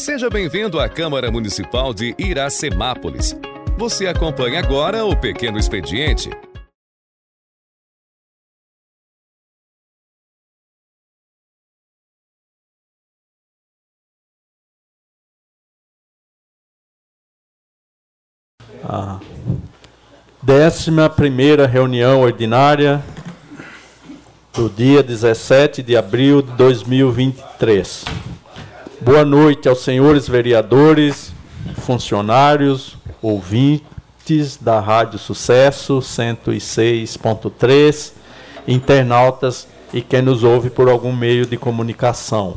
Seja bem-vindo à Câmara Municipal de Iracemápolis. Você acompanha agora o Pequeno Expediente. A décima primeira reunião ordinária do dia 17 de abril de 2023. Boa noite aos senhores vereadores, funcionários, ouvintes da Rádio Sucesso 106.3, internautas e quem nos ouve por algum meio de comunicação.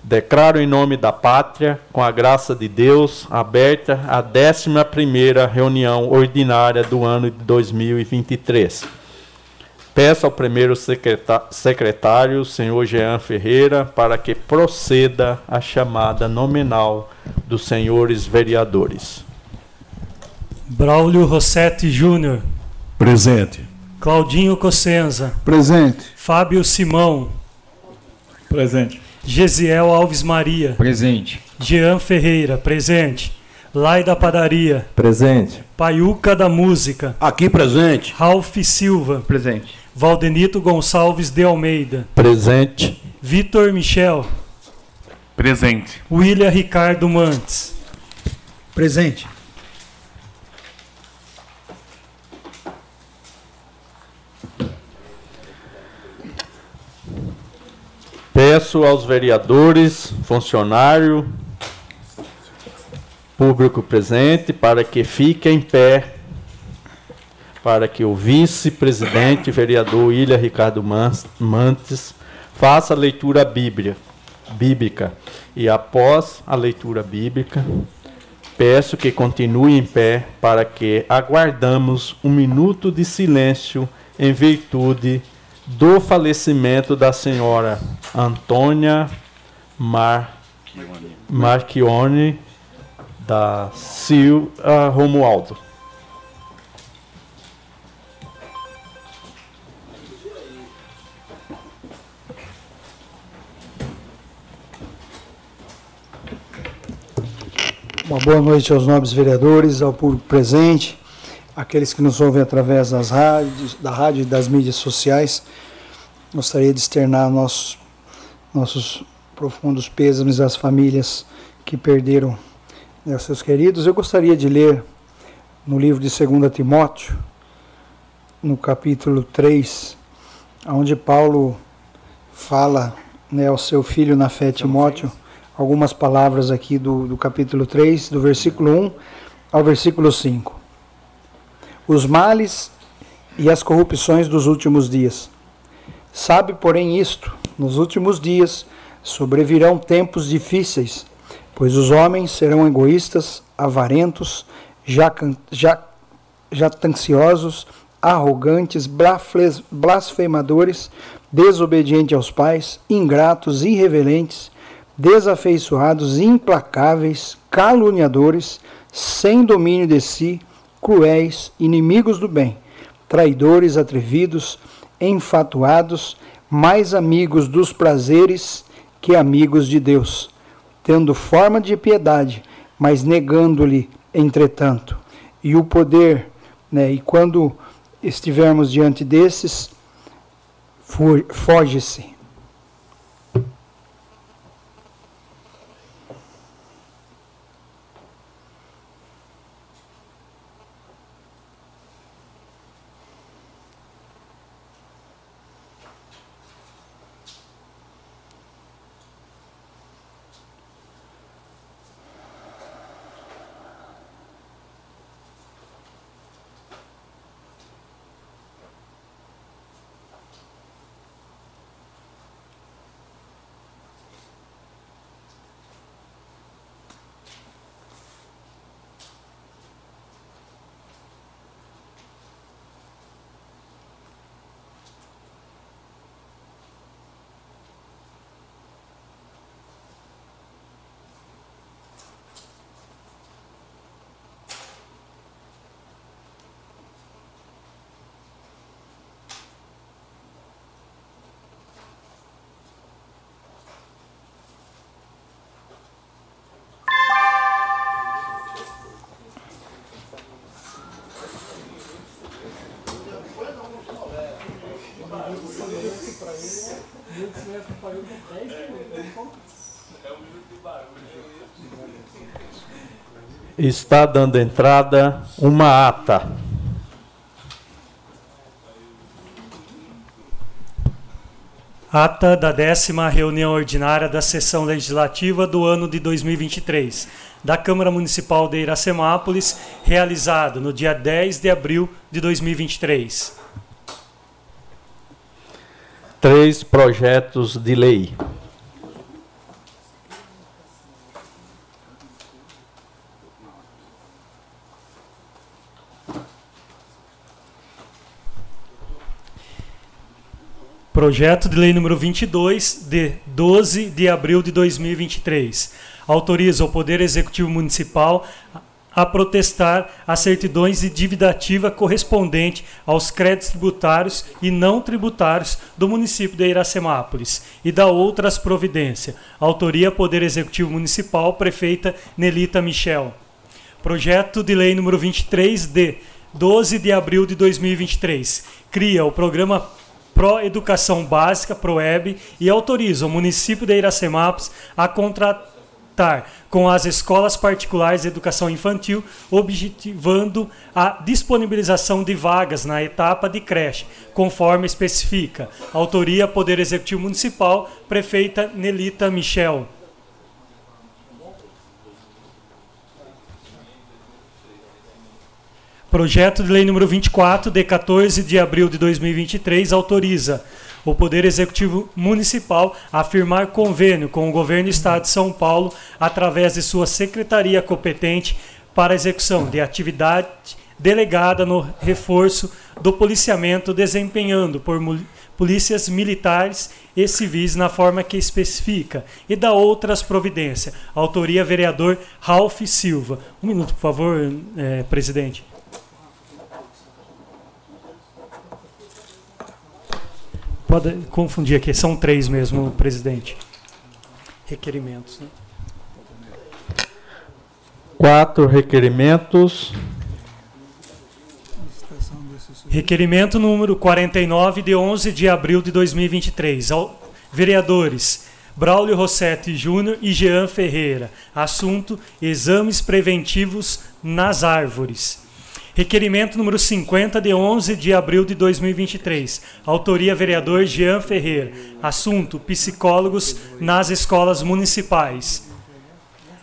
Declaro em nome da pátria, com a graça de Deus, aberta a 11ª reunião ordinária do ano de 2023 Peço ao primeiro secretário, senhor Jean Ferreira, para que proceda a chamada nominal dos senhores vereadores. Braulio Rossetti Júnior. Presente. Claudinho Cossenza. Presente. Fábio Simão. Presente. Gesiel Alves Maria. Presente. Jean Ferreira. Presente. Lai da Padaria. Presente. Paiuca da Música. Aqui presente. Ralph Silva. Presente. Valdenito Gonçalves de Almeida. Presente. Vitor Michel. Presente. William Ricardo Mantes. Presente. Peço aos vereadores, funcionário, público presente, para que fiquem em pé para que o vice-presidente, vereador Ilha Ricardo Mantes, faça a leitura bíblia, bíblica. E após a leitura bíblica, peço que continue em pé para que aguardamos um minuto de silêncio em virtude do falecimento da senhora Antônia Mar Marchione da Silva Romualdo. Uma boa noite aos nobres vereadores, ao público presente, aqueles que nos ouvem através das rádios, da rádio e das mídias sociais. Gostaria de externar nossos, nossos profundos pêsames às famílias que perderam né, seus queridos. Eu gostaria de ler no livro de 2 Timóteo, no capítulo 3, onde Paulo fala né, ao seu filho na fé, Timóteo algumas palavras aqui do, do capítulo 3, do versículo 1 ao versículo 5. Os males e as corrupções dos últimos dias. Sabe, porém, isto: nos últimos dias sobrevirão tempos difíceis, pois os homens serão egoístas, avarentos, jactanciosos, arrogantes, blasfemadores, desobedientes aos pais, ingratos, irreverentes desafeiçoados, implacáveis, caluniadores, sem domínio de si, cruéis, inimigos do bem, traidores, atrevidos, enfatuados, mais amigos dos prazeres que amigos de Deus, tendo forma de piedade, mas negando-lhe, entretanto. E o poder, né, e quando estivermos diante desses, foge-se Está dando entrada uma ata. Ata da décima reunião ordinária da sessão legislativa do ano de 2023 da Câmara Municipal de Iracemápolis, realizado no dia 10 de abril de 2023. Três projetos de lei. Projeto de Lei número 22, de 12 de abril de 2023. Autoriza o Poder Executivo Municipal a protestar as certidões de dívida ativa correspondente aos créditos tributários e não tributários do município de Iracemápolis e da outras providências. Autoria Poder Executivo Municipal, prefeita Nelita Michel. Projeto de Lei número 23 de 12 de abril de 2023. Cria o programa Pro Educação Básica, ProEB, e autoriza o município de Iracemápolis a contratar com as escolas particulares de educação infantil, objetivando a disponibilização de vagas na etapa de creche, conforme especifica. Autoria Poder Executivo Municipal, prefeita Nelita Michel. Projeto de Lei número 24, de 14 de abril de 2023, autoriza o Poder Executivo Municipal a firmar convênio com o Governo do Estado de São Paulo, através de sua secretaria competente, para execução de atividade delegada no reforço do policiamento, desempenhando por polícias militares e civis na forma que especifica, e da outras providências. Autoria vereador Ralph Silva. Um minuto, por favor, é, presidente. Pode confundir aqui, são três mesmo, presidente. Requerimentos. Né? Quatro requerimentos. Requerimento número 49, de 11 de abril de 2023. Ao, vereadores Braulio Rossetti Júnior e Jean Ferreira. Assunto: exames preventivos nas árvores. Requerimento número 50, de 11 de abril de 2023. Autoria vereador Jean Ferreira. Assunto: psicólogos nas escolas municipais.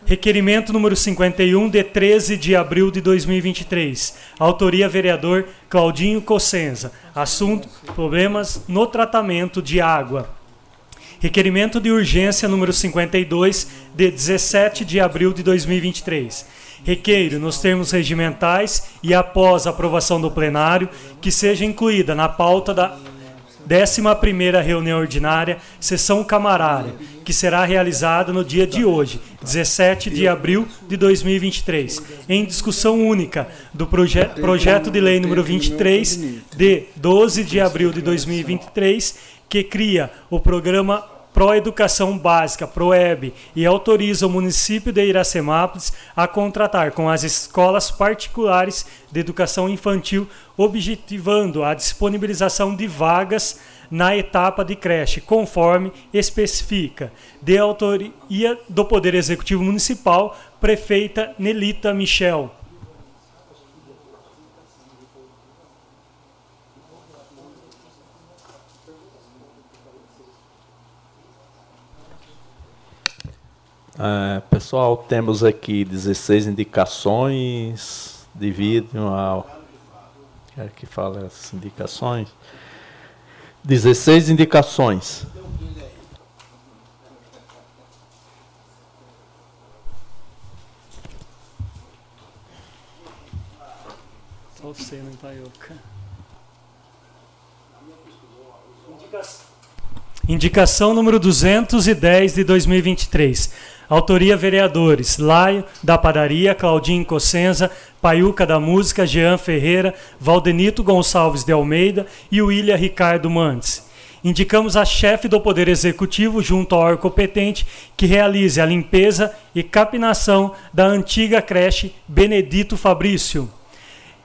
Requerimento número 51, de 13 de abril de 2023. Autoria vereador Claudinho Cossenza. Assunto: problemas no tratamento de água. Requerimento de urgência número 52, de 17 de abril de 2023 Requeiro, nos termos regimentais e após aprovação do plenário, que seja incluída na pauta da 11ª reunião ordinária, sessão camarária, que será realizada no dia de hoje, 17 de abril de 2023, em discussão única do proje projeto de lei número 23 de 12 de abril de 2023, que cria o programa Proeducação Básica, ProEB, e autoriza o município de Iracemápolis a contratar com as escolas particulares de educação infantil, objetivando a disponibilização de vagas na etapa de creche, conforme especifica, de autoria do Poder Executivo Municipal, prefeita Nelita Michel. É, pessoal, temos aqui 16 indicações devido ao. Quero que fale essas indicações. 16 indicações. Só você, não tá eu. Indicação número 210 de 2023 Autoria vereadores: Laio da Padaria, Claudinho Cossenza, Paiuca da Música, Jean Ferreira, Valdenito Gonçalves de Almeida e William Ricardo Mantes. Indicamos a chefe do Poder Executivo, junto ao órgão competente, que realize a limpeza e capinação da antiga creche Benedito Fabrício.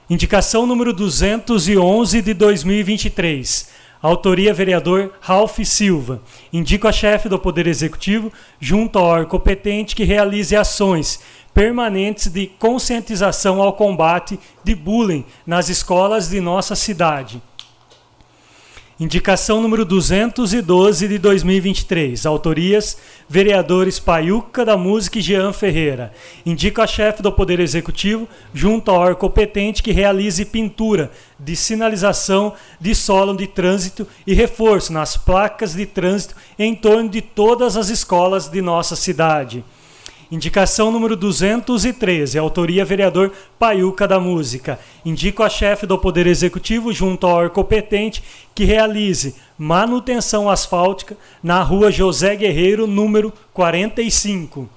Indicação número 211 de 2023 Autoria vereador Ralph Silva. Indico a chefe do Poder Executivo, junto ao órgão competente, que realize ações permanentes de conscientização ao combate de bullying nas escolas de nossa cidade. Indicação número 212 de 2023. Autorias: vereadores Paiuca da Música e Jean Ferreira. Indica a chefe do Poder Executivo, junto ao órgão competente, que realize pintura de sinalização de solo de trânsito e reforço nas placas de trânsito em torno de todas as escolas de nossa cidade. Indicação número 213, autoria vereador Paiuca da Música. Indico a chefe do Poder Executivo, junto ao órgão competente, que realize manutenção asfáltica na rua José Guerreiro, número 45.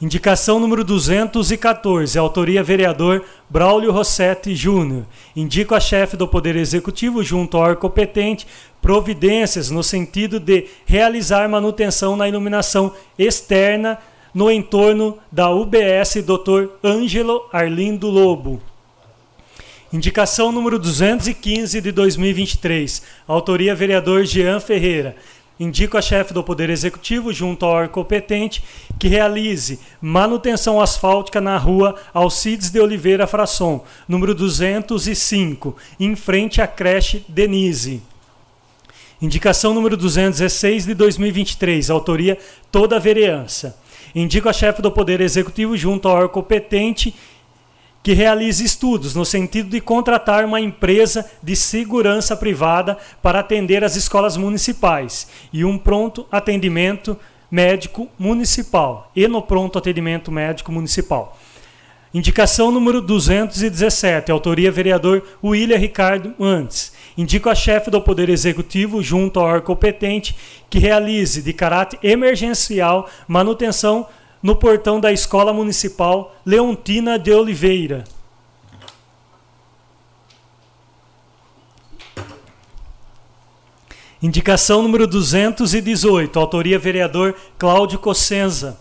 Indicação número 214, autoria vereador Braulio Rossetti Júnior. Indico a chefe do Poder Executivo, junto ao órgão competente, providências no sentido de realizar manutenção na iluminação externa no entorno da UBS Dr. Ângelo Arlindo Lobo. Indicação número 215 de 2023. Autoria vereador Jean Ferreira. Indico a chefe do Poder Executivo, junto ao órgão competente, que realize manutenção asfáltica na rua Alcides de Oliveira Frasson, número 205, em frente à creche Denise. Indicação número 216 de 2023, autoria toda a vereança. Indico a chefe do Poder Executivo, junto ao órgão competente, que realize estudos no sentido de contratar uma empresa de segurança privada para atender as escolas municipais e um pronto atendimento médico municipal e no pronto atendimento médico municipal. Indicação número 217, autoria vereador William Ricardo Antes. Indico a chefe do Poder Executivo, junto ao órgão competente, que realize, de caráter emergencial, manutenção no portão da Escola Municipal Leontina de Oliveira. Indicação número 218, autoria vereador Cláudio Cossenza.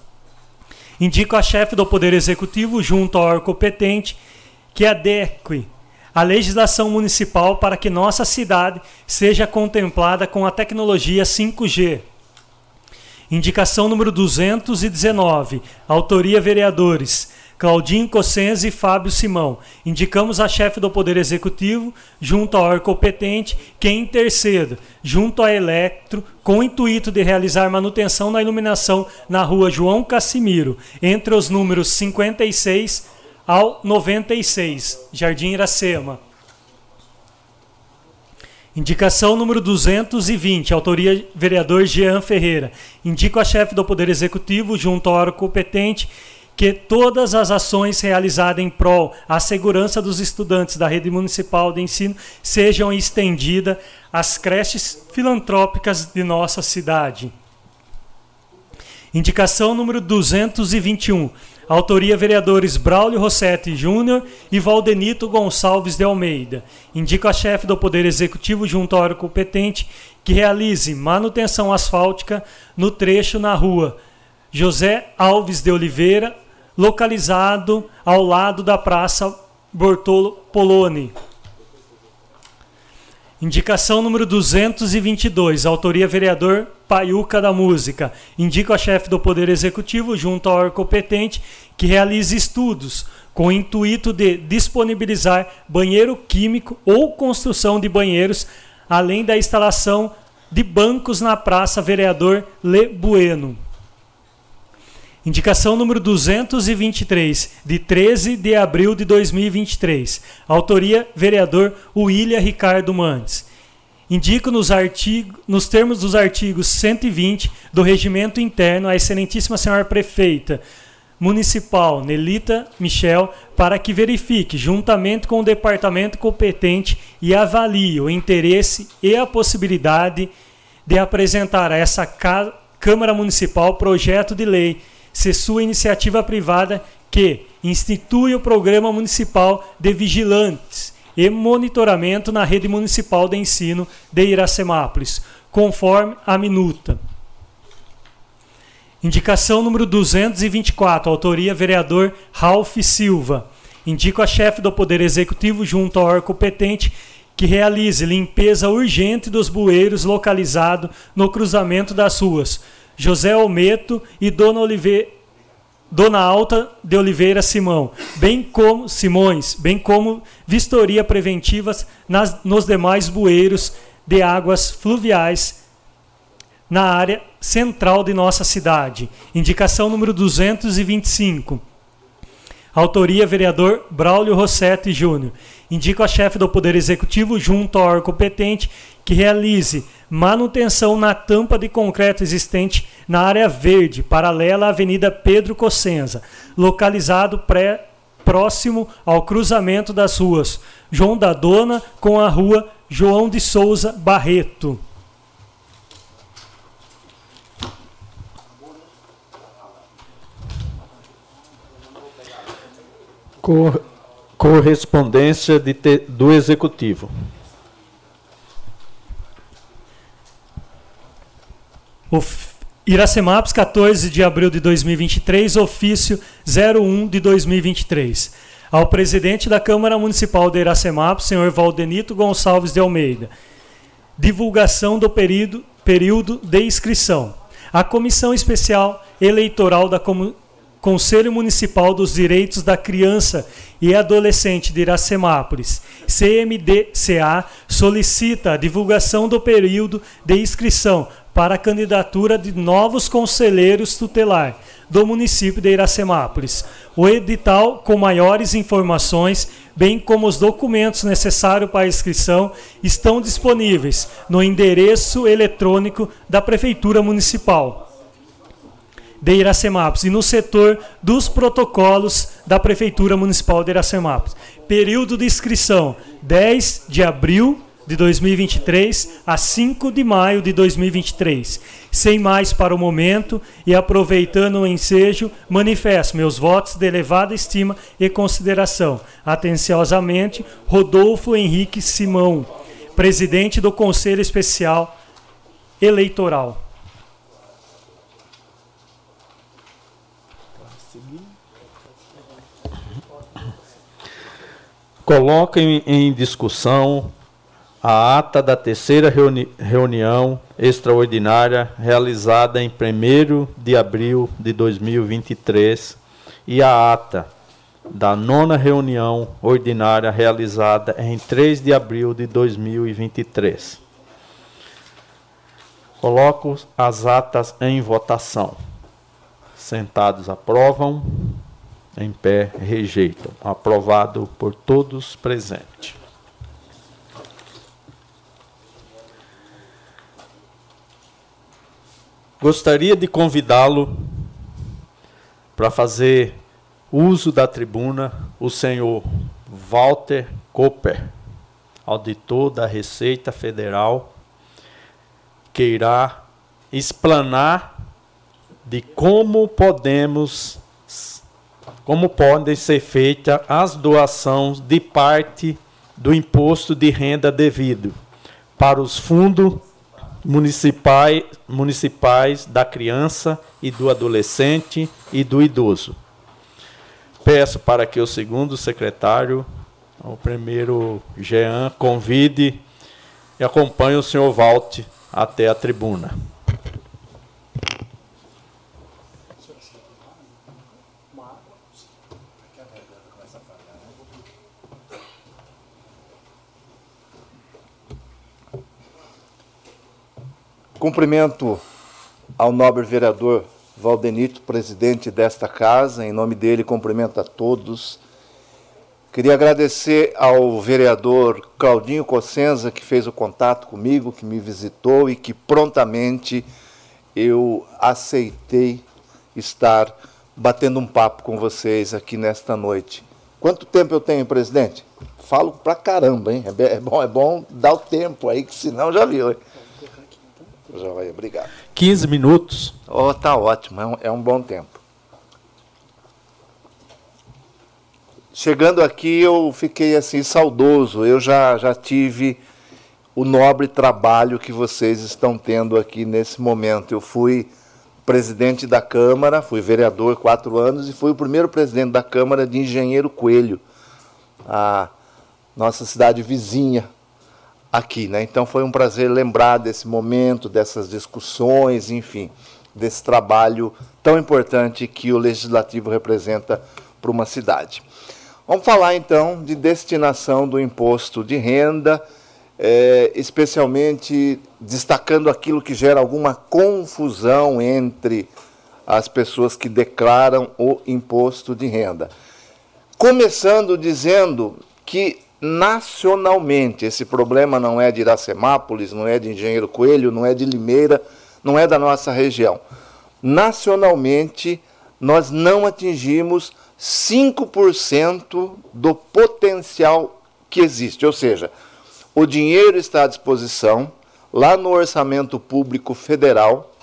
Indico a chefe do Poder Executivo, junto ao órgão competente, que adeque a legislação municipal para que nossa cidade seja contemplada com a tecnologia 5G. Indicação número 219. Autoria vereadores Claudinho Cossenza e Fábio Simão. Indicamos a chefe do Poder Executivo, junto ao órgão competente, que interceda, junto à Electro, com o intuito de realizar manutenção na iluminação na rua João Cassimiro, entre os números 56 ao 96, Jardim Iracema. Indicação número 220, autoria vereador Jean Ferreira. Indico a chefe do Poder Executivo, junto ao órgão competente, que todas as ações realizadas em prol à segurança dos estudantes da rede municipal de ensino sejam estendidas às creches filantrópicas de nossa cidade. Indicação número 221. Autoria vereadores Braulio Rossetti Júnior e Valdenito Gonçalves de Almeida. Indica a chefe do Poder Executivo junto ao órgão competente que realize manutenção asfáltica no trecho na rua José Alves de Oliveira, localizado ao lado da Praça Bortolo Poloni. Indicação número 222, autoria vereador Paiuca da Música. Indica a chefe do Poder Executivo, junto ao órgão competente, que realize estudos com o intuito de disponibilizar banheiro químico ou construção de banheiros, além da instalação de bancos na Praça Vereador Le Bueno. Indicação número 223, de 13 de abril de 2023. Autoria: vereador William Ricardo Mantes. Indico nos, artigo, nos termos dos artigos 120 do Regimento Interno a Excelentíssima Senhora Prefeita Municipal Nelita Michel para que verifique, juntamente com o departamento competente, e avalie o interesse e a possibilidade de apresentar a essa Câmara Municipal projeto de lei se sua iniciativa privada que institui o Programa Municipal de Vigilantes e Monitoramento na Rede Municipal de Ensino de Iracemápolis, conforme a minuta. Indicação número 224, autoria vereador Ralph Silva. Indico a chefe do Poder Executivo, junto ao órgão competente, que realize limpeza urgente dos bueiros localizado no cruzamento das ruas José Almeto e Dona Oliveira Dona Alta de Oliveira Simão, bem como Simões, bem como vistoria preventivas nas, nos demais bueiros de águas fluviais na área central de nossa cidade. Indicação número 225. Autoria vereador Braulio Rossetti Júnior. Indico a chefe do Poder Executivo, junto ao órgão competente, que realize manutenção na tampa de concreto existente na área verde, paralela à Avenida Pedro Cossenza, localizado pré, próximo ao cruzamento das ruas João da Dona com a rua João de Souza Barreto. Correspondência de do Executivo. Of, Iracemaps, 14 de abril de 2023, ofício 01 de 2023. Ao presidente da Câmara Municipal de Iracemaps, senhor Valdenito Gonçalves de Almeida. Divulgação do período, período de inscrição. A Comissão Especial Eleitoral da Comunidade Conselho Municipal dos Direitos da Criança e Adolescente de Iracemápolis, CMDCA, solicita a divulgação do período de inscrição para a candidatura de novos conselheiros tutelar do município de Iracemápolis. O edital com maiores informações, bem como os documentos necessários para a inscrição, estão disponíveis no endereço eletrônico da Prefeitura Municipal de Iracemápolis e no setor dos protocolos da Prefeitura Municipal de Iracemápolis. Período de inscrição: 10 de abril de 2023 a 5 de maio de 2023. Sem mais para o momento e aproveitando o ensejo, manifesto meus votos de elevada estima e consideração. Atenciosamente, Rodolfo Henrique Simão, presidente do Conselho Especial Eleitoral. Coloca em, em discussão a ata da terceira reuni reunião extraordinária realizada em 1 de abril de 2023 e a ata da nona reunião ordinária realizada em 3 de abril de 2023. Coloco as atas em votação. Sentados aprovam em pé rejeitam. Aprovado por todos presentes. Gostaria de convidá-lo para fazer uso da tribuna o senhor Walter Cooper, auditor da Receita Federal, que irá explanar de como podemos como podem ser feitas as doações de parte do imposto de renda devido para os fundos municipais, municipais da criança e do adolescente e do idoso. Peço para que o segundo secretário, o primeiro Jean, convide e acompanhe o senhor Valte até a tribuna. Cumprimento ao nobre vereador Valdenito, presidente desta casa, em nome dele cumprimento a todos. Queria agradecer ao vereador Claudinho Cossenza, que fez o contato comigo, que me visitou e que prontamente eu aceitei estar batendo um papo com vocês aqui nesta noite. Quanto tempo eu tenho, presidente? Falo pra caramba, hein? É bom, é bom dar o tempo aí, que senão já viu. Hein? Joia, obrigado. 15 minutos. Oh, tá ótimo, é um, é um bom tempo. Chegando aqui, eu fiquei assim saudoso. Eu já, já tive o nobre trabalho que vocês estão tendo aqui nesse momento. Eu fui presidente da Câmara, fui vereador quatro anos e fui o primeiro presidente da Câmara de Engenheiro Coelho, a nossa cidade vizinha aqui. Né? Então foi um prazer lembrar desse momento, dessas discussões, enfim, desse trabalho tão importante que o legislativo representa para uma cidade. Vamos falar então de destinação do imposto de renda, é, especialmente destacando aquilo que gera alguma confusão entre as pessoas que declaram o imposto de renda. Começando dizendo que nacionalmente esse problema não é de Iracemápolis, não é de Engenheiro Coelho, não é de Limeira, não é da nossa região. Nacionalmente, nós não atingimos 5% do potencial que existe, ou seja, o dinheiro está à disposição lá no orçamento público federal.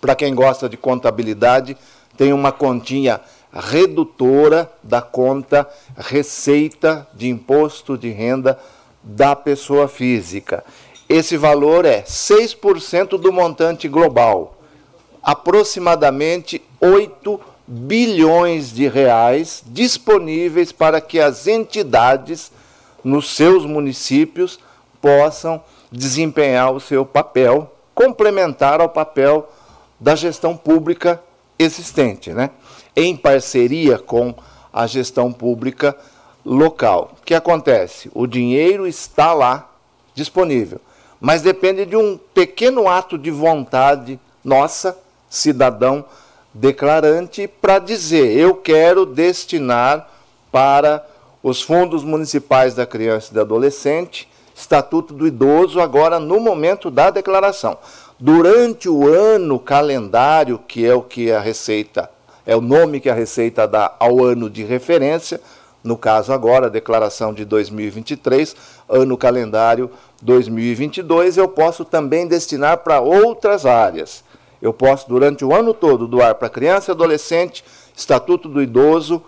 Para quem gosta de contabilidade, tem uma continha redutora da conta receita de imposto de renda da pessoa física. Esse valor é 6% do montante global, aproximadamente 8 bilhões de reais disponíveis para que as entidades nos seus municípios possam desempenhar o seu papel complementar ao papel da gestão pública existente, né? Em parceria com a gestão pública local. O que acontece? O dinheiro está lá disponível, mas depende de um pequeno ato de vontade nossa, cidadão declarante, para dizer: eu quero destinar para os fundos municipais da criança e do adolescente, Estatuto do Idoso, agora no momento da declaração. Durante o ano calendário, que é o que a Receita, é o nome que a Receita dá ao ano de referência, no caso agora, a declaração de 2023, ano calendário 2022, eu posso também destinar para outras áreas. Eu posso, durante o ano todo, doar para criança e adolescente, Estatuto do Idoso,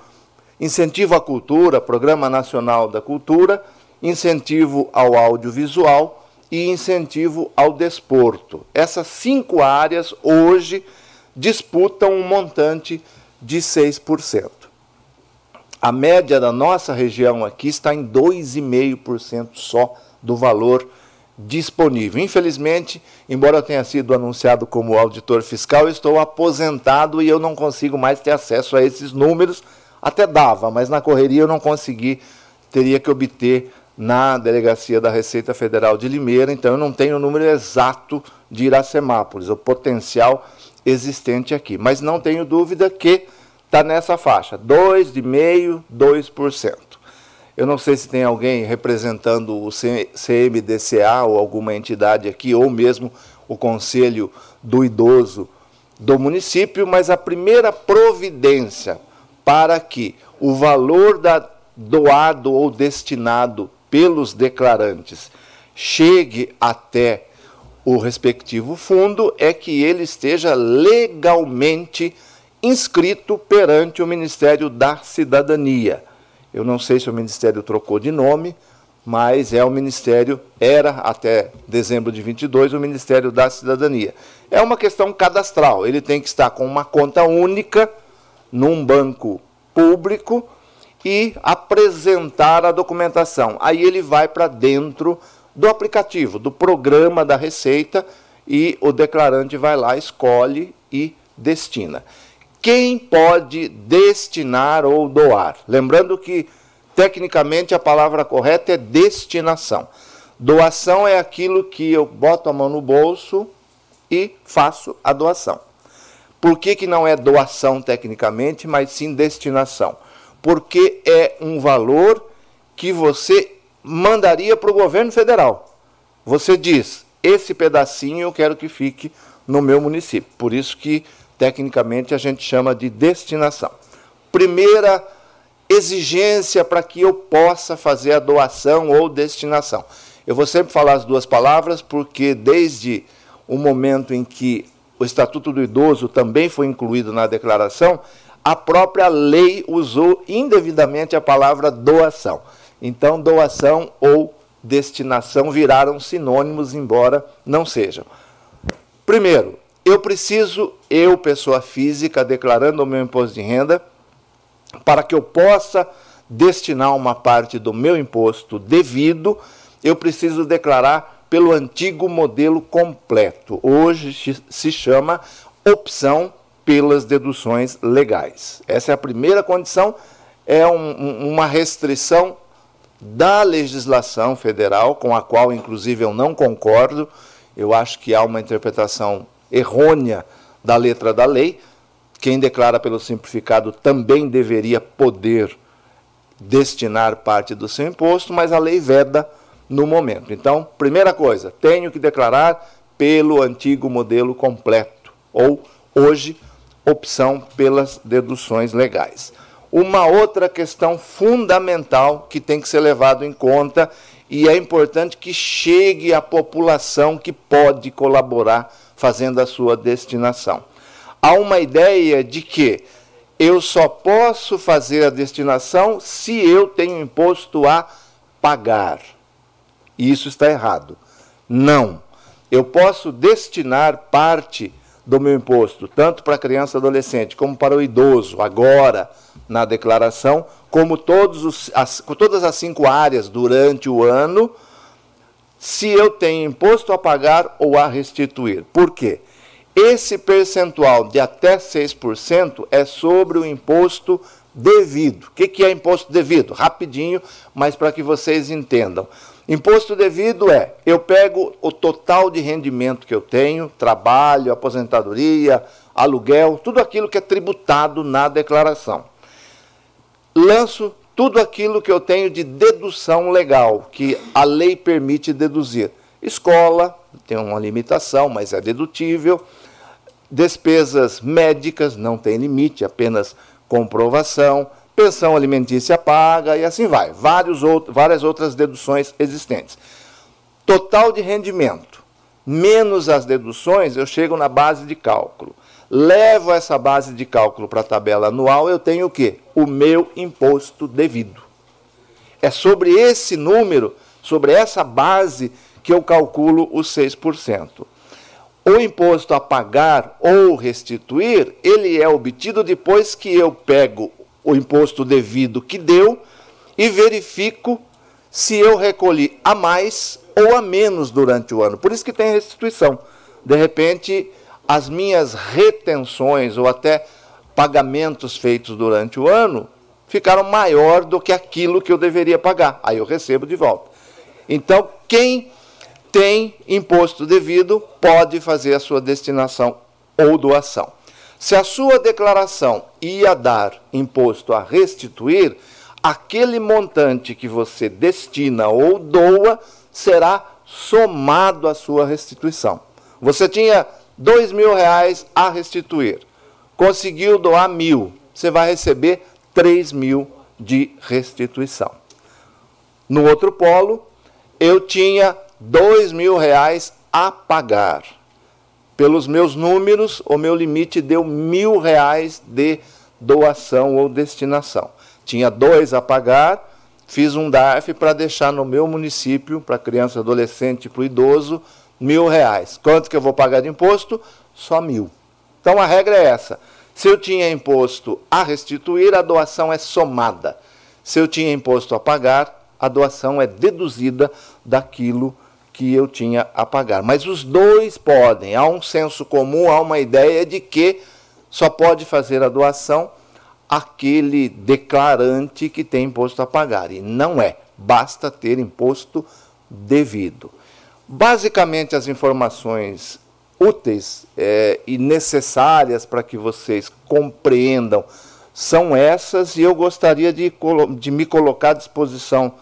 incentivo à cultura, Programa Nacional da Cultura, incentivo ao audiovisual e incentivo ao desporto. Essas cinco áreas hoje disputam um montante de 6%. A média da nossa região aqui está em 2,5% só do valor disponível. Infelizmente, embora eu tenha sido anunciado como auditor fiscal, eu estou aposentado e eu não consigo mais ter acesso a esses números. Até dava, mas na correria eu não consegui, teria que obter na Delegacia da Receita Federal de Limeira, então eu não tenho o número exato de Iracemápolis, o potencial existente aqui. Mas não tenho dúvida que está nessa faixa, 2,5%, 2%. Eu não sei se tem alguém representando o CMDCA ou alguma entidade aqui, ou mesmo o Conselho do Idoso do município, mas a primeira providência para que o valor da doado ou destinado pelos declarantes chegue até o respectivo fundo é que ele esteja legalmente inscrito perante o Ministério da Cidadania. Eu não sei se o Ministério trocou de nome, mas é o Ministério, era até dezembro de 22, o Ministério da Cidadania. É uma questão cadastral, ele tem que estar com uma conta única num banco público e apresentar a documentação. Aí ele vai para dentro do aplicativo, do programa da Receita e o declarante vai lá, escolhe e destina. Quem pode destinar ou doar? Lembrando que, tecnicamente, a palavra correta é destinação. Doação é aquilo que eu boto a mão no bolso e faço a doação. Por que, que não é doação tecnicamente, mas sim destinação? porque é um valor que você mandaria para o governo federal. Você diz: esse pedacinho eu quero que fique no meu município. Por isso que tecnicamente a gente chama de destinação. Primeira exigência para que eu possa fazer a doação ou destinação. Eu vou sempre falar as duas palavras porque desde o momento em que o Estatuto do Idoso também foi incluído na declaração, a própria lei usou indevidamente a palavra doação. Então, doação ou destinação viraram sinônimos, embora não sejam. Primeiro, eu preciso, eu, pessoa física, declarando o meu imposto de renda, para que eu possa destinar uma parte do meu imposto devido, eu preciso declarar pelo antigo modelo completo. Hoje se chama opção pelas deduções legais. Essa é a primeira condição, é um, uma restrição da legislação federal, com a qual, inclusive, eu não concordo. Eu acho que há uma interpretação errônea da letra da lei. Quem declara pelo simplificado também deveria poder destinar parte do seu imposto, mas a lei veda no momento. Então, primeira coisa, tenho que declarar pelo antigo modelo completo, ou hoje, opção pelas deduções legais. Uma outra questão fundamental que tem que ser levado em conta e é importante que chegue à população que pode colaborar fazendo a sua destinação. Há uma ideia de que eu só posso fazer a destinação se eu tenho imposto a pagar. E isso está errado. Não. Eu posso destinar parte do meu imposto, tanto para a criança e adolescente como para o idoso, agora na declaração, como todos os, as, todas as cinco áreas durante o ano, se eu tenho imposto a pagar ou a restituir. Por quê? Esse percentual de até 6% é sobre o imposto devido. O que é imposto devido? Rapidinho, mas para que vocês entendam. Imposto devido é: eu pego o total de rendimento que eu tenho, trabalho, aposentadoria, aluguel, tudo aquilo que é tributado na declaração. Lanço tudo aquilo que eu tenho de dedução legal, que a lei permite deduzir. Escola, tem uma limitação, mas é dedutível. Despesas médicas não tem limite, apenas comprovação. Pensão alimentícia paga e assim vai. Vários várias outras deduções existentes. Total de rendimento, menos as deduções, eu chego na base de cálculo. Levo essa base de cálculo para a tabela anual, eu tenho o quê? O meu imposto devido. É sobre esse número, sobre essa base, que eu calculo os 6% o imposto a pagar ou restituir, ele é obtido depois que eu pego o imposto devido que deu e verifico se eu recolhi a mais ou a menos durante o ano. Por isso que tem restituição. De repente, as minhas retenções ou até pagamentos feitos durante o ano ficaram maior do que aquilo que eu deveria pagar. Aí eu recebo de volta. Então, quem tem imposto devido, pode fazer a sua destinação ou doação. Se a sua declaração ia dar imposto a restituir, aquele montante que você destina ou doa será somado à sua restituição. Você tinha dois mil reais a restituir, conseguiu doar mil, você vai receber três mil de restituição. No outro polo, eu tinha dois mil reais a pagar. Pelos meus números, o meu limite deu mil reais de doação ou destinação. Tinha dois a pagar, fiz um DARF para deixar no meu município, para criança, adolescente para o idoso, mil reais. Quanto que eu vou pagar de imposto? Só mil. Então a regra é essa. Se eu tinha imposto a restituir, a doação é somada. Se eu tinha imposto a pagar, a doação é deduzida daquilo que eu tinha a pagar. Mas os dois podem. Há um senso comum, há uma ideia de que só pode fazer a doação aquele declarante que tem imposto a pagar. E não é. Basta ter imposto devido. Basicamente, as informações úteis é, e necessárias para que vocês compreendam são essas, e eu gostaria de, de me colocar à disposição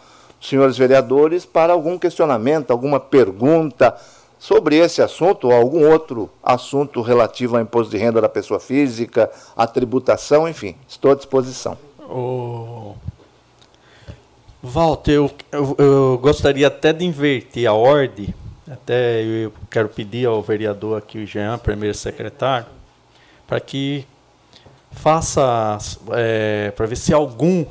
senhores vereadores para algum questionamento, alguma pergunta sobre esse assunto ou algum outro assunto relativo ao imposto de renda da pessoa física, à tributação, enfim, estou à disposição. Oh. Walter, eu, eu, eu, gostaria até de inverter a ordem, até eu quero pedir ao vereador aqui, o Jean, primeiro secretário, para que faça, é, para ver se algum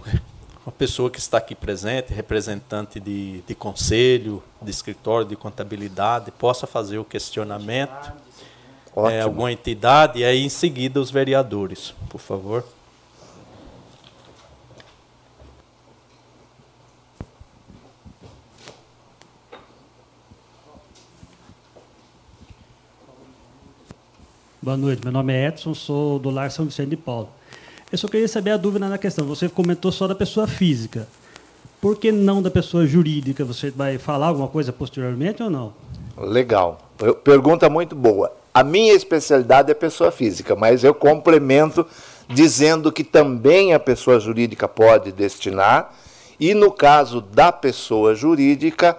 uma pessoa que está aqui presente, representante de, de conselho, de escritório de contabilidade, possa fazer o questionamento, é, alguma entidade, e aí em seguida os vereadores, por favor. Boa noite, meu nome é Edson, sou do Lar São Vicente de Paulo. Eu só queria saber a dúvida na questão. Você comentou só da pessoa física. Por que não da pessoa jurídica? Você vai falar alguma coisa posteriormente ou não? Legal. Pergunta muito boa. A minha especialidade é pessoa física, mas eu complemento dizendo que também a pessoa jurídica pode destinar, e no caso da pessoa jurídica,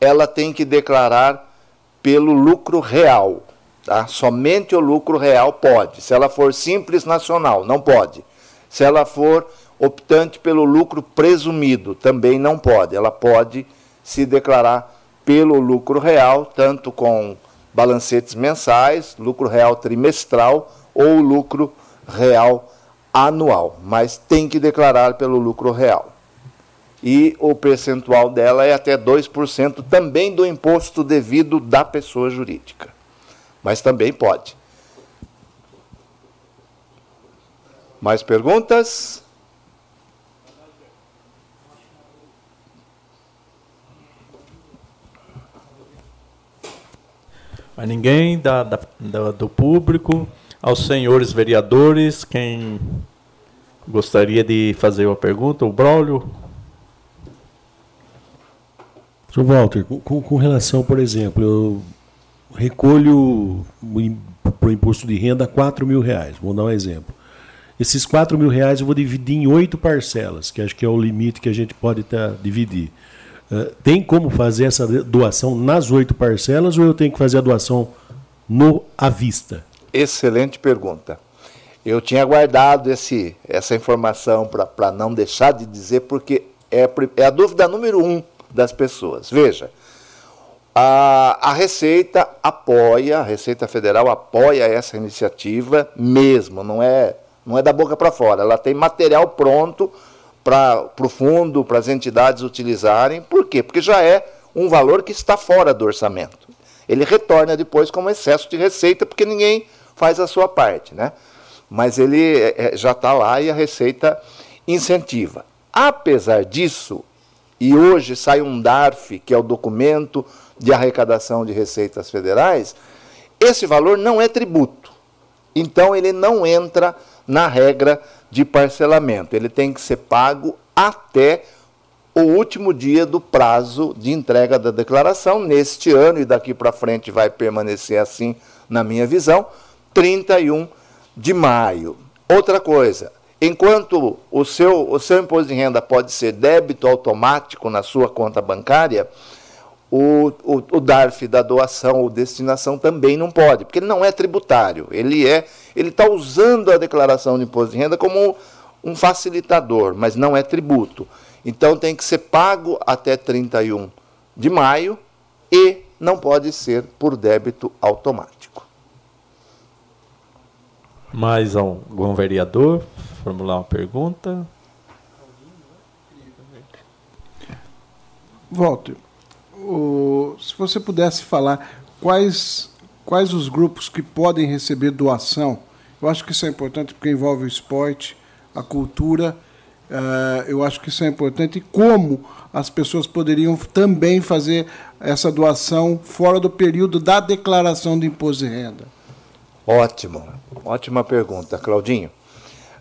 ela tem que declarar pelo lucro real. Tá? Somente o lucro real pode. Se ela for simples nacional, não pode. Se ela for optante pelo lucro presumido, também não pode. Ela pode se declarar pelo lucro real, tanto com balancetes mensais, lucro real trimestral ou lucro real anual, mas tem que declarar pelo lucro real. E o percentual dela é até 2% também do imposto devido da pessoa jurídica. Mas também pode. Mais perguntas? Mas ninguém da, da, da, do público, aos senhores vereadores, quem gostaria de fazer uma pergunta? O Braulio? Sr. Walter, com, com relação, por exemplo, eu recolho para o imposto de renda 4 mil reais, vou dar um exemplo. Esses 4 mil reais eu vou dividir em oito parcelas, que acho que é o limite que a gente pode tá, dividir. Uh, tem como fazer essa doação nas oito parcelas ou eu tenho que fazer a doação no à vista? Excelente pergunta. Eu tinha guardado esse, essa informação para não deixar de dizer, porque é, é a dúvida número um das pessoas. Veja, a, a Receita apoia, a Receita Federal apoia essa iniciativa mesmo, não é, não é da boca para fora. Ela tem material pronto para o fundo, para as entidades utilizarem. Por quê? Porque já é um valor que está fora do orçamento. Ele retorna depois como excesso de receita, porque ninguém faz a sua parte. Né? Mas ele é, é já está lá e a Receita incentiva. Apesar disso, e hoje sai um DARF, que é o documento de arrecadação de receitas federais, esse valor não é tributo. Então ele não entra na regra de parcelamento. Ele tem que ser pago até o último dia do prazo de entrega da declaração, neste ano e daqui para frente vai permanecer assim, na minha visão, 31 de maio. Outra coisa, enquanto o seu, o seu imposto de renda pode ser débito automático na sua conta bancária, o, o, o DARF da doação ou destinação também não pode, porque ele não é tributário. Ele é, ele está usando a declaração de imposto de renda como um facilitador, mas não é tributo. Então tem que ser pago até 31 de maio e não pode ser por débito automático. Mais algum vereador formular uma pergunta? Walter, o, se você pudesse falar quais, quais os grupos que podem receber doação, eu acho que isso é importante porque envolve o esporte, a cultura, uh, eu acho que isso é importante, e como as pessoas poderiam também fazer essa doação fora do período da declaração do imposto de renda. Ótimo, ótima pergunta, Claudinho.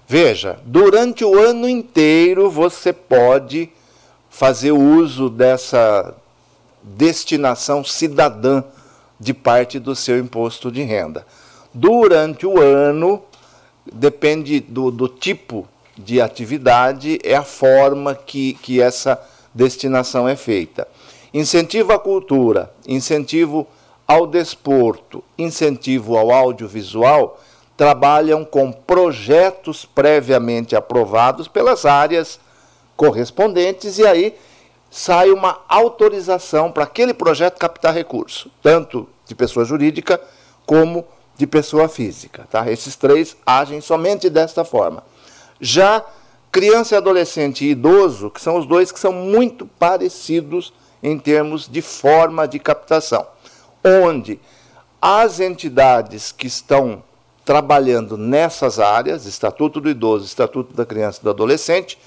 Veja, durante o ano inteiro você pode fazer uso dessa destinação cidadã de parte do seu imposto de renda. Durante o ano, depende do, do tipo de atividade, é a forma que, que essa destinação é feita. Incentivo à cultura, incentivo ao desporto, incentivo ao audiovisual, trabalham com projetos previamente aprovados pelas áreas correspondentes e aí sai uma autorização para aquele projeto captar recurso, tanto de pessoa jurídica como de pessoa física. Tá? Esses três agem somente desta forma. Já criança, adolescente e idoso, que são os dois que são muito parecidos em termos de forma de captação, onde as entidades que estão trabalhando nessas áreas, Estatuto do Idoso, Estatuto da Criança e do Adolescente,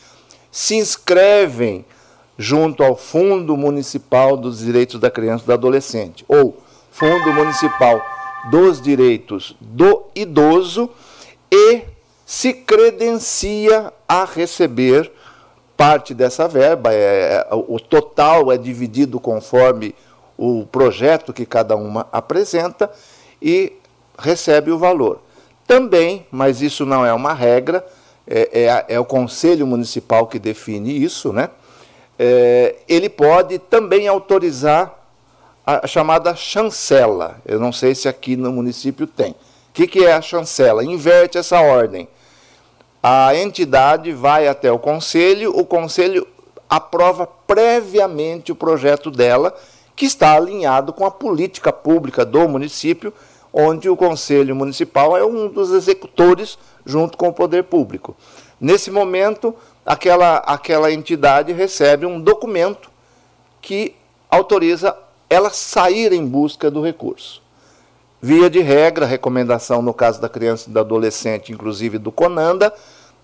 se inscrevem junto ao Fundo Municipal dos Direitos da Criança e do Adolescente, ou Fundo Municipal dos direitos do idoso e se credencia a receber parte dessa verba. É, é, o total é dividido conforme o projeto que cada uma apresenta e recebe o valor. Também, mas isso não é uma regra, é, é, é o Conselho Municipal que define isso, né? É, ele pode também autorizar a chamada chancela. Eu não sei se aqui no município tem. O que, que é a chancela? Inverte essa ordem. A entidade vai até o conselho, o conselho aprova previamente o projeto dela, que está alinhado com a política pública do município, onde o conselho municipal é um dos executores junto com o poder público. Nesse momento, aquela, aquela entidade recebe um documento que autoriza ela sair em busca do recurso. Via de regra, recomendação no caso da criança e do adolescente, inclusive do Conanda,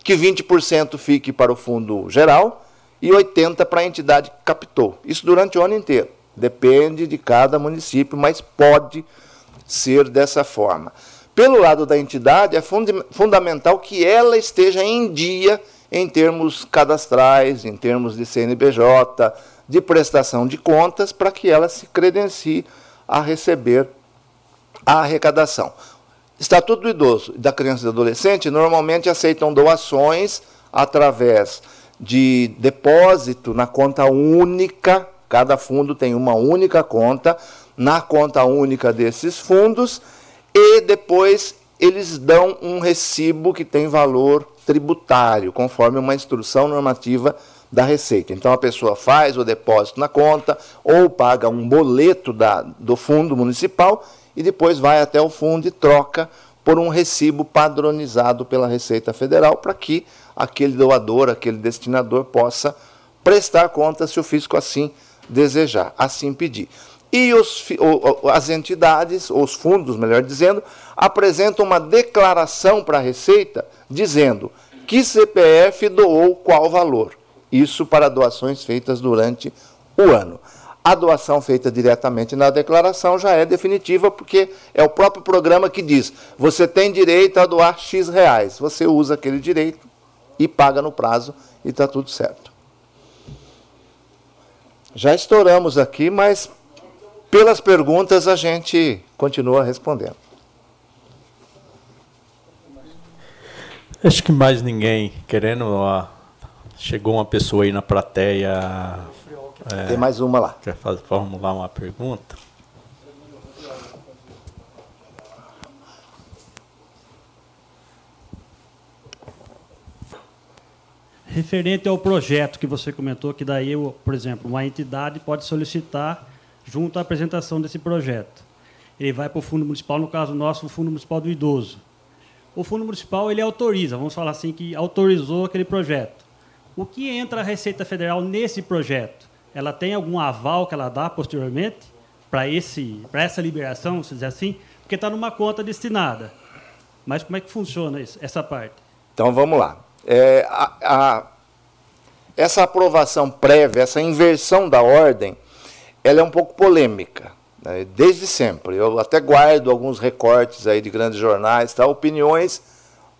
que 20% fique para o fundo geral e 80% para a entidade que captou. Isso durante o ano inteiro. Depende de cada município, mas pode ser dessa forma. Pelo lado da entidade, é fund fundamental que ela esteja em dia em termos cadastrais, em termos de CNBJ, de prestação de contas, para que ela se credencie a receber a arrecadação. Estatuto do Idoso e da Criança e do Adolescente normalmente aceitam doações através de depósito na conta única, cada fundo tem uma única conta, na conta única desses fundos, e depois eles dão um recibo que tem valor tributário, conforme uma instrução normativa da Receita. Então a pessoa faz o depósito na conta ou paga um boleto da, do fundo municipal e depois vai até o fundo e troca por um recibo padronizado pela Receita Federal para que aquele doador, aquele destinador possa prestar conta se o fisco assim desejar, assim pedir. E os, as entidades, os fundos, melhor dizendo, apresentam uma declaração para a Receita dizendo que CPF doou qual valor. Isso para doações feitas durante o ano. A doação feita diretamente na declaração já é definitiva, porque é o próprio programa que diz: você tem direito a doar X reais. Você usa aquele direito e paga no prazo e está tudo certo. Já estouramos aqui, mas pelas perguntas a gente continua respondendo. Acho que mais ninguém querendo. Ó, chegou uma pessoa aí na plateia é, Tem mais uma lá. Quer fazer, formular uma pergunta? Referente ao projeto que você comentou, que daí, por exemplo, uma entidade pode solicitar junto à apresentação desse projeto. Ele vai para o Fundo Municipal, no caso nosso, o Fundo Municipal do Idoso. O Fundo Municipal ele autoriza, vamos falar assim, que autorizou aquele projeto. O que entra a Receita Federal nesse projeto? ela tem algum aval que ela dá posteriormente para essa liberação, se dizer assim, porque está numa conta destinada. Mas como é que funciona isso, essa parte? Então vamos lá. É, a, a, essa aprovação prévia, essa inversão da ordem, ela é um pouco polêmica, né? desde sempre. Eu até guardo alguns recortes aí de grandes jornais, tá? opiniões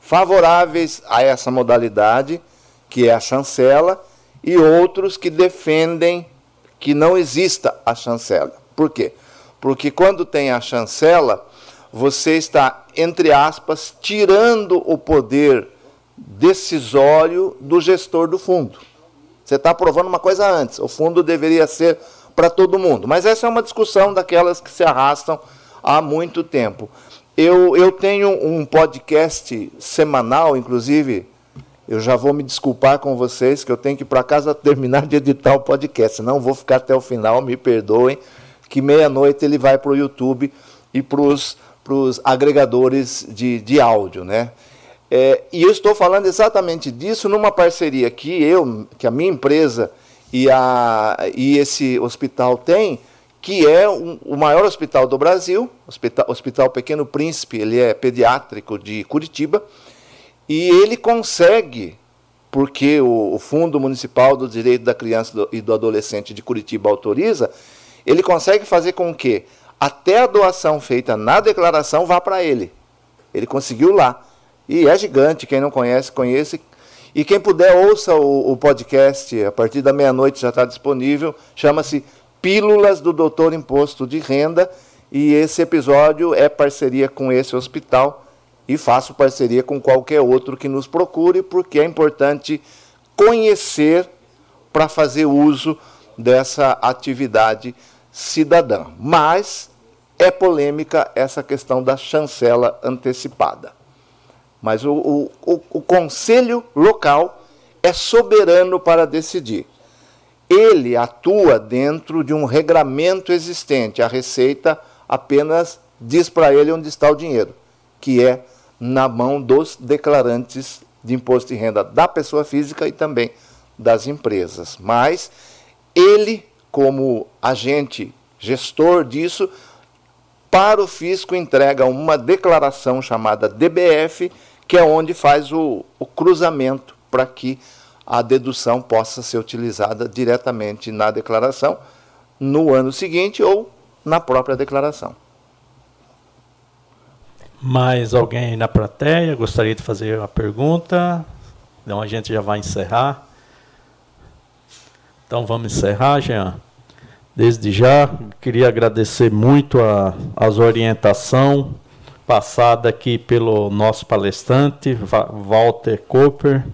favoráveis a essa modalidade, que é a chancela, e outros que defendem que não exista a chancela. Por quê? Porque quando tem a chancela, você está, entre aspas, tirando o poder decisório do gestor do fundo. Você está aprovando uma coisa antes. O fundo deveria ser para todo mundo. Mas essa é uma discussão daquelas que se arrastam há muito tempo. Eu, eu tenho um podcast semanal, inclusive, eu já vou me desculpar com vocês que eu tenho que ir para casa terminar de editar o podcast. Não vou ficar até o final, me perdoem, que meia-noite ele vai para o YouTube e para os agregadores de, de áudio. Né? É, e eu estou falando exatamente disso numa parceria que eu, que a minha empresa e, a, e esse hospital tem, que é um, o maior hospital do Brasil, Hospital, Hospital Pequeno Príncipe, ele é pediátrico de Curitiba, e ele consegue, porque o, o Fundo Municipal do Direito da Criança e do Adolescente de Curitiba autoriza, ele consegue fazer com que até a doação feita na declaração vá para ele. Ele conseguiu lá. E é gigante, quem não conhece, conhece. E quem puder, ouça o, o podcast, a partir da meia-noite já está disponível. Chama-se Pílulas do Doutor Imposto de Renda. E esse episódio é parceria com esse hospital e faço parceria com qualquer outro que nos procure, porque é importante conhecer para fazer uso dessa atividade cidadã. Mas é polêmica essa questão da chancela antecipada. Mas o, o, o, o conselho local é soberano para decidir. Ele atua dentro de um regramento existente. A Receita apenas diz para ele onde está o dinheiro, que é na mão dos declarantes de imposto de renda da pessoa física e também das empresas. Mas ele, como agente gestor disso, para o fisco entrega uma declaração chamada DBF, que é onde faz o, o cruzamento para que a dedução possa ser utilizada diretamente na declaração no ano seguinte ou na própria declaração. Mais alguém na plateia gostaria de fazer uma pergunta? Então a gente já vai encerrar. Então vamos encerrar, Jean. Desde já, queria agradecer muito a, as orientação passada aqui pelo nosso palestrante, Walter Cooper,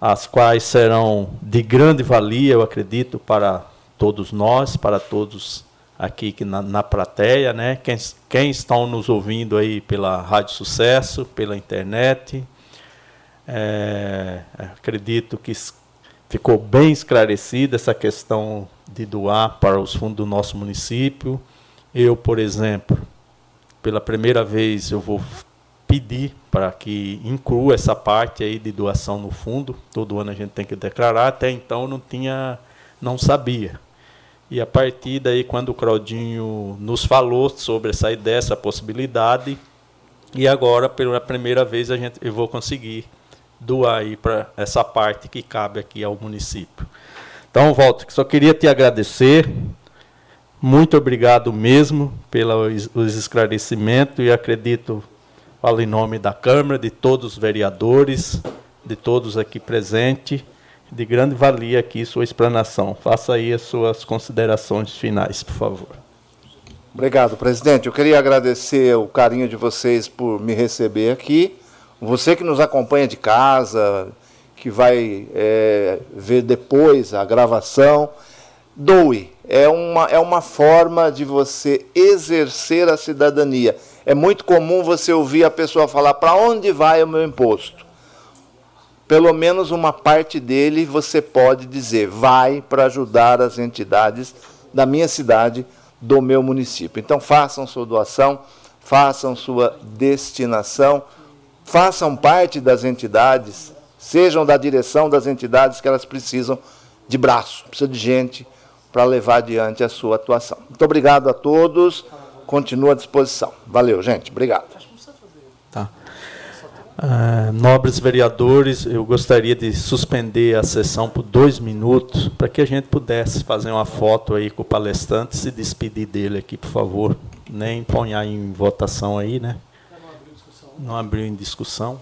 as quais serão de grande valia, eu acredito, para todos nós, para todos aqui na, na plateia, né? Quem, quem estão nos ouvindo aí pela Rádio Sucesso, pela internet, é, acredito que ficou bem esclarecida essa questão de doar para os fundos do nosso município. Eu, por exemplo, pela primeira vez eu vou pedir para que inclua essa parte aí de doação no fundo. Todo ano a gente tem que declarar. Até então não tinha, não sabia. E a partir daí, quando o Claudinho nos falou sobre essa ideia, essa possibilidade, e agora pela primeira vez a gente, eu vou conseguir doar aí para essa parte que cabe aqui ao município. Então, Walter, só queria te agradecer. Muito obrigado mesmo pelos esclarecimentos e acredito, falo em nome da Câmara, de todos os vereadores, de todos aqui presentes, de grande valia aqui sua explanação. Faça aí as suas considerações finais, por favor. Obrigado, presidente. Eu queria agradecer o carinho de vocês por me receber aqui. Você que nos acompanha de casa, que vai é, ver depois a gravação, doe. É uma, é uma forma de você exercer a cidadania. É muito comum você ouvir a pessoa falar: para onde vai o meu imposto? Pelo menos uma parte dele você pode dizer: vai para ajudar as entidades da minha cidade, do meu município. Então façam sua doação, façam sua destinação façam parte das entidades, sejam da direção das entidades que elas precisam de braço, precisam de gente para levar adiante a sua atuação. Muito obrigado a todos, continuo à disposição. Valeu, gente, obrigado. Tá. Uh, nobres vereadores, eu gostaria de suspender a sessão por dois minutos para que a gente pudesse fazer uma foto aí com o palestrante, se despedir dele aqui, por favor. Nem ponhar em votação aí, né? não abriu em discussão.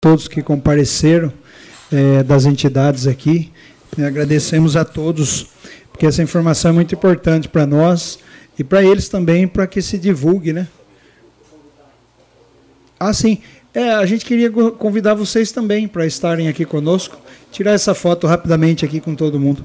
Todos que compareceram é, das entidades aqui, agradecemos a todos, porque essa informação é muito importante para nós e para eles também, para que se divulgue, né? Ah, sim. É, a gente queria convidar vocês também para estarem aqui conosco, tirar essa foto rapidamente aqui com todo mundo.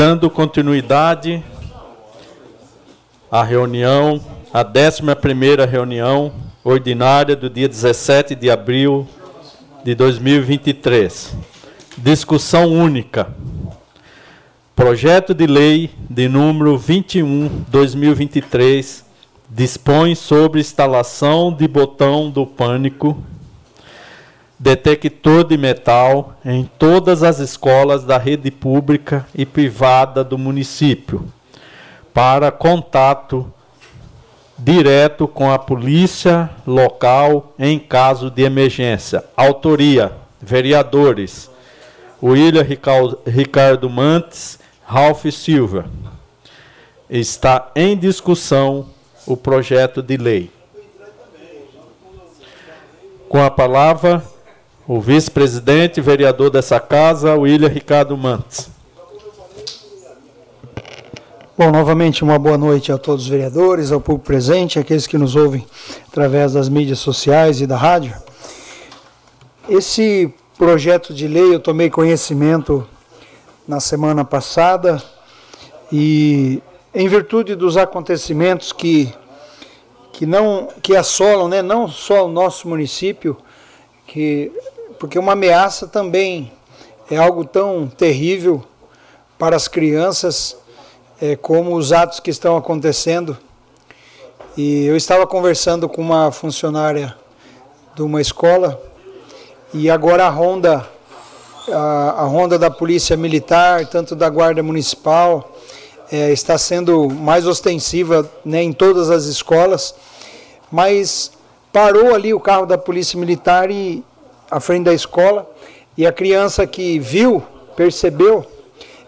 Dando continuidade à reunião, à 11ª reunião ordinária do dia 17 de abril de 2023. Discussão única. Projeto de lei de número 21/2023 dispõe sobre instalação de botão do pânico detector de metal em todas as escolas da rede pública e privada do município para contato direto com a polícia local em caso de emergência. Autoria: vereadores William Ricardo Mantes, Ralph Silva. Está em discussão o projeto de lei. Com a palavra, o vice-presidente, vereador dessa casa, William Ricardo Mantes. Bom, novamente uma boa noite a todos os vereadores, ao público presente, aqueles que nos ouvem através das mídias sociais e da rádio. Esse projeto de lei eu tomei conhecimento na semana passada e em virtude dos acontecimentos que que não que assolam, né, não só o nosso município, que porque uma ameaça também é algo tão terrível para as crianças é, como os atos que estão acontecendo. E eu estava conversando com uma funcionária de uma escola e agora a ronda, a, a ronda da polícia militar, tanto da guarda municipal, é, está sendo mais ostensiva né, em todas as escolas, mas parou ali o carro da polícia militar e à frente da escola e a criança que viu, percebeu,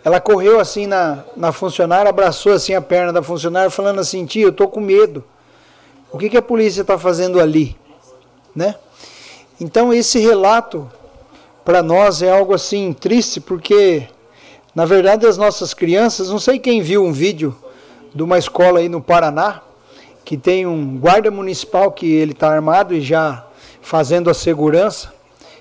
ela correu assim na, na funcionária, abraçou assim a perna da funcionária, falando assim: Tia, eu estou com medo. O que, que a polícia está fazendo ali? Né? Então, esse relato para nós é algo assim triste, porque na verdade as nossas crianças, não sei quem viu um vídeo de uma escola aí no Paraná, que tem um guarda municipal que ele está armado e já fazendo a segurança,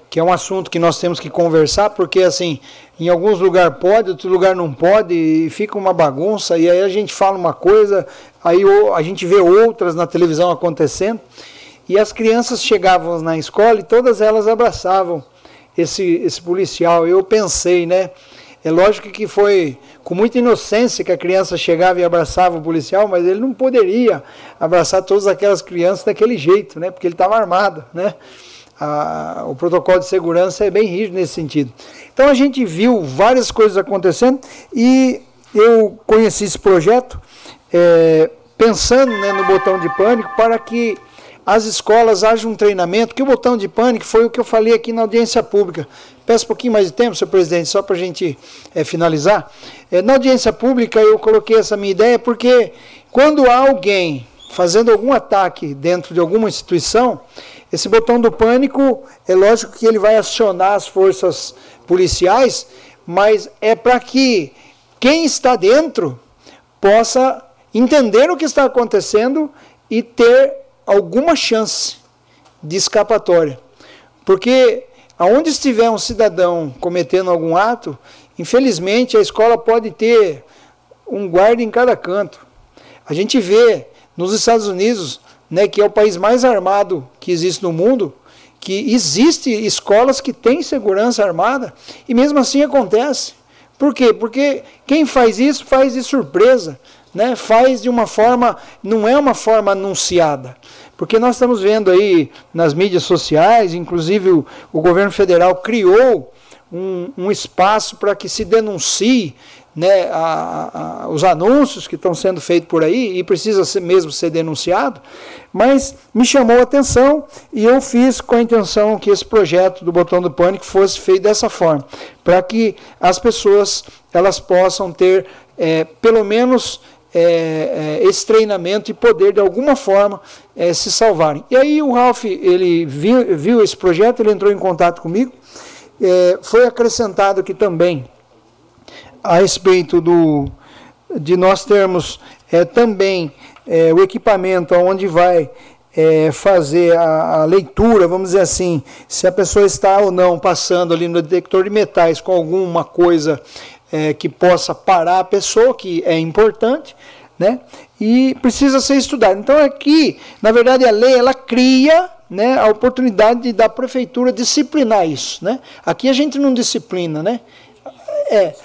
que é um assunto que nós temos que conversar, porque assim, em alguns lugares pode, outro lugar não pode, e fica uma bagunça, e aí a gente fala uma coisa, aí a gente vê outras na televisão acontecendo, e as crianças chegavam na escola e todas elas abraçavam esse, esse policial. Eu pensei, né? É lógico que foi com muita inocência que a criança chegava e abraçava o policial, mas ele não poderia abraçar todas aquelas crianças daquele jeito, né? Porque ele estava armado, né? a, o protocolo de segurança é bem rígido nesse sentido. Então a gente viu várias coisas acontecendo e eu conheci esse projeto é, pensando né, no botão de pânico para que as escolas haja um treinamento, que o botão de pânico foi o que eu falei aqui na audiência pública. Peço um pouquinho mais de tempo, senhor presidente, só para a gente é, finalizar. É, na audiência pública eu coloquei essa minha ideia porque quando há alguém fazendo algum ataque dentro de alguma instituição, esse botão do pânico, é lógico que ele vai acionar as forças policiais, mas é para que quem está dentro possa entender o que está acontecendo e ter alguma chance de escapatória. Porque aonde estiver um cidadão cometendo algum ato, infelizmente a escola pode ter um guarda em cada canto. A gente vê nos Estados Unidos né, que é o país mais armado que existe no mundo, que existe escolas que têm segurança armada e mesmo assim acontece. Por quê? Porque quem faz isso faz de surpresa, né? faz de uma forma, não é uma forma anunciada. Porque nós estamos vendo aí nas mídias sociais, inclusive o, o governo federal criou um, um espaço para que se denuncie né, a, a, os anúncios que estão sendo feitos por aí e precisa ser, mesmo ser denunciado, mas me chamou a atenção e eu fiz com a intenção que esse projeto do botão do pânico fosse feito dessa forma, para que as pessoas elas possam ter é, pelo menos é, é, esse treinamento e poder de alguma forma é, se salvarem. E aí o Ralph ele viu, viu, esse projeto, ele entrou em contato comigo, é, foi acrescentado que também a respeito do, de nós termos é, também é, o equipamento onde vai é, fazer a, a, leitura, vamos dizer assim, se a pessoa está ou não passando ali no detector de metais com alguma coisa é, que possa parar a pessoa, que é importante, né? E precisa ser estudado. Então aqui, na verdade, a lei ela cria né, a oportunidade da prefeitura disciplinar isso, né? Aqui a gente não disciplina, né? É.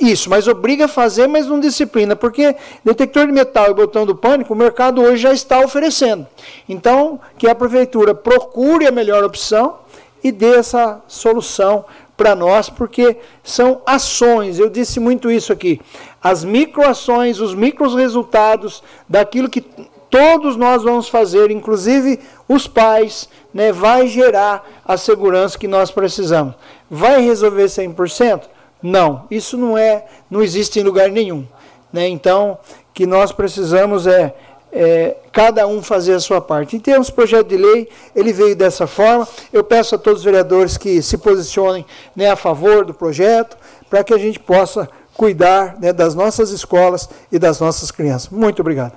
Isso, mas obriga a fazer, mas não disciplina, porque detector de metal e botão do pânico, o mercado hoje já está oferecendo. Então, que a prefeitura procure a melhor opção e dê essa solução para nós, porque são ações, eu disse muito isso aqui, as microações, os micros resultados daquilo que todos nós vamos fazer, inclusive os pais, né, vai gerar a segurança que nós precisamos. Vai resolver 100%? Não, isso não é, não existe em lugar nenhum. Né? Então, que nós precisamos é é, cada um fazer a sua parte. Em termos de projeto de lei, ele veio dessa forma. Eu peço a todos os vereadores que se posicionem né, a favor do projeto, para que a gente possa cuidar né, das nossas escolas e das nossas crianças. Muito obrigado.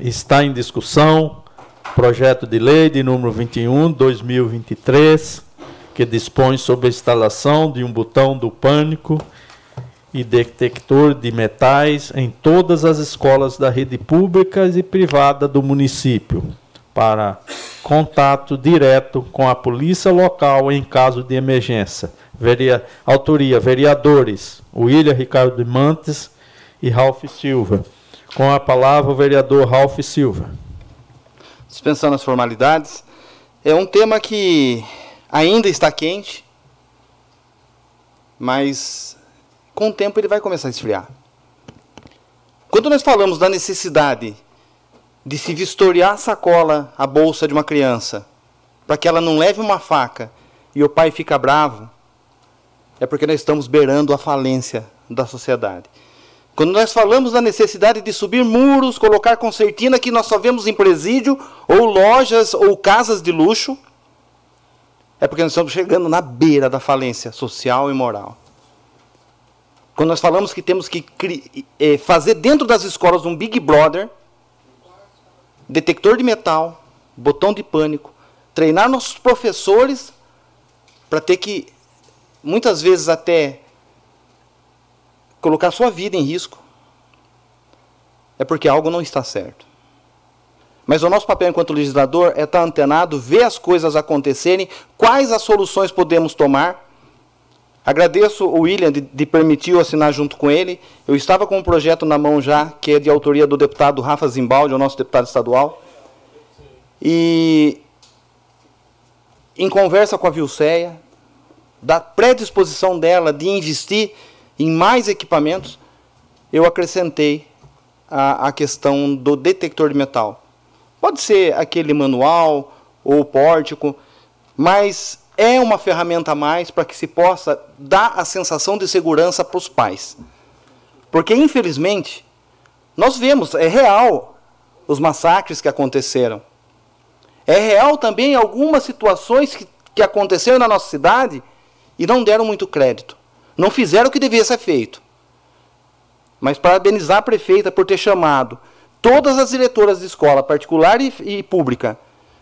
Está em discussão projeto de lei de número 21, 2023, que dispõe sobre a instalação de um botão do pânico e detector de metais em todas as escolas da rede pública e privada do município, para contato direto com a polícia local em caso de emergência. Veria, autoria: vereadores William Ricardo Mantes e Ralph Silva. Com a palavra, o vereador Ralph Silva. Dispensando as formalidades, é um tema que ainda está quente, mas com o tempo ele vai começar a esfriar. Quando nós falamos da necessidade de se vistoriar a sacola, a bolsa de uma criança, para que ela não leve uma faca e o pai fica bravo, é porque nós estamos beirando a falência da sociedade. Quando nós falamos da necessidade de subir muros, colocar concertina que nós só vemos em presídio, ou lojas, ou casas de luxo, é porque nós estamos chegando na beira da falência social e moral. Quando nós falamos que temos que é, fazer dentro das escolas um Big Brother, detector de metal, botão de pânico, treinar nossos professores para ter que, muitas vezes até, colocar sua vida em risco, é porque algo não está certo. Mas o nosso papel enquanto legislador é estar antenado, ver as coisas acontecerem, quais as soluções podemos tomar Agradeço o William de, de permitir eu assinar junto com ele. Eu estava com um projeto na mão já, que é de autoria do deputado Rafa Zimbaldi, o nosso deputado estadual. E em conversa com a Vilceia, da predisposição dela de investir em mais equipamentos, eu acrescentei a, a questão do detector de metal. Pode ser aquele manual ou pórtico, mas é uma ferramenta a mais para que se possa dar a sensação de segurança para os pais. Porque, infelizmente, nós vemos, é real, os massacres que aconteceram. É real também algumas situações que, que aconteceram na nossa cidade e não deram muito crédito. Não fizeram o que devia ser feito. Mas parabenizar a prefeita por ter chamado todas as diretoras de escola, particular e, e pública,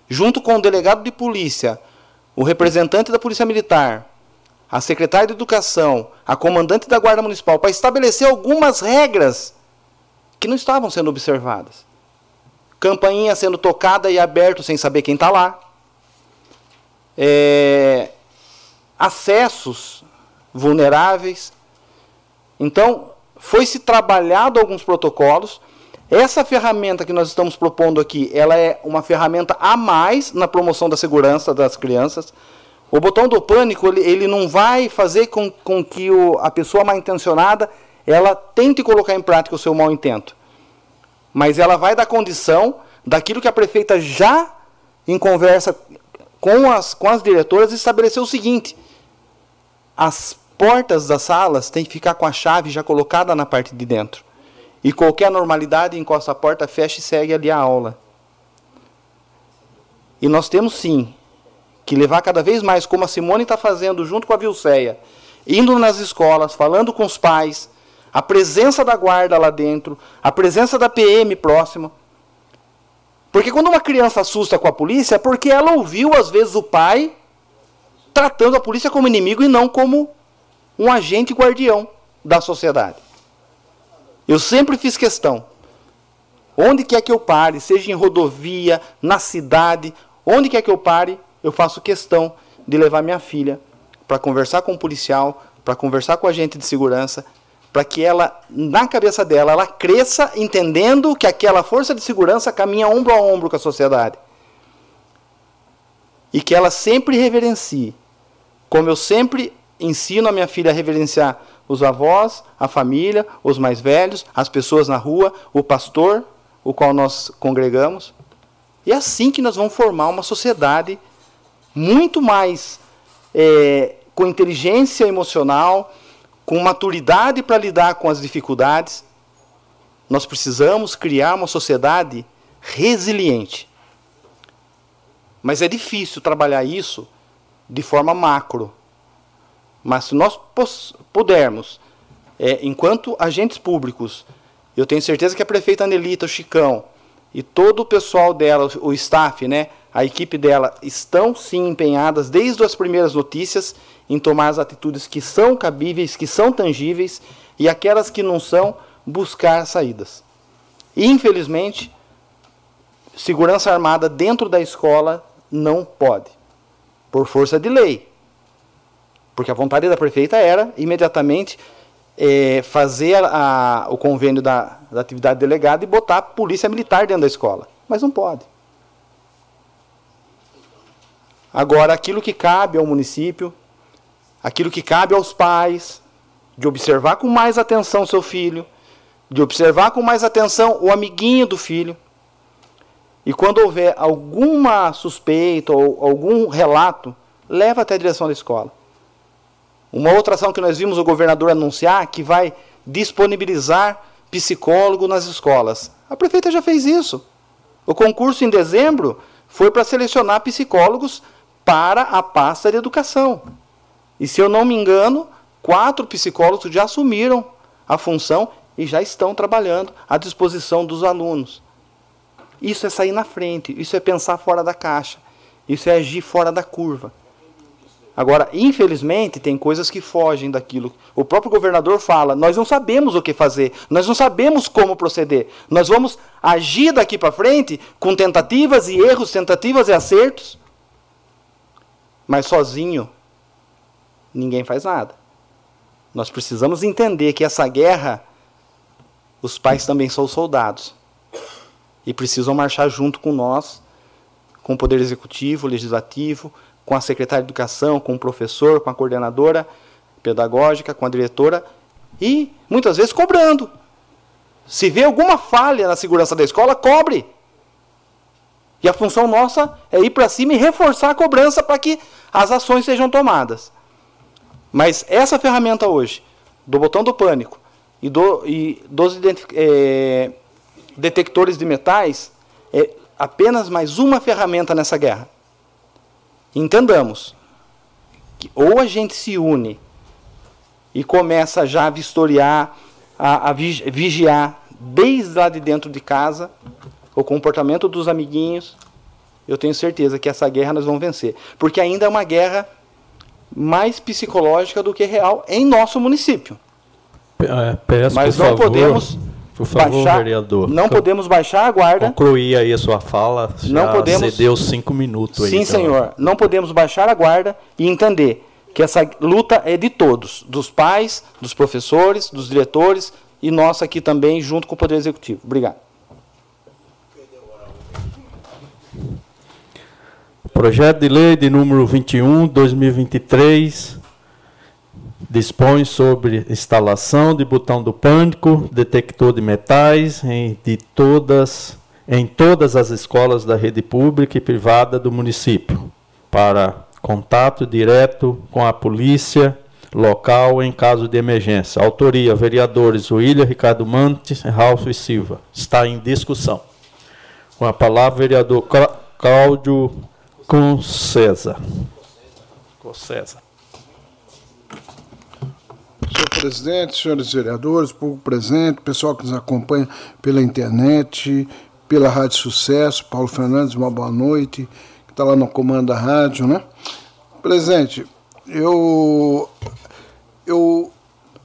junto com o delegado de polícia, o representante da Polícia Militar, a secretária de Educação, a comandante da Guarda Municipal, para estabelecer algumas regras que não estavam sendo observadas. Campainha sendo tocada e aberto sem saber quem está lá. É, acessos vulneráveis. Então, foi-se trabalhado alguns protocolos essa ferramenta que nós estamos propondo aqui, ela é uma ferramenta a mais na promoção da segurança das crianças. O botão do pânico, ele, ele não vai fazer com, com que o, a pessoa mal intencionada ela tente colocar em prática o seu mau intento. Mas ela vai dar condição daquilo que a prefeita já, em conversa com as, com as diretoras, estabeleceu o seguinte: as portas das salas têm que ficar com a chave já colocada na parte de dentro. E qualquer normalidade encosta a porta, fecha e segue ali a aula. E nós temos sim que levar cada vez mais, como a Simone está fazendo junto com a Vilceia, indo nas escolas, falando com os pais, a presença da guarda lá dentro, a presença da PM próxima. Porque quando uma criança assusta com a polícia, é porque ela ouviu, às vezes, o pai tratando a polícia como inimigo e não como um agente guardião da sociedade. Eu sempre fiz questão. Onde quer que eu pare, seja em rodovia, na cidade, onde quer que eu pare, eu faço questão de levar minha filha para conversar com o policial, para conversar com o agente de segurança, para que ela, na cabeça dela, ela cresça entendendo que aquela força de segurança caminha ombro a ombro com a sociedade. E que ela sempre reverencie, como eu sempre ensino a minha filha a reverenciar os avós, a família, os mais velhos, as pessoas na rua, o pastor, o qual nós congregamos. E é assim que nós vamos formar uma sociedade muito mais é, com inteligência emocional, com maturidade para lidar com as dificuldades. Nós precisamos criar uma sociedade resiliente. Mas é difícil trabalhar isso de forma macro. Mas se nós pudermos, é, enquanto agentes públicos, eu tenho certeza que a prefeita Anelita, o Chicão e todo o pessoal dela, o staff, né, a equipe dela, estão sim empenhadas desde as primeiras notícias em tomar as atitudes que são cabíveis, que são tangíveis e aquelas que não são, buscar saídas. Infelizmente, segurança armada dentro da escola não pode, por força de lei. Porque a vontade da prefeita era imediatamente é, fazer a, o convênio da, da atividade delegada e botar a polícia militar dentro da escola. Mas não pode. Agora, aquilo que cabe ao município, aquilo que cabe aos pais, de observar com mais atenção seu filho, de observar com mais atenção o amiguinho do filho. E quando houver alguma suspeita ou algum relato, leva até a direção da escola. Uma outra ação que nós vimos o governador anunciar que vai disponibilizar psicólogo nas escolas. A prefeita já fez isso. O concurso em dezembro foi para selecionar psicólogos para a pasta de educação. E se eu não me engano, quatro psicólogos já assumiram a função e já estão trabalhando à disposição dos alunos. Isso é sair na frente, isso é pensar fora da caixa, isso é agir fora da curva. Agora, infelizmente, tem coisas que fogem daquilo. O próprio governador fala: nós não sabemos o que fazer, nós não sabemos como proceder. Nós vamos agir daqui para frente com tentativas e erros, tentativas e acertos. Mas sozinho, ninguém faz nada. Nós precisamos entender que essa guerra, os pais também são soldados. E precisam marchar junto com nós, com o Poder Executivo, Legislativo, com a secretária de educação, com o professor, com a coordenadora pedagógica, com a diretora e muitas vezes cobrando. Se vê alguma falha na segurança da escola, cobre. E a função nossa é ir para cima e reforçar a cobrança para que as ações sejam tomadas. Mas essa ferramenta hoje, do botão do pânico e, do, e dos é, detectores de metais, é apenas mais uma ferramenta nessa guerra. Entendamos que ou a gente se une e começa já a vistoriar, a, a vigiar desde lá de dentro de casa o comportamento dos amiguinhos, eu tenho certeza que essa guerra nós vamos vencer. Porque ainda é uma guerra mais psicológica do que real em nosso município. É, peço, Mas não favor. podemos por favor, baixar, vereador. Não podemos baixar a guarda. Concluir aí a sua fala. Não podemos. Cedeu cinco minutos aí. Sim, então. senhor. Não podemos baixar a guarda e entender que essa luta é de todos, dos pais, dos professores, dos diretores e nossa aqui também, junto com o Poder Executivo. Obrigado. Projeto de lei de número 21, 2023 dispõe sobre instalação de botão do pânico, detector de metais em, de todas, em todas as escolas da rede pública e privada do município, para contato direto com a polícia local em caso de emergência. Autoria: vereadores William Ricardo Mantes, Ralph e Silva. Está em discussão. Com a palavra, vereador Cláudio Concesa. Concesa. Senhor presidente, senhores vereadores, povo presente, pessoal que nos acompanha pela internet, pela Rádio Sucesso, Paulo Fernandes, uma boa noite, que está lá no comando da rádio, né? Presente. Eu, eu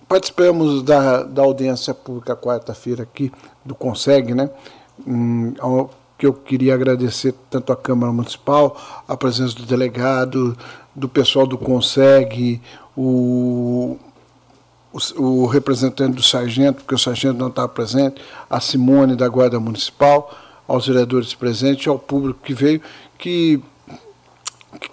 participamos da, da audiência pública quarta-feira aqui do Conseg, né? Hum, que eu queria agradecer tanto à Câmara Municipal, a presença do delegado, do pessoal do Conseg, o, o, o representante do sargento, porque o sargento não estava presente, a Simone da Guarda Municipal, aos vereadores presentes, ao público que veio, que,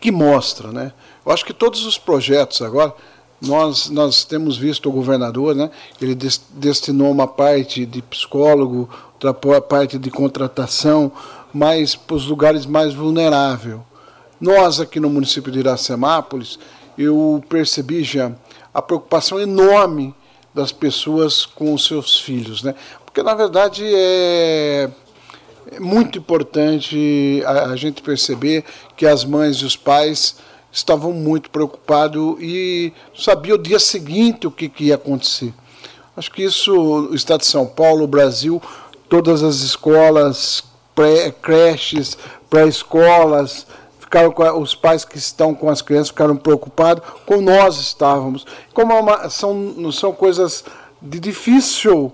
que mostra, né? Eu acho que todos os projetos agora, nós, nós temos visto o governador, né? Ele des, destinou uma parte de psicólogo, outra parte de contratação, mais para os lugares mais vulneráveis. Nós aqui no município de Iracemápolis, eu percebi já a preocupação enorme das pessoas com os seus filhos, né? Porque na verdade é é muito importante a, gente perceber que as mães e os pais estavam muito preocupados e sabiam o dia seguinte o que, que ia acontecer. Acho que isso, o Estado de São Paulo, o Brasil, todas as escolas, pré, creches, pré-escolas, ficaram os pais que estão com as crianças ficaram preocupados, como nós estávamos. Como é uma, são, são coisas de difícil,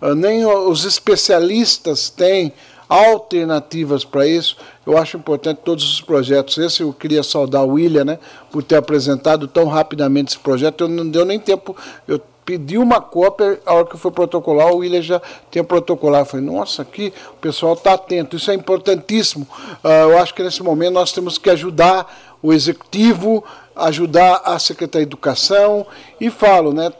ah, nem os especialistas têm alternativas para isso. Eu acho importante todos os projetos. Esse eu queria saudar o William, né, por ter apresentado tão rapidamente esse projeto. Eu não deu nem tempo. Eu pedi uma cópia, a hora que foi protocolar, o William já tinha protocolado. Eu falei, nossa, aqui o pessoal está atento, isso é importantíssimo. Uh, eu acho que nesse momento nós temos que ajudar o executivo, ajudar a Secretaria de Educação, e falo, né,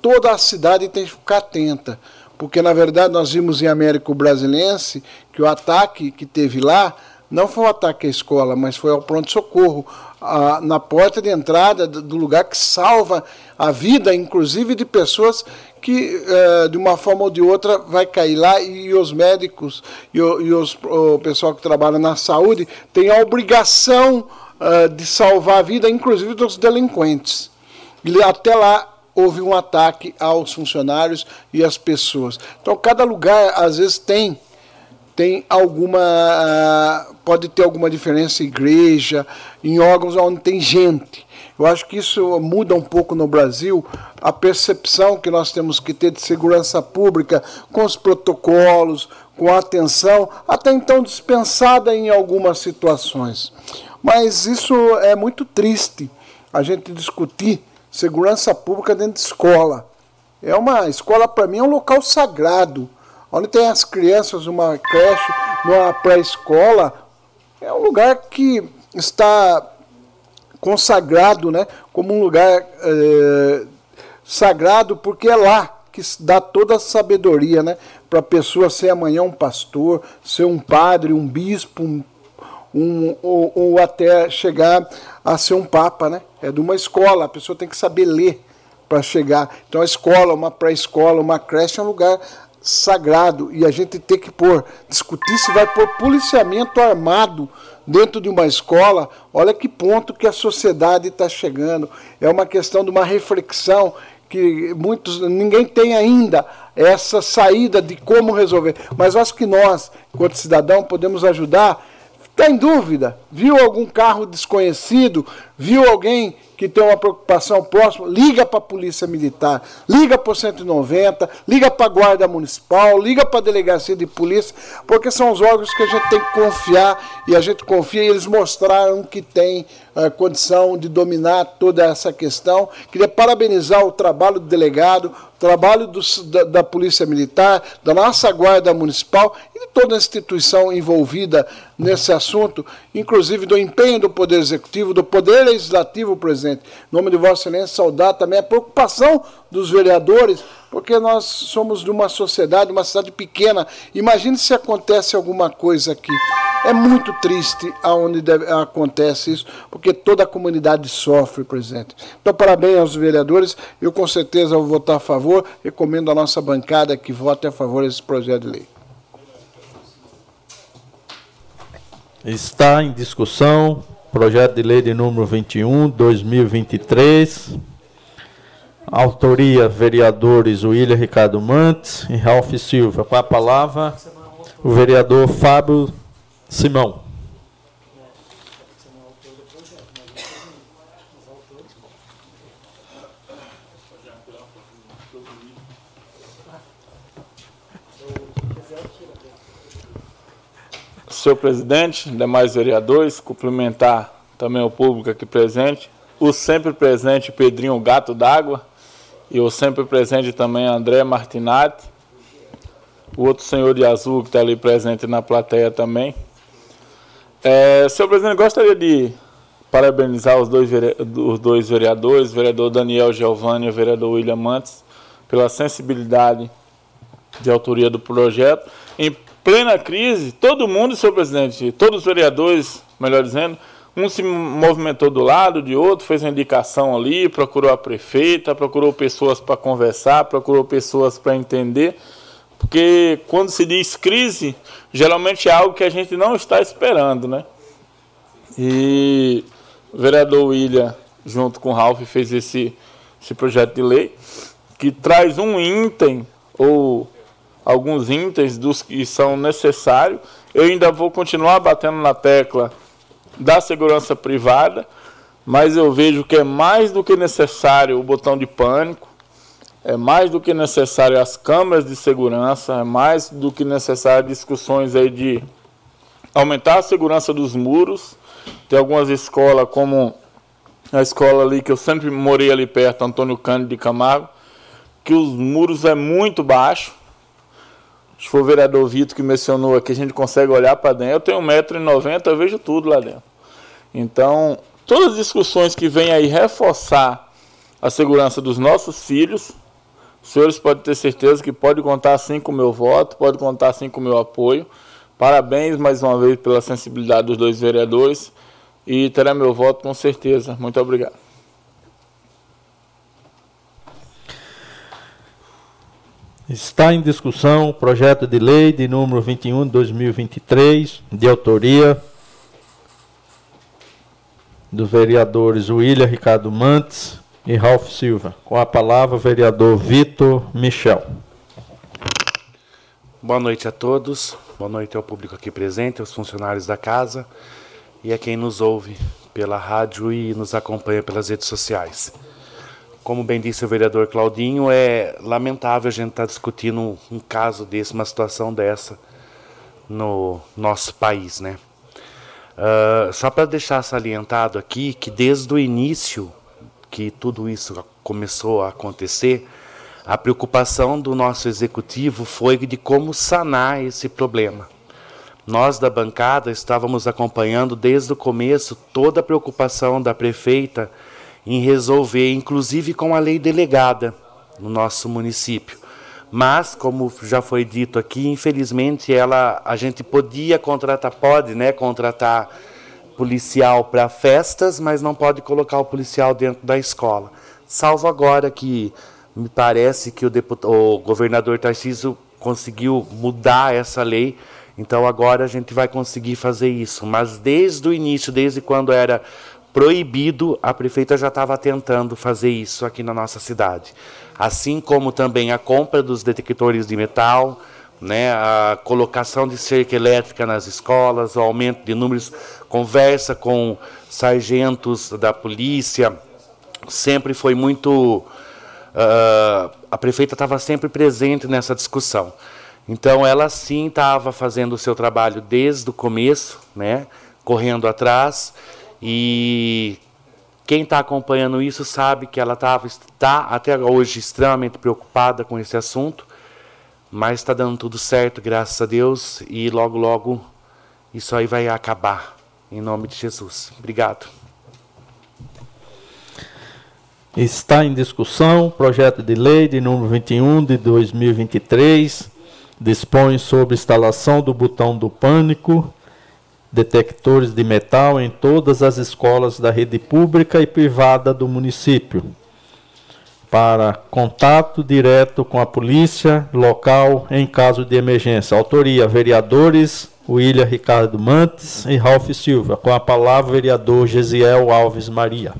toda a cidade tem que ficar atenta porque na verdade nós vimos em Américo Brasilense que o ataque que teve lá não foi um ataque à escola, mas foi ao pronto-socorro, na porta de entrada do lugar que salva a vida, inclusive de pessoas que, é, de uma forma ou de outra, vai cair lá e, os médicos e, os, o pessoal que trabalha na saúde tem a obrigação é, de salvar a vida, inclusive dos delinquentes. E até lá houve um ataque aos funcionários e às pessoas. Então, cada lugar, às vezes, tem tem alguma ah, pode ter alguma diferença em igreja, em órgãos onde tem gente. Eu acho que isso muda um pouco no Brasil a percepção que nós temos que ter de segurança pública com os protocolos, com a atenção, até então dispensada em algumas situações. Mas isso é muito triste a gente discutir segurança pública dentro de escola. É uma escola para mim é um local sagrado, onde tem as crianças, uma creche, numa pré-escola, é um lugar que está consagrado, né, como um lugar é, sagrado, porque é lá que dá toda a sabedoria, né, para a pessoa ser amanhã um pastor, ser um padre, um bispo, um, um ou, ou até chegar a ser um papa, né? É de uma escola, a pessoa tem que saber ler para chegar. Então a escola, uma pré-escola, uma creche é um lugar sagrado e a gente tem que pôr, discutir se vai pôr policiamento armado dentro de uma escola, olha que ponto que a sociedade está chegando. É uma questão de uma reflexão que muitos ninguém tem ainda essa saída de como resolver. Mas acho que nós, enquanto cidadão, podemos ajudar Está em dúvida? Viu algum carro desconhecido? Viu alguém que tem uma preocupação próxima? Liga para a Polícia Militar, liga para o 190, liga para a Guarda Municipal, liga para a Delegacia de Polícia, porque são os órgãos que a gente tem que confiar e a gente confia e eles mostraram que tem uh, condição de dominar toda essa questão. Queria parabenizar o trabalho do delegado, o trabalho do, da, da Polícia Militar, da nossa Guarda Municipal e de toda a instituição envolvida nesse assunto, inclusive do empenho do Poder Executivo, do Poder Legislativo presente. Em nome de Vossa Excelência, saudar também a preocupação dos vereadores, porque nós somos de uma sociedade, uma cidade pequena. Imagine se acontece alguma coisa aqui. É muito triste aonde deve, acontece isso, porque toda a comunidade sofre, presidente. Então, parabéns aos vereadores. Eu, com certeza, vou votar a favor. Recomendo à nossa bancada que vote a favor desse projeto de lei. Está em discussão projeto de lei de número 21, 2023. Autoria, vereadores William Ricardo Mantes e Ralph Silva. Com a palavra, o vereador Fábio Simão. Senhor presidente, demais vereadores, cumprimentar também o público aqui presente, o sempre presente Pedrinho Gato d'Água e o sempre presente também André Martinati, o outro senhor de azul que está ali presente na plateia também. É, senhor presidente, gostaria de parabenizar os dois, os dois vereadores, vereador Daniel Giovanni e vereador William Mantes, pela sensibilidade de autoria do projeto. Em plena crise, todo mundo, senhor presidente, todos os vereadores, melhor dizendo, um se movimentou do lado de outro, fez uma indicação ali, procurou a prefeita, procurou pessoas para conversar, procurou pessoas para entender. Porque quando se diz crise, geralmente é algo que a gente não está esperando, né? E o vereador William, junto com o Ralph, fez esse, esse projeto de lei que traz um item ou alguns itens dos que são necessários. Eu ainda vou continuar batendo na tecla da segurança privada, mas eu vejo que é mais do que necessário o botão de pânico, é mais do que necessário as câmeras de segurança, é mais do que necessário discussões aí de aumentar a segurança dos muros. Tem algumas escolas, como a escola ali que eu sempre morei ali perto, Antônio Cândido de Camargo, que os muros é muito baixo. Se for o vereador Vitor que mencionou aqui, a gente consegue olhar para dentro. Eu tenho 1,90m, eu vejo tudo lá dentro. Então, todas as discussões que vêm aí reforçar a segurança dos nossos filhos, os senhores podem ter certeza que pode contar assim com o meu voto, pode contar assim com o meu apoio. Parabéns mais uma vez pela sensibilidade dos dois vereadores e terá meu voto com certeza. Muito obrigado. Está em discussão o projeto de lei de número 21 de 2023, de autoria dos vereadores William Ricardo Mantes e Ralph Silva. Com a palavra, o vereador Vitor Michel. Boa noite a todos, boa noite ao público aqui presente, aos funcionários da casa e a quem nos ouve pela rádio e nos acompanha pelas redes sociais. Como bem disse o vereador Claudinho, é lamentável a gente estar tá discutindo um, um caso desse, uma situação dessa no nosso país, né? Uh, só para deixar salientado aqui que desde o início que tudo isso começou a acontecer, a preocupação do nosso executivo foi de como sanar esse problema. Nós da bancada estávamos acompanhando desde o começo toda a preocupação da prefeita em resolver, inclusive com a lei delegada no nosso município. Mas, como já foi dito aqui, infelizmente ela, a gente podia contratar, pode, né, contratar policial para festas, mas não pode colocar o policial dentro da escola. Salvo agora que me parece que o, deputado, o governador Tarcísio conseguiu mudar essa lei, então agora a gente vai conseguir fazer isso. Mas desde o início, desde quando era proibido, a prefeita já estava tentando fazer isso aqui na nossa cidade. Assim como também a compra dos detectores de metal, né, a colocação de cerca elétrica nas escolas, o aumento de números, conversa com sargentos da polícia, sempre foi muito. Uh, a prefeita estava sempre presente nessa discussão. Então, ela sim estava fazendo o seu trabalho desde o começo, né, correndo atrás e quem está acompanhando isso sabe que ela estava está até hoje extremamente preocupada com esse assunto, mas está dando tudo certo, graças a Deus, e logo, logo isso aí vai acabar, em nome de Jesus. Obrigado. Está em discussão o projeto de lei de número 21 de 2023, dispõe sobre instalação do botão do pânico detectores de metal em todas as escolas da rede pública e privada do município, para contato direto com a polícia local em caso de emergência. Autoria: vereadores William Ricardo Mantes e Ralph Silva. Com a palavra, vereador Gesiel Alves Maria.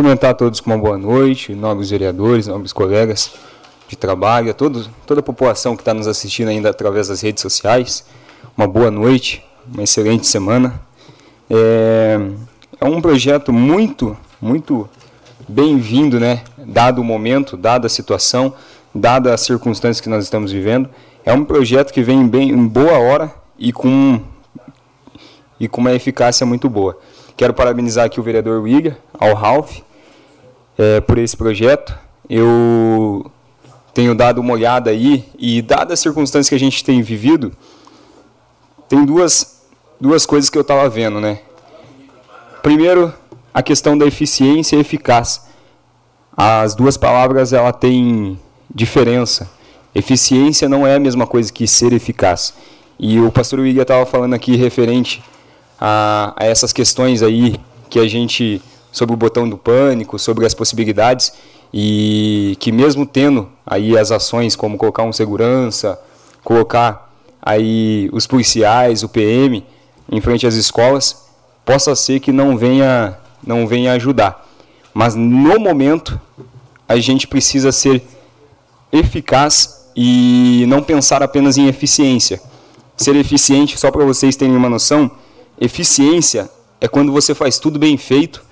Cumprimentar a todos com uma boa noite, nobres vereadores, nobres colegas de trabalho, a todos, toda a população que está nos assistindo ainda através das redes sociais. Uma boa noite, uma excelente semana. É, é um projeto muito, muito bem-vindo, né? Dado o momento, dada a situação, dada as circunstâncias que nós estamos vivendo. É um projeto que vem bem em boa hora e com e com uma eficácia muito boa. Quero parabenizar aqui o vereador William, ao Ralph, é, por esse projeto. Eu tenho dado uma olhada aí e, dadas as circunstâncias que a gente tem vivido, tem duas, duas coisas que eu estava vendo, né? Primeiro, a questão da eficiência e eficácia. As duas palavras ela têm diferença. Eficiência não é a mesma coisa que ser eficaz. E o pastor William estava falando aqui referente a, a essas questões aí que a gente sobre o botão do pânico, sobre as possibilidades e que mesmo tendo aí as ações como colocar um segurança, colocar aí os policiais, o PM em frente às escolas, possa ser que não venha não venha ajudar. Mas no momento a gente precisa ser eficaz e não pensar apenas em eficiência. Ser eficiente, só para vocês terem uma noção, eficiência é quando você faz tudo bem feito,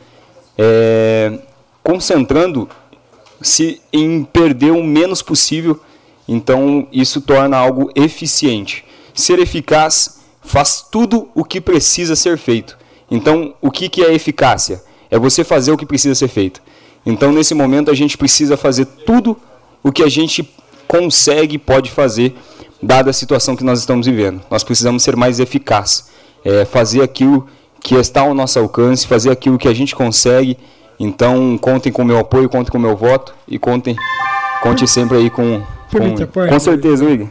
é, concentrando-se em perder o menos possível, então isso torna algo eficiente. Ser eficaz faz tudo o que precisa ser feito. Então, o que, que é eficácia? É você fazer o que precisa ser feito. Então, nesse momento, a gente precisa fazer tudo o que a gente consegue e pode fazer, dada a situação que nós estamos vivendo. Nós precisamos ser mais eficazes, é, fazer aquilo que está ao nosso alcance, fazer aquilo que a gente consegue. Então, contem com o meu apoio, contem com o meu voto e contem, conte sempre aí com, com, com certeza, William.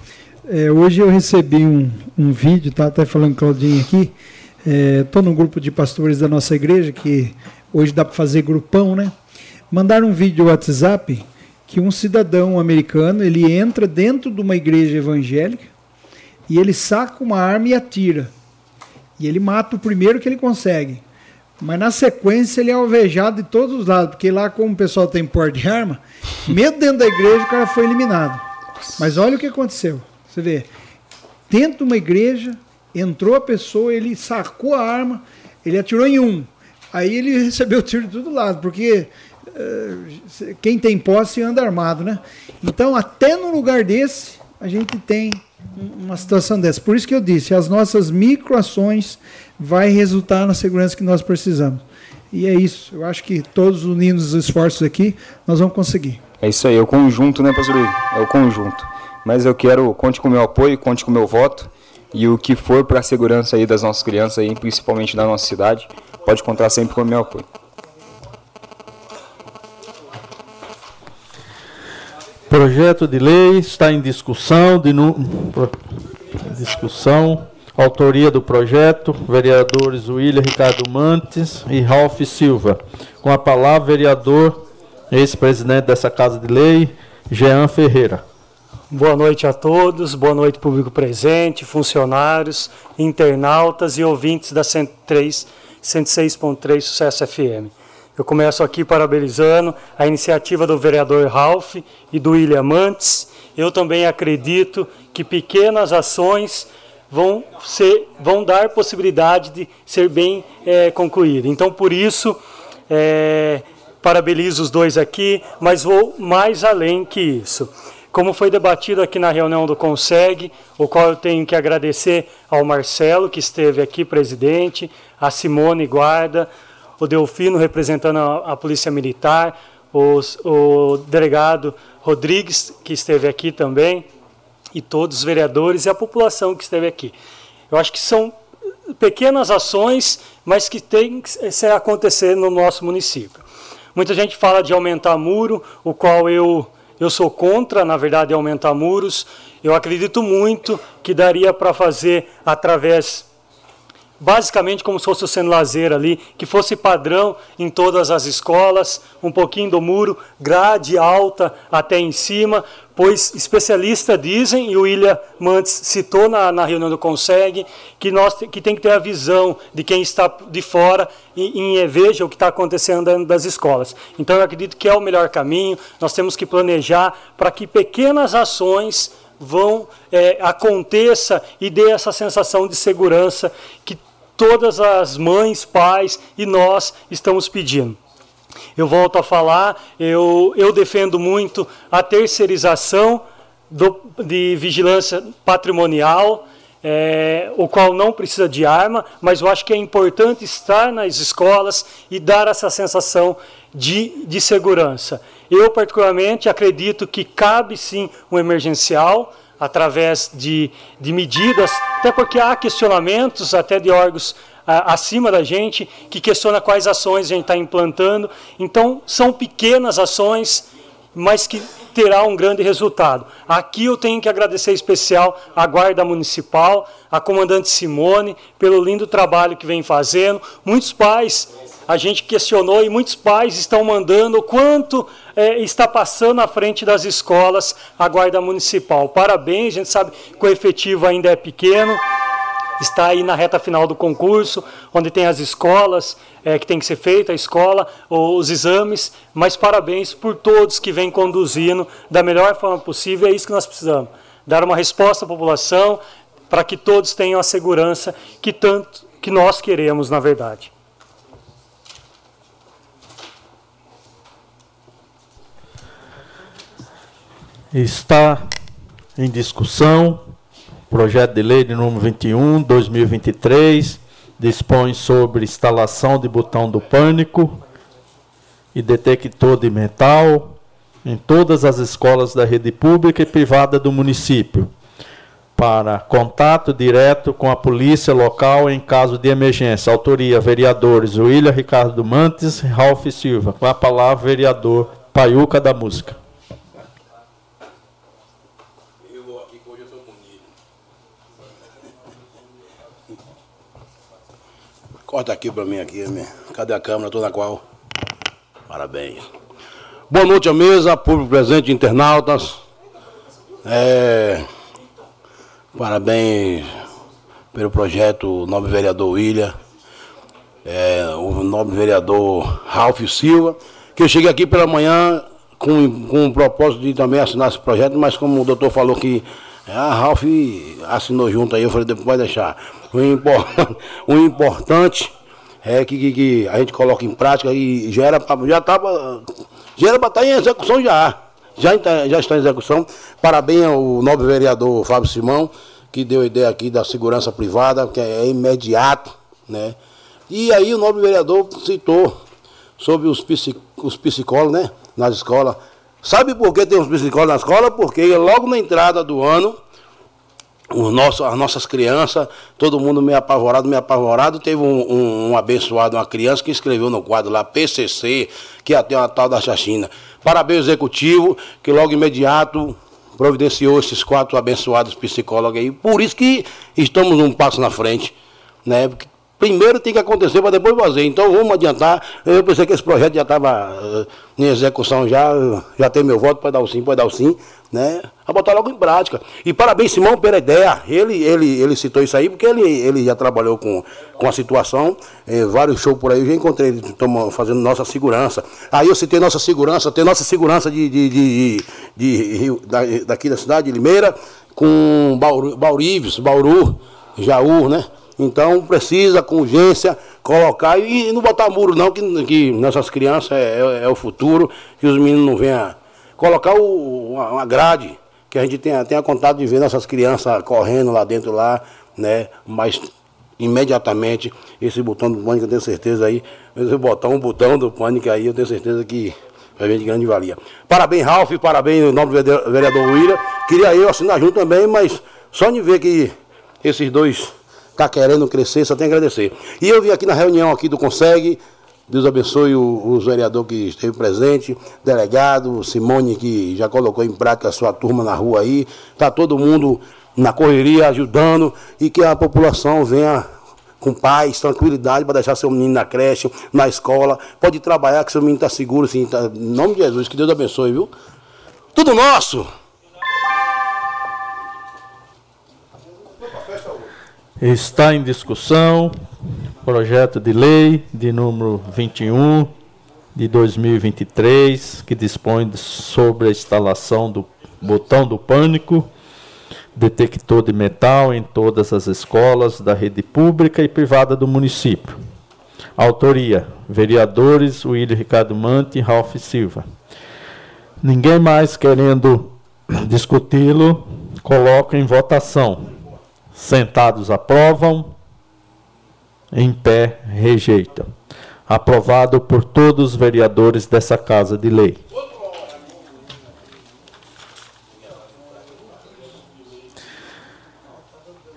É, hoje eu recebi um, um vídeo, tá até falando Claudinho aqui. Estou é, no grupo de pastores da nossa igreja, que hoje dá para fazer grupão, né? Mandaram um vídeo no WhatsApp que um cidadão americano ele entra dentro de uma igreja evangélica e ele saca uma arma e atira. E ele mata o primeiro que ele consegue. Mas na sequência ele é alvejado de todos os lados, porque lá, como o pessoal tem porte de arma, mesmo dentro da igreja, o cara foi eliminado. Mas olha o que aconteceu. Você vê, dentro de uma igreja, entrou a pessoa, ele sacou a arma, ele atirou em um. Aí ele recebeu tiro de todo lado, porque uh, quem tem posse anda armado, né? Então, até no lugar desse, a gente tem uma situação dessa. Por isso que eu disse, as nossas microações vai resultar na segurança que nós precisamos. E é isso. Eu acho que todos unindo os esforços aqui, nós vamos conseguir. É isso aí, é o conjunto, né, pastor? É o conjunto. Mas eu quero, conte com o meu apoio, conte com o meu voto. E o que for para a segurança aí das nossas crianças, aí, principalmente da nossa cidade, pode contar sempre com o meu apoio. Projeto de lei está em discussão, de nu... discussão, autoria do projeto, vereadores William Ricardo Mantes e Ralph Silva. Com a palavra, vereador, ex-presidente dessa Casa de Lei, Jean Ferreira. Boa noite a todos, boa noite público presente, funcionários, internautas e ouvintes da 106.3 Sucesso FM. Eu começo aqui parabenizando a iniciativa do vereador Ralph e do William Mantes. Eu também acredito que pequenas ações vão, ser, vão dar possibilidade de ser bem é, concluída. Então, por isso, é, parabenizo os dois aqui, mas vou mais além que isso. Como foi debatido aqui na reunião do Conseg, o qual eu tenho que agradecer ao Marcelo, que esteve aqui, presidente, a Simone Guarda, o Delfino representando a, a Polícia Militar, os, o delegado Rodrigues, que esteve aqui também, e todos os vereadores e a população que esteve aqui. Eu acho que são pequenas ações, mas que tem que acontecer no nosso município. Muita gente fala de aumentar muro, o qual eu, eu sou contra, na verdade, aumentar muros. Eu acredito muito que daria para fazer através basicamente como se fosse o sendo lazer ali, que fosse padrão em todas as escolas, um pouquinho do muro, grade alta até em cima, pois especialistas dizem, e o William Mantes citou na, na reunião do Conseg, que, nós, que tem que ter a visão de quem está de fora e, e veja o que está acontecendo dentro das escolas. Então eu acredito que é o melhor caminho, nós temos que planejar para que pequenas ações vão é, aconteça e dê essa sensação de segurança que todas as mães, pais e nós estamos pedindo. Eu volto a falar, eu, eu defendo muito a terceirização do, de vigilância patrimonial, é, o qual não precisa de arma, mas eu acho que é importante estar nas escolas e dar essa sensação de, de segurança. Eu, particularmente, acredito que cabe sim um emergencial através de, de medidas, até porque há questionamentos até de órgãos acima da gente que questiona quais ações a gente está implantando. Então, são pequenas ações, mas que terá um grande resultado. Aqui eu tenho que agradecer especial à Guarda Municipal, a comandante Simone, pelo lindo trabalho que vem fazendo. Muitos pais, a gente questionou e muitos pais estão mandando quanto é, está passando à frente das escolas a Guarda Municipal. Parabéns, a gente sabe que o efetivo ainda é pequeno está aí na reta final do concurso, onde tem as escolas é, que tem que ser feita, a escola, os exames, mas parabéns por todos que vêm conduzindo da melhor forma possível, é isso que nós precisamos, dar uma resposta à população para que todos tenham a segurança que tanto que nós queremos, na verdade. Está em discussão Projeto de lei de número 21, 2023, dispõe sobre instalação de botão do pânico e detector de metal em todas as escolas da rede pública e privada do município, para contato direto com a polícia local em caso de emergência. Autoria: vereadores William Ricardo Mantes e Ralph Silva. Com a palavra, vereador Paiuca da Música. Corta aqui para mim aqui, minha. cadê a câmera? Na qual? Parabéns. Boa noite à mesa, público presente, internautas. É... Parabéns pelo projeto nobre vereador William, é, o nobre vereador Ralph Silva, que eu cheguei aqui pela manhã com, com o propósito de também assinar esse projeto, mas como o doutor falou que a Ralph assinou junto aí, eu falei, depois pode deixar. O importante, o importante é que, que, que, a gente coloca em prática e já era já estava já era para estar em execução já. Já, já está em execução. Parabéns ao nobre vereador Fábio Simão, que deu a ideia aqui da segurança privada, que é imediato, né? E aí o nobre vereador citou sobre os, psic, os psicólogos, né? Nas escolas. Sabe por que tem os psicólogos na escola? Porque logo na entrada do ano, os nossos, as nossas crianças, todo mundo meio apavorado, meio apavorado. Teve um, um, um, abençoado, uma criança que escreveu no quadro lá, PCC, que ia ter uma tal da chachina. Parabéns, executivo, que logo imediato providenciou esses quatro abençoados psicólogos aí. Por isso que estamos um passo na frente, né? Porque primeiro tem que acontecer para depois fazer. Então vamos adiantar. Eu pensei que esse projeto já estava uh, em execução, já, já tem meu voto, pode dar o sim, pode dar o sim, né? A botar logo em prática. E parabéns, Simão, pela ideia. Ele, ele, ele citou isso aí porque ele, ele já trabalhou com, com a situação. Eh, vários shows por aí, eu já encontrei ele toma, fazendo nossa segurança. Aí eu citei nossa segurança, tem nossa segurança de, de, de, de, de da, daqui da cidade de Limeira, com Bauru, Baurives, Bauru, Jaú, né? Então precisa, com urgência, colocar e, não botar muro não, que, que nessas crianças é, é, é, o futuro, que os meninos não venham. Colocar o, uma, grade, que a gente tenha, tenha contato de ver nossas crianças correndo lá dentro lá, né? Mas imediatamente esse botão do pânico, eu tenho certeza aí, esse botão, um botão do pânico aí, eu tenho certeza que vai vir de grande valia. Parabéns, Ralf, parabéns, nobre vereador William. Queria eu assinar junto também, mas só de ver que esses dois está querendo crescer, só tem agradecer. E eu vim aqui na reunião aqui do Consegue, Deus abençoe o, vereador que esteve presente, delegado, Simone, que já colocou em prática a sua turma na rua aí, está todo mundo na correria ajudando e que a população venha com paz, tranquilidade para deixar seu menino na creche, na escola, pode trabalhar que seu menino está seguro, assim, tá, em nome de Jesus, que Deus abençoe, viu? Tudo nosso! Está em discussão projeto de lei de número 21 de 2023, que dispõe sobre a instalação do botão do pânico detector de metal em todas as escolas da rede pública e privada do município. Autoria: vereadores William Ricardo Mante e Ralph Silva. Ninguém mais querendo discuti-lo, coloco em votação. Sentados aprovam, em pé rejeitam. Aprovado por todos os vereadores dessa Casa de Lei.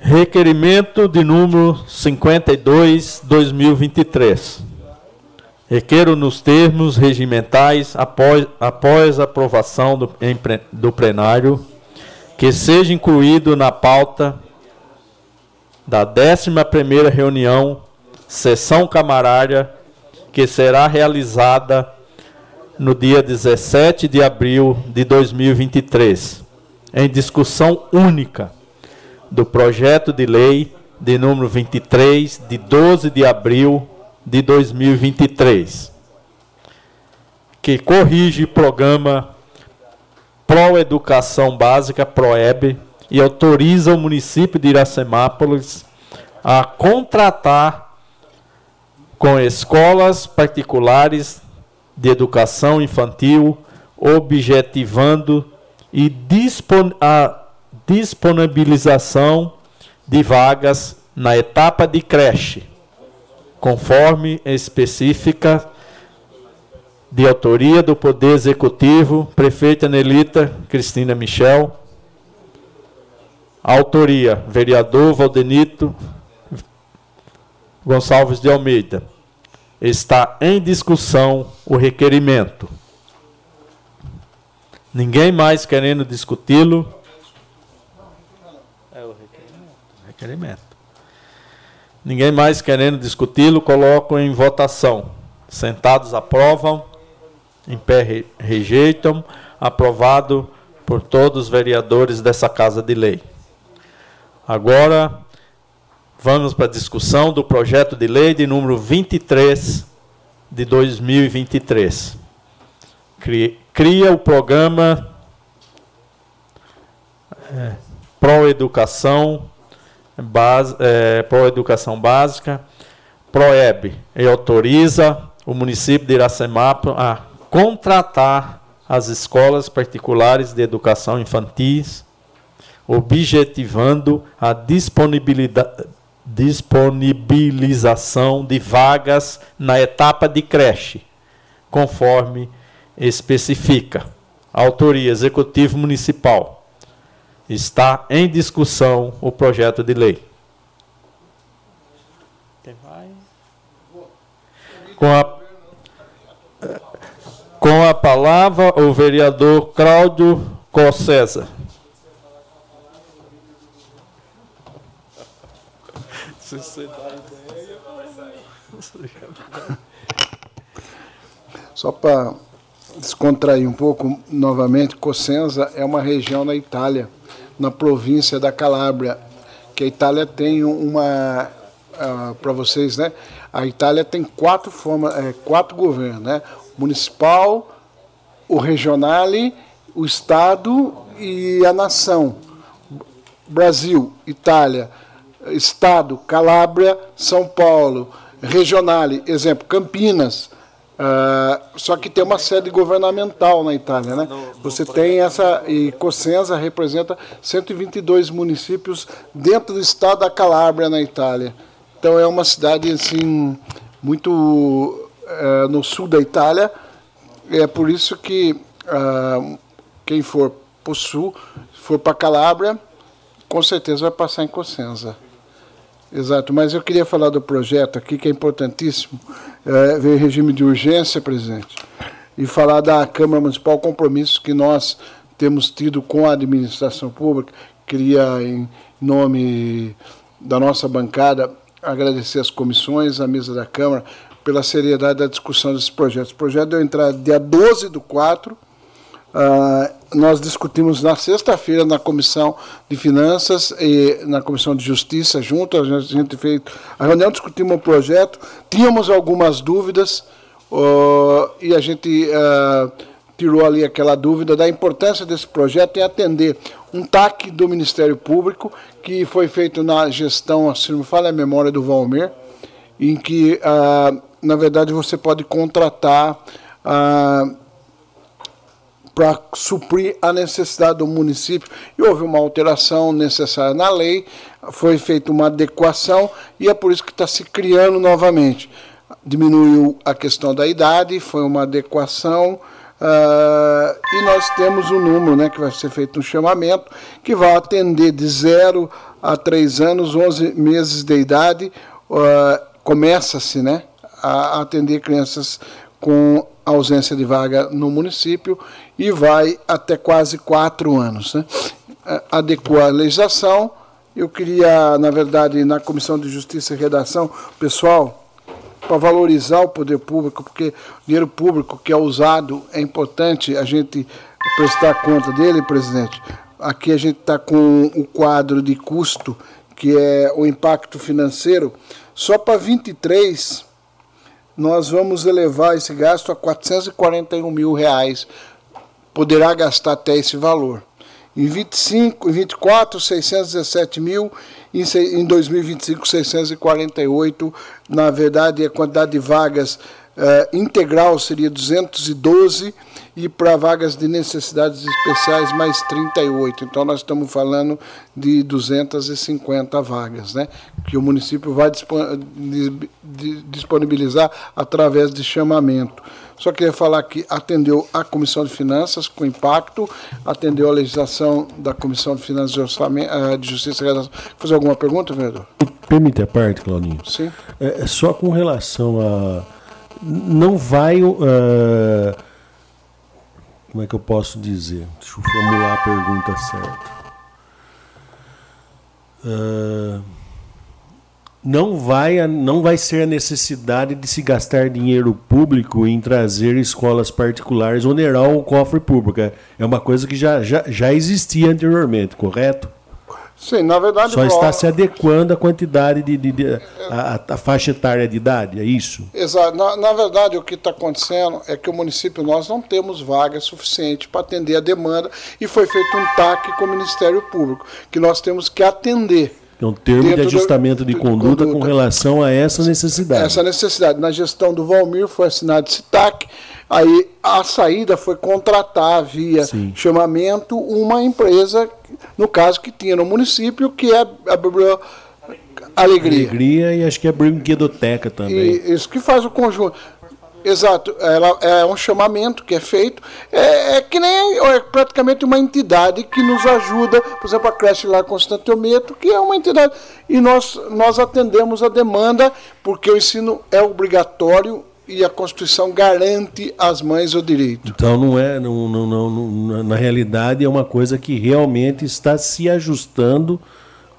Requerimento de número 52, 2023. Requeiro nos termos regimentais, após, após aprovação do, em, do plenário, que seja incluído na pauta da 11ª reunião, sessão camarária, que será realizada no dia 17 de abril de 2023, em discussão única do projeto de lei de número 23, de 12 de abril de 2023, que corrige o programa Pro Educação Básica, PROEB, e autoriza o município de Iracemápolis a contratar com escolas particulares de educação infantil, objetivando e dispon a disponibilização de vagas na etapa de creche, conforme específica de autoria do Poder Executivo, prefeita Nelita Cristina Michel. Autoria, vereador Valdenito Gonçalves de Almeida. Está em discussão o requerimento. Ninguém mais querendo discuti-lo. É o requerimento. requerimento. Ninguém mais querendo discuti-lo, coloco em votação. Sentados aprovam, em pé rejeitam, aprovado por todos os vereadores dessa Casa de Lei. Agora, vamos para a discussão do projeto de lei de número 23 de 2023. Cria o programa é, Pro Educação, base, é, Pro Educação Básica, ProEB, e autoriza o município de Iracemapo a contratar as escolas particulares de educação infantis, objetivando a disponibilidade disponibilização de vagas na etapa de creche, conforme especifica. Autoria Executivo Municipal. Está em discussão o projeto de lei. Com a, com a palavra, o vereador Cláudio Cossesa. Se você dá ideia, Só para descontrair um pouco, novamente, Cosenza é uma região na Itália, na província da Calábria, que a Itália tem uma, uh, para vocês, né? A Itália tem quatro formas, é, quatro governos, né? Municipal, o regionale, o estado e a nação. Brasil, Itália, Estado, Calábria, São Paulo, Regionale, exemplo, Campinas. Uh, só que tem uma sede governamental na Itália, né? Você tem essa e Cosenza representa 122 municípios dentro do estado da Calábria na Itália. Então é uma cidade assim muito uh, no sul da Itália. É por isso que uh, quem for para o sul, for para Calábria, com certeza vai passar em Cosenza. Exato, mas eu queria falar do projeto aqui, que é importantíssimo, é, ver regime de urgência, presidente, e falar da Câmara Municipal, compromissos que nós temos tido com a administração pública. Queria, em nome da nossa bancada, agradecer as comissões, a mesa da Câmara, pela seriedade da discussão desses projetos. O projeto deu entrada dia 12 do 4, Uh, nós discutimos na sexta-feira na Comissão de Finanças e na Comissão de Justiça junto, a gente fez a reunião, discutimos o projeto, tínhamos algumas dúvidas uh, e a gente uh, tirou ali aquela dúvida da importância desse projeto em atender um TAC do Ministério Público, que foi feito na gestão, se não me falha a memória, do Valmer, em que, ah, na verdade, você pode contratar ah, para suprir a necessidade do município. E houve uma alteração necessária na lei, foi feita uma adequação e é por isso que está se criando novamente. Diminuiu a questão da idade, foi uma adequação. Uh, e nós temos um número né, que vai ser feito um chamamento, que vai atender de 0 a 3 anos, 11 meses de idade, uh, começa-se né, a atender crianças com ausência de vaga no município e vai até quase quatro anos. Né? A legislação. Eu queria, na verdade, na Comissão de Justiça e Redação, pessoal, para valorizar o poder público, porque dinheiro público que é usado é importante a gente prestar conta dele, presidente. Aqui a gente está com o quadro de custo, que é o impacto financeiro. Só para 23, nós vamos elevar esse gasto a 441 mil reais. Poderá gastar até esse valor. Em 25, em 24, 617 mil em 2025, 648. Na verdade, a quantidade de vagas uh, integral seria 212 e para vagas de necessidades especiais mais 38. Então nós estamos falando de 250 vagas, né, que o município vai disponibilizar através de chamamento. Só queria falar que atendeu a Comissão de Finanças com impacto, atendeu a legislação da Comissão de Finanças de, Orçamento, eh, de Justiça e Redação. Fazer alguma pergunta, vereador? Permite a parte, Claudinho. Sim. É, só com relação a. Não vai. Uh, como é que eu posso dizer? Deixa eu formular a pergunta certa. Uh, não vai, não vai ser a necessidade de se gastar dinheiro público em trazer escolas particulares onerar o cofre público. É uma coisa que já, já, já existia anteriormente, correto? Sim, na verdade. Só está se adequando à quantidade de. de, de a, a, faixa etária de idade, é isso? Exato. Na, na verdade, o que está acontecendo é que o município, nós não temos vaga suficiente para atender a demanda e foi feito um TAC com o Ministério Público, que nós temos que atender. É um termo de ajustamento do, de, conduta conduta com relação a essa necessidade. Essa necessidade. Na gestão do Valmir foi assinado esse TAC, aí a saída foi contratar via Sim. chamamento uma empresa, no caso que tinha no município, que é a Biblioteca Alegria. Alegria e acho que é a Brinquedoteca também. E isso que faz o conjunto. Exato, ela é um chamamento que é feito, é, é que nem é praticamente uma entidade que nos ajuda, por exemplo, a creche lá Constantinometo, que é uma entidade, e nós, nós atendemos a demanda, porque o ensino é obrigatório e a Constituição garante às mães o direito. Então não é, não, não, não, na realidade é uma coisa que realmente está se ajustando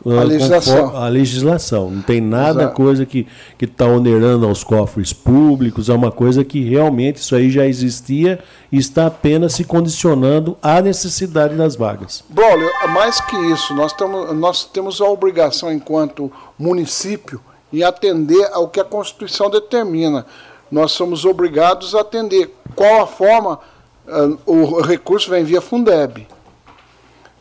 a legislação. a legislação. Não tem nada Exato. coisa que está onerando aos cofres públicos, é uma coisa que realmente isso aí já existia e está apenas se condicionando à necessidade das vagas. Braulio, mais que isso, nós, tamo, nós temos a obrigação, enquanto município, em atender ao que a Constituição determina. Nós somos obrigados a atender. Qual a forma? Uh, o recurso vem via Fundeb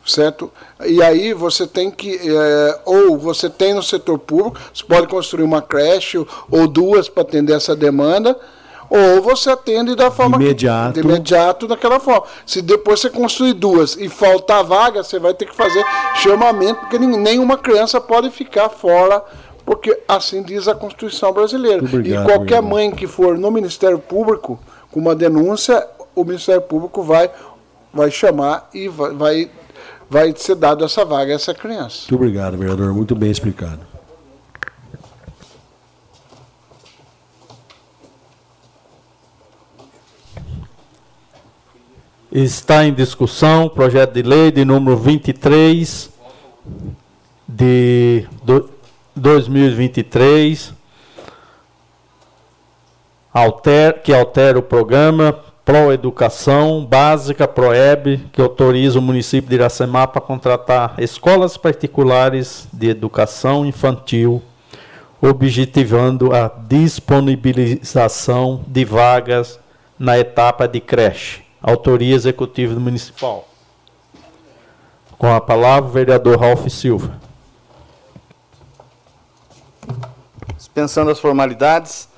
certo? E aí você tem que, é, ou você tem no setor público, você pode construir uma creche ou duas para atender essa demanda, ou você atende da forma imediato. Que, de imediato daquela forma. Se depois você construir duas e faltar vaga, você vai ter que fazer chamamento, porque nenhuma criança pode ficar fora, porque assim diz a Constituição brasileira. Obrigado, e qualquer obrigado. mãe que for no Ministério Público com uma denúncia, o Ministério Público vai vai chamar e vai, vai vai ser dado essa vaga a essa criança. Muito obrigado, vereador. Muito bem explicado. Está em discussão projeto de lei de número 23 de 2023, alter, que altera o programa Proeducação Básica, Proeb, que autoriza o município de Iracemá para contratar escolas particulares de educação infantil, objetivando a disponibilização de vagas na etapa de creche. Autoria executiva do municipal. Com a palavra, o vereador Ralph Silva. Dispensando as formalidades,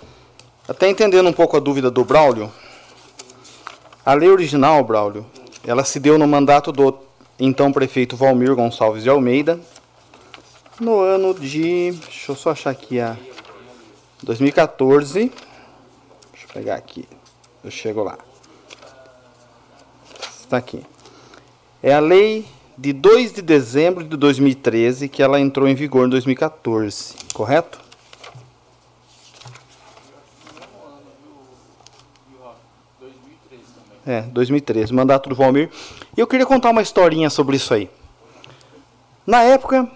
até entendendo um pouco a dúvida do Braulio, a lei original, Braulio, ela se deu no mandato do então prefeito Valmir Gonçalves de Almeida, no ano de. Deixa eu só achar aqui a. 2014. Deixa eu pegar aqui. Eu chego lá. Está aqui. É a lei de 2 de dezembro de 2013 que ela entrou em vigor em 2014, correto? É, 2013, mandato do Valmir. E eu queria contar uma historinha sobre isso aí. Na época,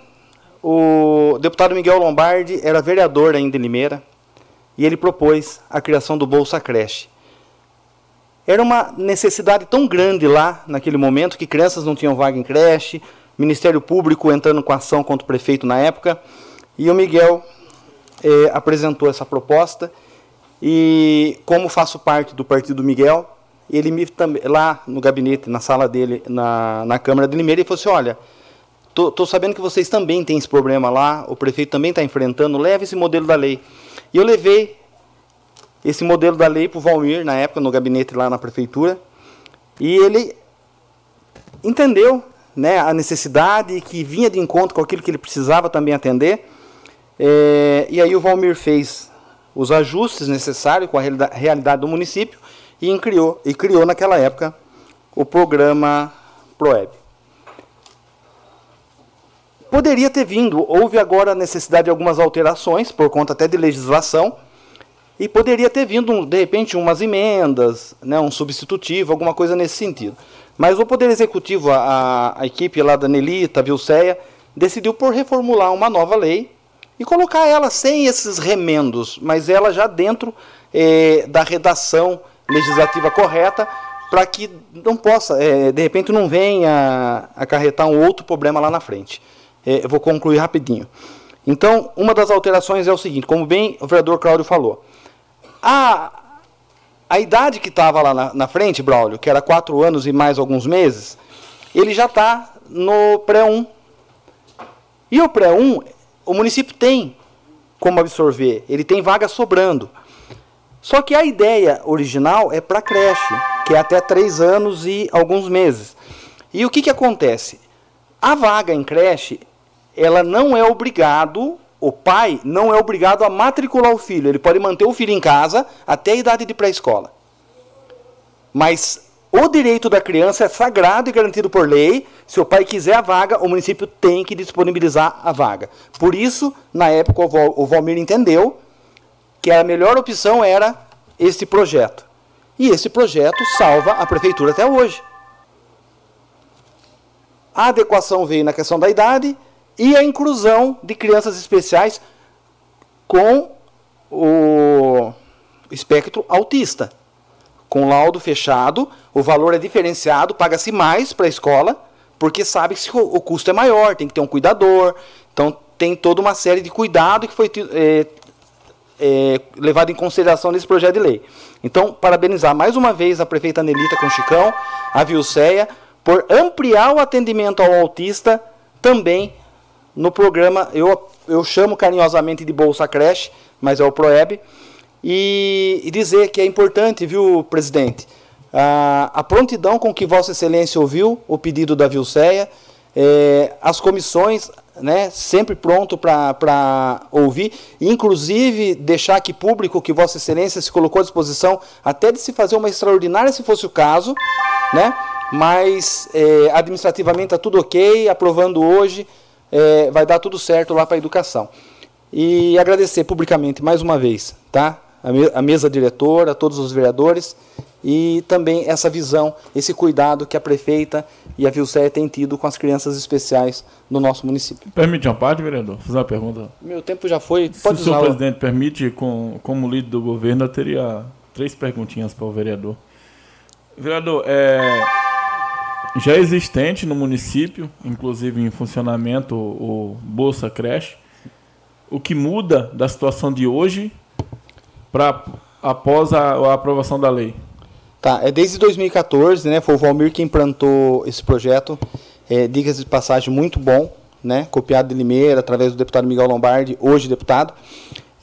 o deputado Miguel Lombardi era vereador ainda em Limeira e ele propôs a criação do Bolsa Creche. Era uma necessidade tão grande lá, naquele momento, que crianças não tinham vaga em creche, Ministério Público entrando com ação contra o prefeito na época, e o Miguel eh, apresentou essa proposta. E como faço parte do partido Miguel, ele me lá no gabinete, na sala dele, na, na Câmara de Limeira, ele falou assim: olha, tô, tô sabendo que vocês também têm esse problema lá, o prefeito também está enfrentando, leve esse modelo da lei. E eu levei esse modelo da lei para o Valmir, na época, no gabinete lá na prefeitura, e ele entendeu né, a necessidade que vinha de encontro com aquilo que ele precisava também atender. É, e aí o Valmir fez os ajustes necessários com a realidade do município e criou, e criou naquela época o programa ProEB. Poderia ter vindo, houve agora necessidade de algumas alterações, por conta até de legislação, e poderia ter vindo, de repente, umas emendas, né, um substitutivo, alguma coisa nesse sentido. Mas o Poder Executivo, a, a equipe lá da Nelita, Vilceia, decidiu por reformular uma nova lei e colocar ela sem esses remendos, mas ela já dentro eh, da redação legislativa correta para que não possa, é, de repente, não venha acarretar um outro problema lá na frente. É, eu vou concluir rapidinho. Então, uma das alterações é o seguinte, como bem o vereador Cláudio falou, a, a idade que estava lá na, na, frente, Braulio, que era quatro anos e mais alguns meses, ele já está no pré-1. E o pré-1, o município tem como absorver, ele tem vaga sobrando. Só que a ideia original é para creche, que é até três anos e alguns meses. E o que, que acontece? A vaga em creche, ela não é obrigado, o pai não é obrigado a matricular o filho. Ele pode manter o filho em casa até a idade de pré-escola. Mas o direito da criança é sagrado e garantido por lei. Se o pai quiser a vaga, o município tem que disponibilizar a vaga. Por isso, na época, o Valmir entendeu que a melhor opção era esse projeto. E esse projeto salva a prefeitura até hoje. A adequação veio na questão da idade e a inclusão de crianças especiais com o espectro autista. Com laudo fechado, o valor é diferenciado, paga-se mais para a escola, porque sabe que o custo é maior, tem que ter um cuidador. Então, tem toda uma série de cuidado que foi é, é, levado em consideração nesse projeto de lei. Então, parabenizar mais uma vez a prefeita Nelita com Chicão, a Vilceia, por ampliar o atendimento ao autista também no programa, eu, eu chamo carinhosamente de Bolsa Creche, mas é o PROEB, e, e dizer que é importante, viu, presidente, a, a, prontidão com que Vossa Excelência ouviu o pedido da Vilceia, é, as comissões né, sempre pronto para ouvir, inclusive deixar aqui público que Vossa Excelência se colocou à disposição até de se fazer uma extraordinária, se fosse o caso, né, mas é, administrativamente está tudo ok, aprovando hoje, é, vai dar tudo certo lá para a educação. E agradecer publicamente mais uma vez, tá? A, a mesa diretora, a todos os vereadores e também essa visão, esse cuidado que a prefeita e a Vilcéia têm tido com as crianças especiais no nosso município. Permite uma parte, vereador? Fazer uma pergunta? Meu tempo já foi. Pode Se o senhor presidente permite, com, como líder do governo, eu teria três perguntinhas para o vereador. Vereador, é, já é existente no município, inclusive em funcionamento, o, o Bolsa Creche. O que muda da situação de hoje para após a, a aprovação da lei? Tá, é desde 2014, né? Foi o Valmir que implantou esse projeto. é, dicas de passagem muito bom, né? copiado de Limeira, através do deputado Miguel Lombardi, hoje deputado.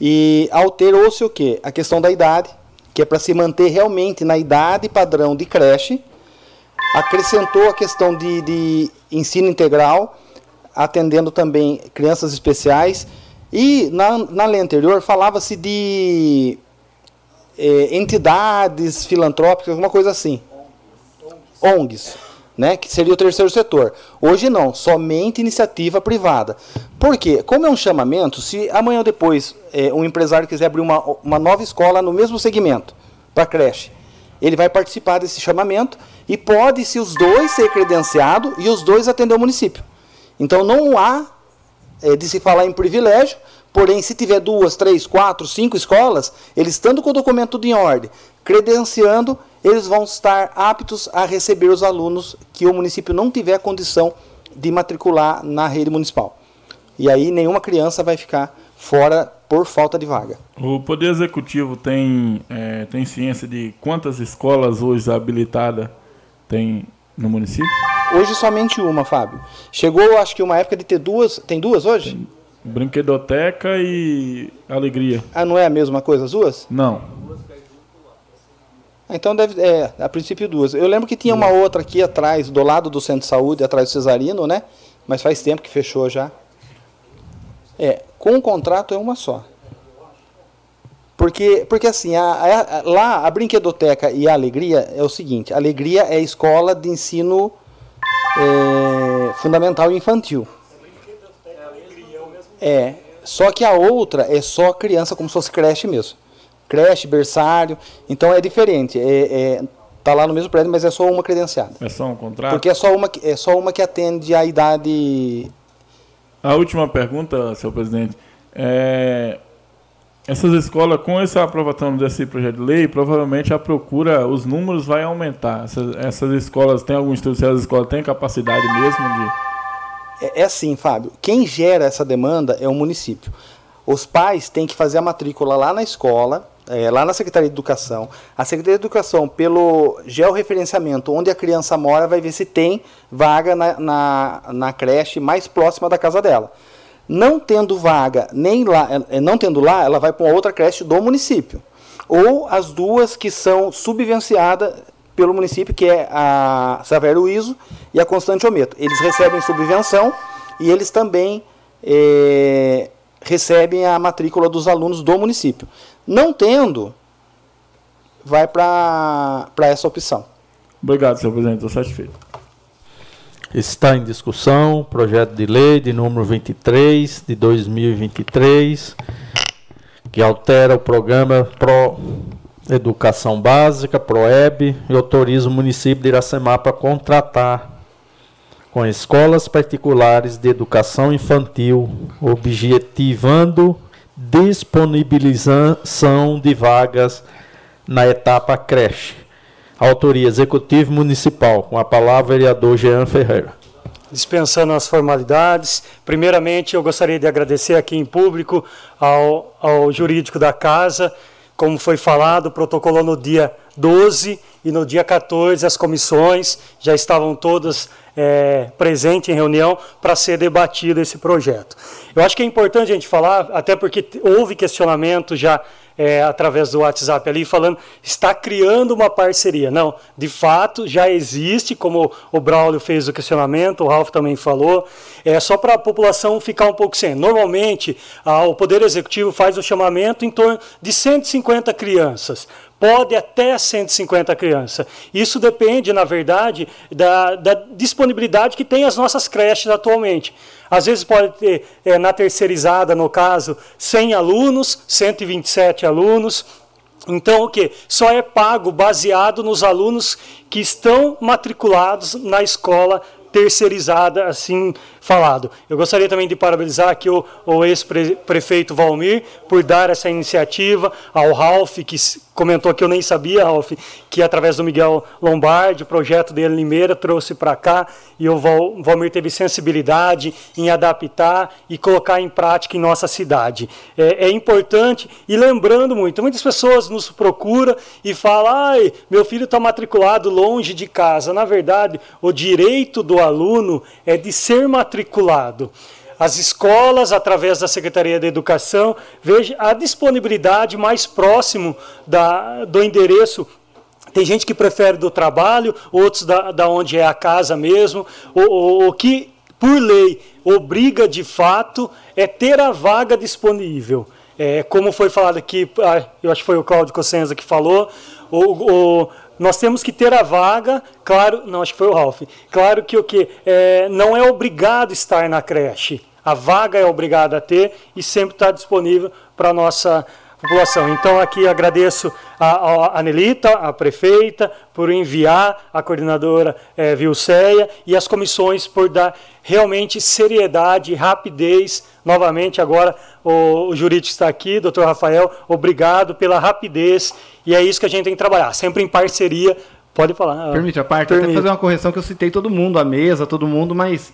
E alterou-se o quê? A questão da idade, que é para se manter realmente na idade padrão de creche. Acrescentou a questão de, de ensino integral, atendendo também crianças especiais. E na, na lei anterior falava-se de é, entidades filantrópicas, alguma coisa assim. ONGs, né, que seria o terceiro setor. Hoje não, somente iniciativa privada. Por quê? Como é um chamamento, se amanhã ou depois é, um empresário quiser abrir uma, uma nova escola no mesmo segmento, para creche, ele vai participar desse chamamento e pode, se os dois ser credenciado e os dois atender o município. Então não há é, de se falar em privilégio, porém, se tiver duas, três, quatro, cinco escolas, eles estando com o documento tudo em ordem, credenciando, eles vão estar aptos a receber os alunos que o município não tiver condição de matricular na rede municipal. E aí nenhuma criança vai ficar fora por falta de vaga. O Poder Executivo tem, é, tem ciência de quantas escolas hoje habilitadas tem no município? Hoje somente uma, Fábio. Chegou, acho que uma época de ter duas. Tem duas hoje? Tem brinquedoteca e Alegria. Ah, não é a mesma coisa as duas? Não. Então deve. É, a princípio duas. Eu lembro que tinha uma outra aqui atrás, do lado do centro de saúde, atrás do Cesarino, né? Mas faz tempo que fechou já. É, com o contrato é uma só. Porque, porque assim, a, a, lá a brinquedoteca e a alegria é o seguinte: a alegria é a escola de ensino é, fundamental e infantil. É, só que a outra é só criança, como se fosse creche mesmo. Creche, berçário. Então é diferente. É, é, tá lá no mesmo prédio, mas é só uma credenciada. É só um contrato? Porque é só uma, é só uma que atende a idade. A última pergunta, senhor presidente. É, essas escolas, com essa aprovação desse projeto de lei, provavelmente a procura, os números vai aumentar. Essas, essas escolas, tem algum estudo se as escolas têm capacidade mesmo de é, é assim, Fábio. Quem gera essa demanda é o município. Os pais têm que fazer a matrícula lá na escola, é, lá na Secretaria de Educação. A Secretaria de Educação, pelo georreferenciamento onde a criança mora, vai ver se tem vaga na, na, na creche mais próxima da casa dela. Não tendo vaga nem lá, é, não tendo lá, ela vai para uma outra creche do município. Ou as duas que são subvenciadas pelo município, que é a Severo ISO e a Constante Ometo. Eles recebem subvenção e eles também é, recebem a matrícula dos alunos do município. Não tendo, vai para essa opção. Obrigado, senhor presidente, estou satisfeito. Está em discussão projeto de lei de número 23 de 2023, que altera o programa Pro Educação Básica, PROEB, e autoriza o município de Iracemá para contratar com escolas particulares de educação infantil, objetivando disponibilização de vagas na etapa creche. Autoria Executivo Municipal, com a palavra vereador Jean Ferreira. Dispensando as formalidades, primeiramente eu gostaria de agradecer aqui em público ao, ao jurídico da casa, como foi falado, protocolou no dia 12 e no dia 14 as comissões já estavam todas é, presentes em reunião para ser debatido esse projeto. Eu acho que é importante a gente falar, até porque houve questionamento já é, através do WhatsApp ali, falando está criando uma parceria. Não, de fato já existe, como o Braulio fez o questionamento, o Ralf também falou, é só para a população ficar um pouco sem. Normalmente, a, o Poder Executivo faz o chamamento em torno de 150 crianças pode até 150 crianças. Isso depende, na verdade, da, da, disponibilidade que tem as nossas creches atualmente. Às vezes pode ter, é, na terceirizada, no caso, 100 alunos, 127 alunos. Então, o que? Só é pago baseado nos alunos que estão matriculados na escola terceirizada, assim falado. Eu gostaria também de parabenizar aqui o, o ex-prefeito Valmir por dar essa iniciativa, ao Ralph, que comentou que eu nem sabia, Ralph, que através do Miguel Lombardi, o projeto dele Limeira, trouxe para cá, e o Valmir teve sensibilidade em adaptar e colocar em prática em nossa cidade. É, é importante, e lembrando muito, muitas pessoas nos procuram e falam, ai, meu filho está matriculado longe de casa. Na verdade, o direito do aluno é de ser matriculado. As escolas, através da Secretaria da Educação, veja a disponibilidade mais próximo da, do endereço tem gente que prefere do trabalho, outros da, da onde é a casa mesmo. O, o, o que, por lei, obriga de fato é ter a vaga disponível. É, como foi falado aqui, ah, eu acho que foi o Cláudio Cossenza que falou, o, o, nós temos que ter a vaga, claro, não, acho que foi o Ralph, claro que o que é, não é obrigado estar na creche, a vaga é obrigada a ter e sempre está disponível para a nossa população. Então aqui agradeço a, a Anelita, a prefeita, por enviar a coordenadora é, Vilceia e as comissões por dar realmente seriedade, rapidez. Novamente agora o, o jurídico está aqui, doutor Rafael, obrigado pela rapidez e é isso que a gente tem que trabalhar, sempre em parceria. Pode falar. Permite a parte, Permite. até fazer uma correção que eu citei todo mundo, a mesa, todo mundo, mas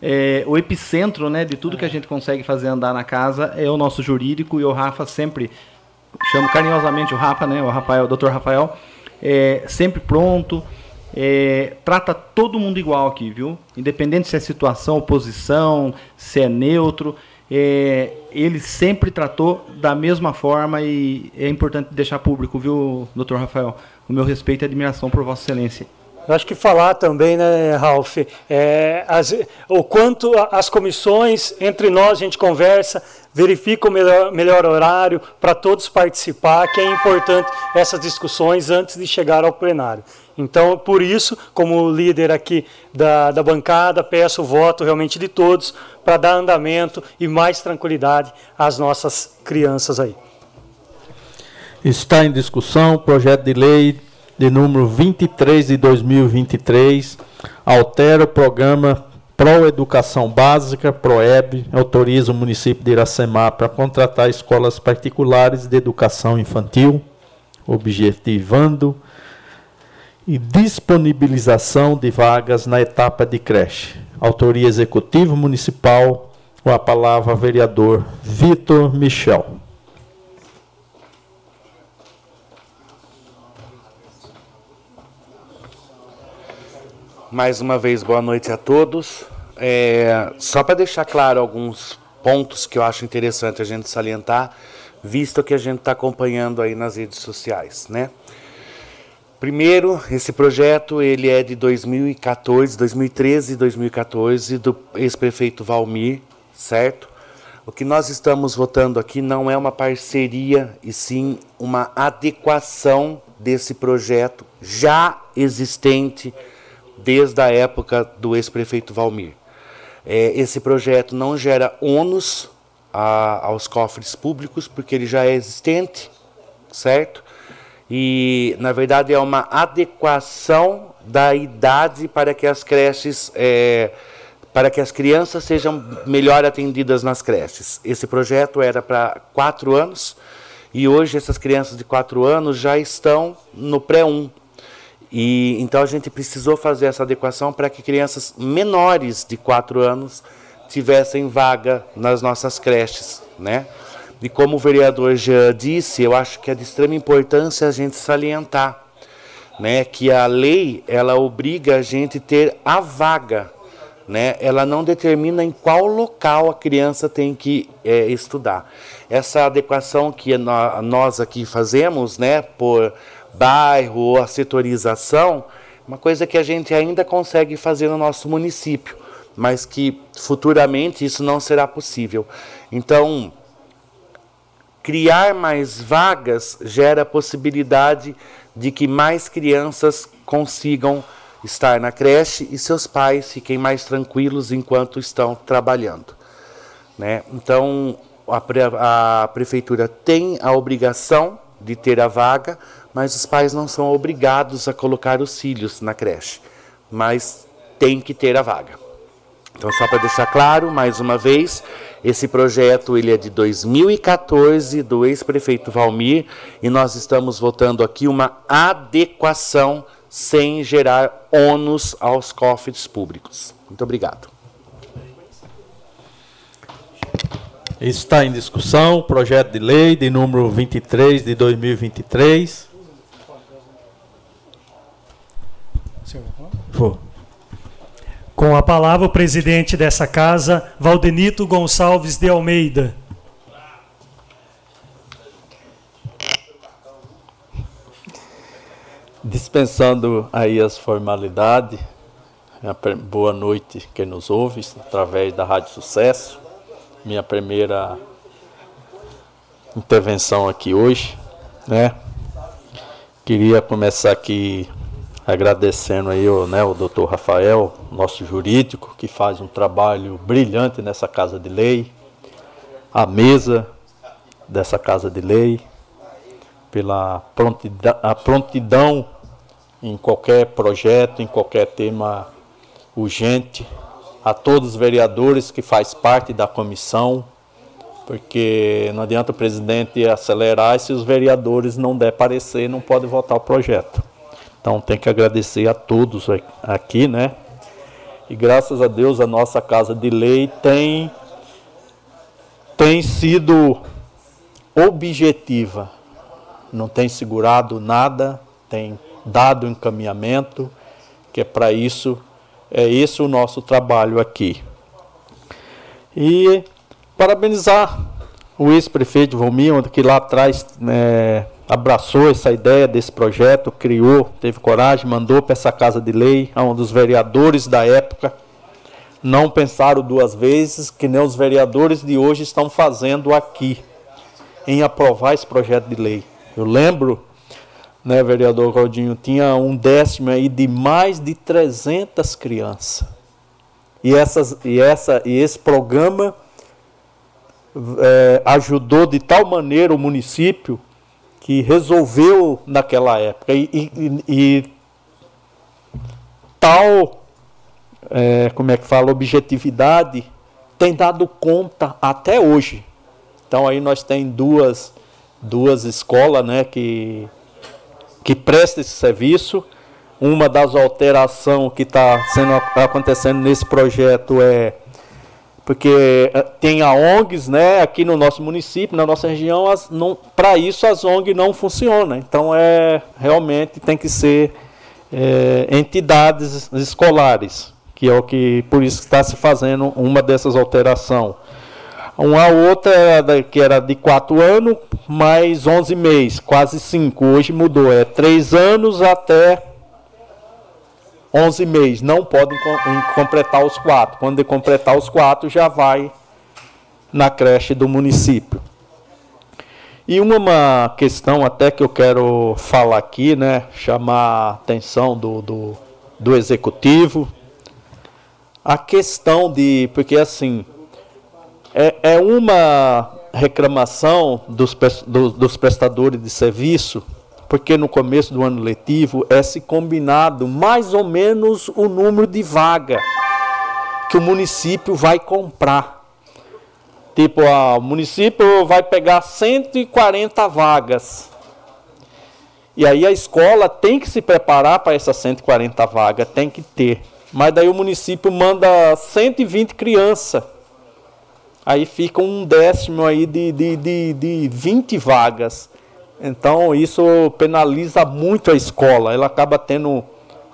é, o epicentro né, de tudo que a gente consegue fazer andar na casa é o nosso jurídico e o Rafa sempre, chamo carinhosamente o Rafa, né, o Rafael, o Dr. Rafael, é, sempre pronto, é, trata todo mundo igual aqui, viu? Independente se é situação, oposição, se é neutro, é, ele sempre tratou da mesma forma e é importante deixar público, viu, doutor Rafael? O meu respeito e admiração por Vossa Excelência. Eu acho que falar também, né, Ralf, é, as, o quanto as comissões, entre nós a gente conversa, verifica o melhor, melhor horário para todos participar, que é importante essas discussões antes de chegar ao plenário. Então, por isso, como líder aqui da, da bancada, peço o voto realmente de todos para dar andamento e mais tranquilidade às nossas crianças aí. Está em discussão o projeto de lei de número 23 de 2023, altera o programa Pro Educação Básica, PROEB, autoriza o município de Iracemá para contratar escolas particulares de educação infantil, objetivando e disponibilização de vagas na etapa de creche. Autoria Executivo Municipal, com a palavra vereador Vitor Michel. Mais uma vez, boa noite a todos. É, só para deixar claro alguns pontos que eu acho interessante a gente salientar, visto que a gente está acompanhando aí nas redes sociais, né? Primeiro, esse projeto ele é de 2014, 2013 e 2014 do ex-prefeito Valmir, certo? O que nós estamos votando aqui não é uma parceria e sim uma adequação desse projeto já existente desde a época do ex-prefeito Valmir. É, esse projeto não gera ônus a, aos cofres públicos, porque ele já é existente, certo? E, na verdade, é uma adequação da idade para que as creches, é, para que as crianças sejam melhor atendidas nas creches. Esse projeto era para quatro anos e hoje essas crianças de quatro anos já estão no pré-1, e então a gente precisou fazer essa adequação para que crianças menores de 4 anos tivessem vaga nas nossas creches, né? E como o vereador já disse, eu acho que é de extrema importância a gente salientar, né, que a lei ela obriga a gente ter a vaga, né? Ela não determina em qual local a criança tem que é, estudar. Essa adequação que nós aqui fazemos, né, por bairro ou a setorização, uma coisa que a gente ainda consegue fazer no nosso município, mas que futuramente isso não será possível. Então, criar mais vagas gera a possibilidade de que mais crianças consigam estar na creche e seus pais fiquem mais tranquilos enquanto estão trabalhando. Né? Então, a, pre a prefeitura tem a obrigação de ter a vaga, mas os pais não são obrigados a colocar os filhos na creche, mas tem que ter a vaga. Então, só para deixar claro, mais uma vez, esse projeto ele é de 2014 do ex-prefeito Valmir e nós estamos votando aqui uma adequação sem gerar ônus aos cofres públicos. Muito obrigado. Está em discussão o projeto de lei de número 23 de 2023. For. Com a palavra, o presidente dessa casa, Valdenito Gonçalves de Almeida. Dispensando aí as formalidades, boa noite quem nos ouve através da Rádio Sucesso. Minha primeira intervenção aqui hoje, né? Queria começar aqui agradecendo aí o, né, o doutor Rafael, nosso jurídico, que faz um trabalho brilhante nessa Casa de Lei, a mesa dessa Casa de Lei, pela prontidão, a prontidão em qualquer projeto, em qualquer tema urgente, a todos os vereadores que faz parte da comissão, porque não adianta o presidente acelerar se os vereadores não der parecer, não pode votar o projeto. Então tem que agradecer a todos aqui, né? E graças a Deus a nossa casa de lei tem tem sido objetiva não tem segurado nada, tem dado encaminhamento, que é para isso, é esse o nosso trabalho aqui. E parabenizar o ex-prefeito Valmir, que lá atrás né, abraçou essa ideia desse projeto, criou, teve coragem, mandou para essa casa de lei, onde os vereadores da época não pensaram duas vezes, que nem os vereadores de hoje estão fazendo aqui, em aprovar esse projeto de lei. Eu lembro, né, vereador Claudinho, tinha um décimo aí de mais de 300 crianças. E, essas, e, essa, e esse programa é, ajudou de tal maneira o município que resolveu naquela época. E, e, e tal, é, como é que fala, objetividade tem dado conta até hoje. Então aí nós tem duas duas escolas né, que, que prestam esse serviço. Uma das alterações que está acontecendo nesse projeto é porque eh, tem a ONGs, né, aqui no nosso município, na nossa região, para isso as ONGs não funcionam. Então é realmente tem que ser é, entidades escolares, que é o que por isso está se fazendo uma dessas alterações. Uma outra que era de 4 anos, mais 11 meses, quase 5. Hoje mudou, é 3 anos até 11 meses. Não podem completar os 4. Quando completar os 4, já vai na creche do município. E uma questão até que eu quero falar aqui, né, chamar a atenção do, do, do executivo, a questão de, porque assim, é, é uma reclamação dos, do, dos prestadores de serviço, porque no começo do ano letivo é se combinado mais ou menos o número de vaga que o município vai comprar. Tipo, ah, o município vai pegar 140 vagas. E aí a escola tem que se preparar para essas 140 vagas, tem que ter. Mas daí o município manda 120 crianças aí fica um décimo aí de, de, de, de 20 vagas. Então isso penaliza muito a escola. Ela acaba tendo,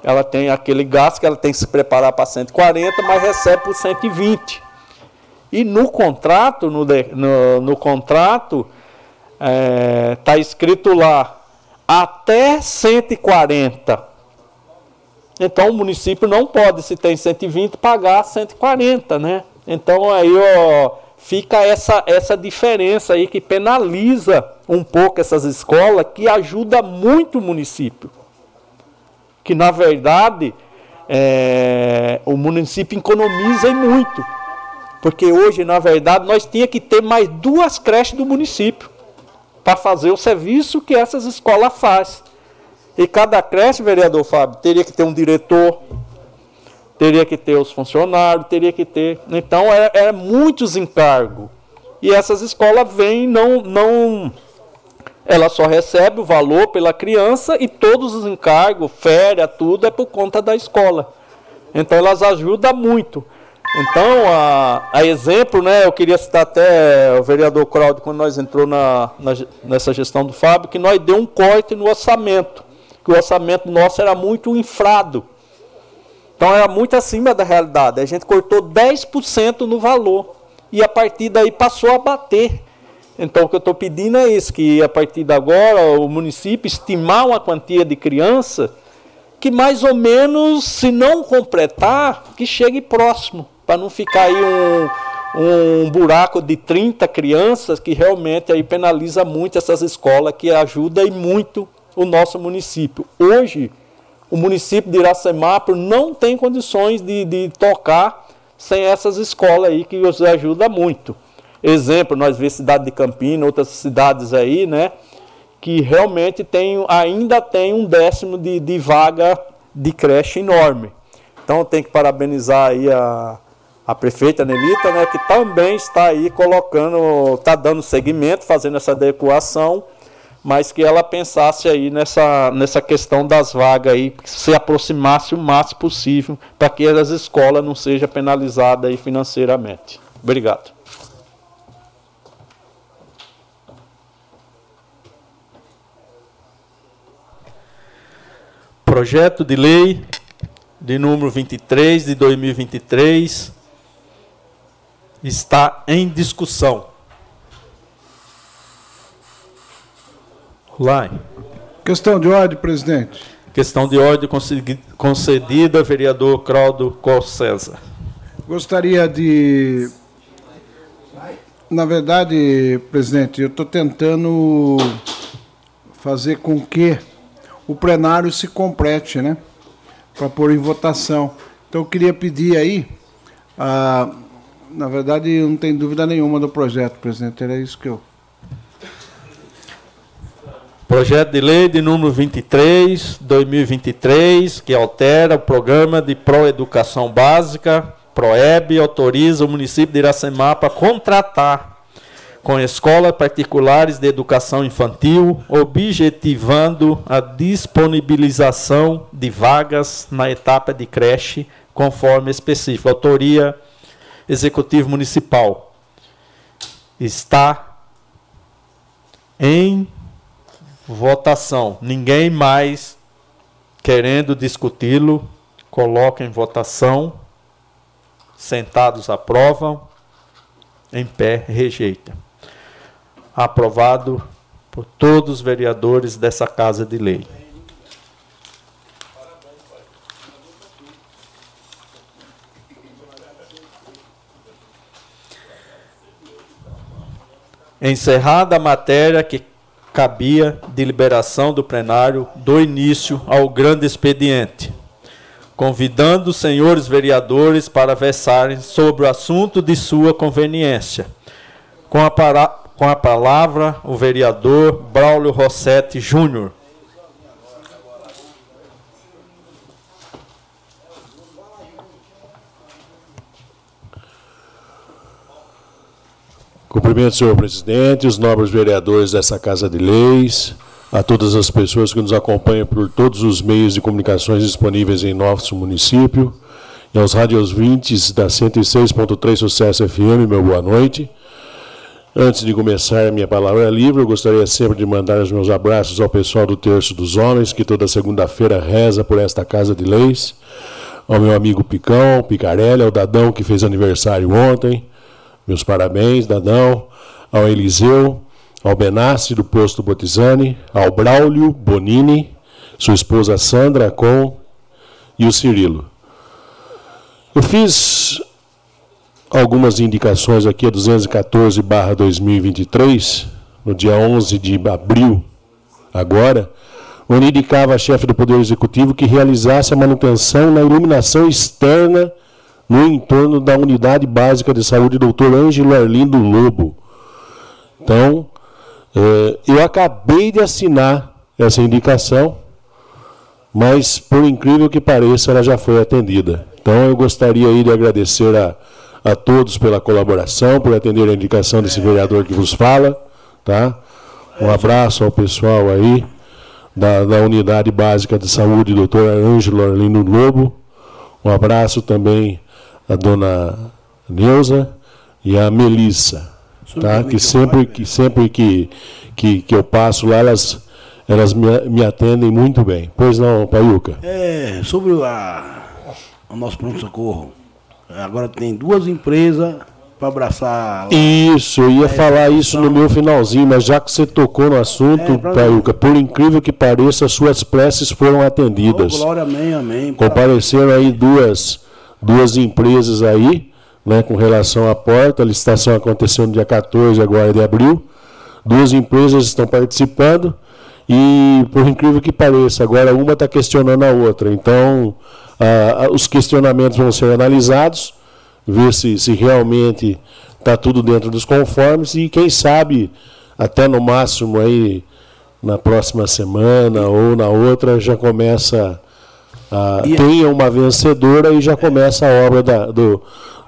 ela tem aquele gasto que ela tem que se preparar para 140, mas recebe por 120. E no contrato, no, no, no contrato, está é, tá escrito lá até 140. Então o município não pode, se tem 120, pagar 140, né? Então aí, ó, fica essa, essa diferença aí que penaliza um pouco essas escolas, que ajuda muito o município. Que na verdade é, o município economiza muito. Porque hoje, na verdade, nós tínhamos que ter mais duas creches do município para fazer o serviço que essas escolas fazem. E cada creche, vereador Fábio, teria que ter um diretor, teria que ter os funcionários, teria que ter. Então, é, muitos encargos. E essas escolas vêm, não, não. Ela só recebe o valor pela criança e todos os encargos, férias, tudo é por conta da escola. Então, elas ajudam muito. Então, a, a, exemplo, né, eu queria citar até o vereador Claudio, quando nós entrou na, na, nessa gestão do Fábio, que nós deu um corte no orçamento, que o orçamento nosso era muito infrado. Então era muito acima da realidade. A gente cortou 10% no valor. E a partir daí passou a bater. Então o que eu estou pedindo é isso, que a partir de agora o município estimar uma quantia de criança que mais ou menos, se não completar, que chegue próximo, para não ficar aí um, um buraco de 30 crianças que realmente aí penaliza muito essas escolas que ajuda e muito o nosso município. Hoje, o município de Iracemápolis não tem condições de, de tocar sem essas escolas aí que nos ajuda muito. Exemplo, nós vemos cidade de Campina, outras cidades aí, né? Que realmente tem, ainda tem um décimo de, de vaga de creche enorme. Então tem que parabenizar aí a, a prefeita Nelita, né, que também está aí colocando, está dando seguimento, fazendo essa adequação mas que ela pensasse aí nessa, nessa questão das vagas aí, que se aproximasse o máximo possível para que as escolas não sejam penalizadas aí financeiramente. Obrigado. Projeto de lei de número 23 de 2023 está em discussão. Lai. Questão de ordem, presidente. Questão de ordem concedida, vereador Claudio Col César. Gostaria de. Na verdade, presidente, eu estou tentando fazer com que o plenário se complete, né? Para pôr em votação. Então eu queria pedir aí. A, na verdade, não tem dúvida nenhuma do projeto, presidente. Era isso que eu Projeto de lei de número 23, 2023, que altera o programa de Proeducação Básica, PROEB, autoriza o município de Iracemá para contratar com escolas particulares de educação infantil, objetivando a disponibilização de vagas na etapa de creche, conforme específico. Autoria Executivo Municipal. Está em votação. Ninguém mais querendo discuti-lo, coloca em votação. Sentados aprovam, em pé rejeita. Aprovado por todos os vereadores dessa Casa de Lei. Encerrada a matéria que cabia de liberação do plenário do início ao grande expediente, convidando os senhores vereadores para versarem sobre o assunto de sua conveniência. Com a, para, com a palavra, o vereador Braulio Rossetti Júnior. Cumprimento, senhor presidente, os nobres vereadores dessa Casa de Leis, a todas as pessoas que nos acompanham por todos os meios de comunicações disponíveis em nosso município, e aos radios 20 da 106.3 Sucesso FM, meu boa noite. Antes de começar minha palavra livre, eu gostaria sempre de mandar os meus abraços ao pessoal do Terço dos Homens, que toda segunda-feira reza por esta Casa de Leis, ao meu amigo Picão, Picarelli, ao Dadão, que fez aniversário ontem, meus parabéns, Dadão, ao Eliseu, ao Benassi do posto Botizani, ao Braulio Bonini, sua esposa Sandra Com e o Cirilo. Eu fiz algumas indicações aqui a 214/2023, no dia 11 de abril, agora, onde indicava a chefe do Poder Executivo que realizasse a manutenção na iluminação externa no entorno da Unidade Básica de Saúde Dr. Ângelo Arlindo Lobo. Então, eh, eu acabei de assinar essa indicação, mas, por incrível que pareça, ela já foi atendida. Então, eu gostaria aí de agradecer a, a todos pela colaboração, por atender a indicação desse vereador que vos fala. Tá? Um abraço ao pessoal aí da, da Unidade Básica de Saúde, doutor Ângelo Arlindo Lobo. Um abraço também a dona Neuza e a Melissa, tá? que sempre, que, sempre que, que, que eu passo lá, elas, elas me, me atendem muito bem. Pois não, Paiuca? É, sobre a, ao nosso pronto-socorro. Agora tem duas empresas para abraçar. Isso, eu ia falar isso no meu finalzinho, mas já que você tocou no assunto, É, Paiuca, por incrível que pareça, suas preces foram atendidas. Oh, glória, amém, amém. Compareceram aí duas, duas empresas aí, né, com relação à porta. A licitação aconteceu no dia 14 agora de abril. Duas empresas estão participando e, por incrível que pareça, agora uma está questionando a outra. Então, os questionamentos vão ser analisados, ver se, se realmente está tudo dentro dos conformes e, quem sabe, até no máximo aí na próxima semana ou na outra já começa a, tenha uma vencedora e já começa a obra da, do,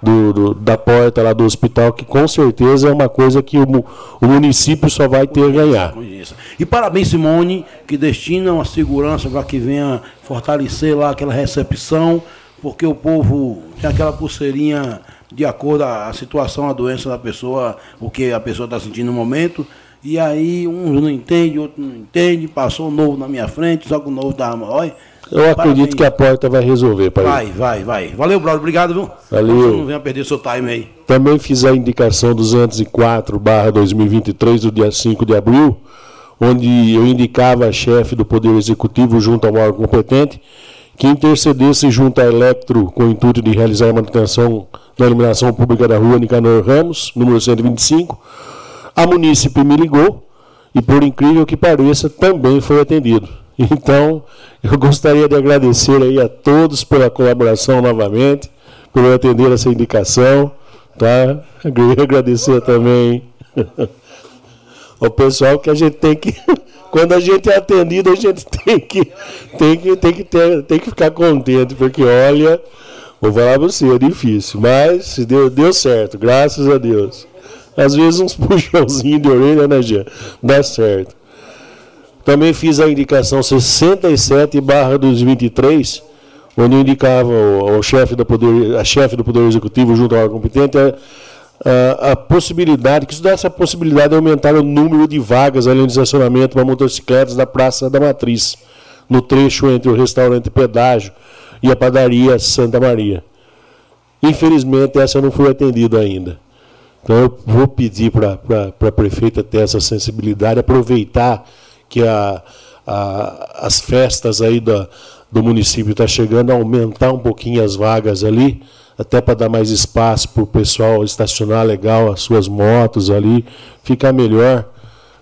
do- do- da porta lá do hospital, que com certeza é uma coisa que o, o município só vai ter a ganhar. E parabéns, Simone, que destina uma segurança para que venha fortalecer lá aquela recepção, porque o povo tem aquela pulseirinha de acordo a situação, a doença da pessoa, o que a pessoa está sentindo no momento. E aí, um não entende, outro não entende, passou o novo na minha frente, só que o novo dá olha. Eu acredito que a porta vai resolver, pai. Vai, vai, vai. Valeu, brother. Obrigado, viu? Valeu. Você não venha perder seu time aí. Também fiz a indicação 204/2023 do dia 5 de abril, onde eu indicava a chefe do Poder Executivo junto ao órgão competente que intercedesse junto à Electro com o intuito de realizar a manutenção da iluminação pública da rua Nicanor Ramos, número 125. A munícipe me ligou e, por incrível que pareça, também foi atendido. Então, eu gostaria de agradecer aí a todos pela colaboração novamente, por atender essa indicação, tá? Agradecer também ao pessoal que a gente tem que quando a gente é atendido, a gente tem que tem que tem que ter, tem que ficar contente, porque olha, vou falar pra você, é difícil, mas deu, deu certo, graças a Deus. Às vezes uns puxãozinhos de orelha, né, Jean? Dá certo. Também fiz a indicação 67 barra 2023, onde indicava ao, chefe do poder, a chefe do Poder Executivo junto ao competente a, a, a possibilidade, que isso dá essa possibilidade de aumentar o número de vagas ali no estacionamento para motocicletas da Praça da Matriz, no trecho entre o restaurante Pedágio e a padaria Santa Maria. Infelizmente, essa não foi atendida ainda. Então, eu vou pedir para a prefeita ter essa sensibilidade, aproveitar que a, a- as festas aí da, do município estão chegando, aumentar um pouquinho as vagas ali, até para dar mais espaço para o pessoal estacionar legal as suas motos ali, ficar melhor,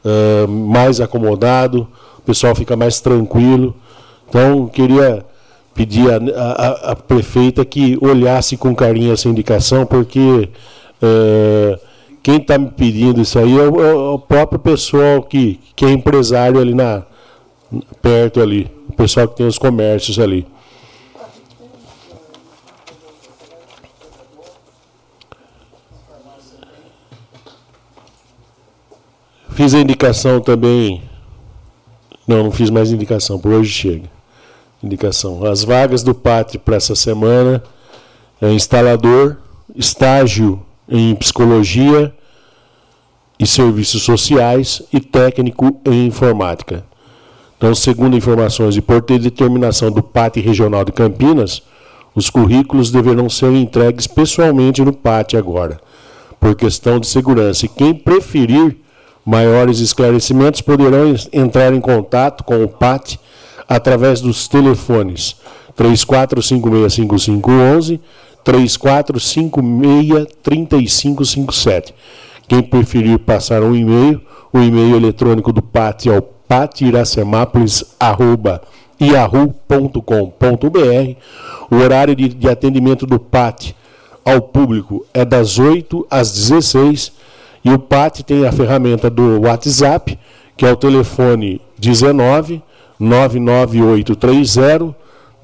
ah, mais acomodado, o pessoal fica mais tranquilo. Então, queria pedir à prefeita que olhasse com carinho essa indicação, porque eh, quem está me pedindo isso aí é o, é o próprio pessoal que, que é empresário ali na perto ali, o pessoal que tem os comércios ali. Fiz a indicação também. Não, não fiz mais indicação, por hoje chega. Indicação. As vagas do Pátrio para essa semana é instalador, estágio em psicologia e serviços sociais e técnico em informática. Então, segundo informações e por ter determinação do PAT Regional de Campinas, os currículos deverão ser entregues pessoalmente no PAT agora, por questão de segurança. E quem preferir maiores esclarecimentos poderão en- entrar em contato com o PAT através dos telefones 34565511, 34563557. Quem preferir passar um e-mail, o e-mail eletrônico do PAT é o patiracemápolis.yahoo.com.br. O horário de, de atendimento do PAT ao público é das 8 às 16 e o PAT tem a ferramenta do WhatsApp, que é o telefone 19 99830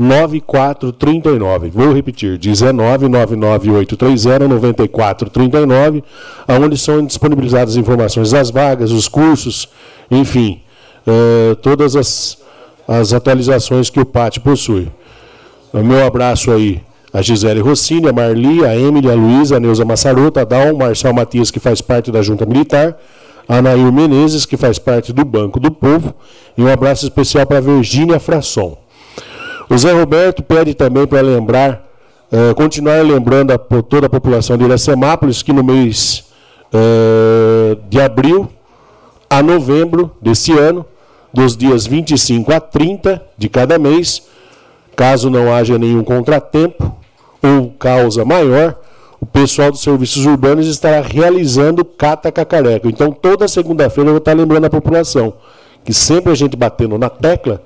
9439. Vou repetir, 19 99830 9439, aonde são disponibilizadas informações das vagas, os cursos, enfim, eh, todas as, as atualizações que o PAT possui. O meu abraço aí a Gisele Rossini, a Marli, a Emily, a Luísa, a Neuza Massaroto, a Dal, Marcel Matias, que faz parte da Junta Militar, a Nair Menezes, que faz parte do Banco do Povo, e um abraço especial para a Virgínia Frasson. O Zé Roberto pede também para lembrar Uh, continuar lembrando a toda a população de Iracemápolis que no mês uh, de abril a novembro desse ano, dos dias 25 a 30 de cada mês, caso não haja nenhum contratempo ou causa maior, o pessoal dos serviços urbanos estará realizando cata cacareco. Então, toda segunda-feira eu vou estar lembrando a população que sempre a gente batendo na tecla,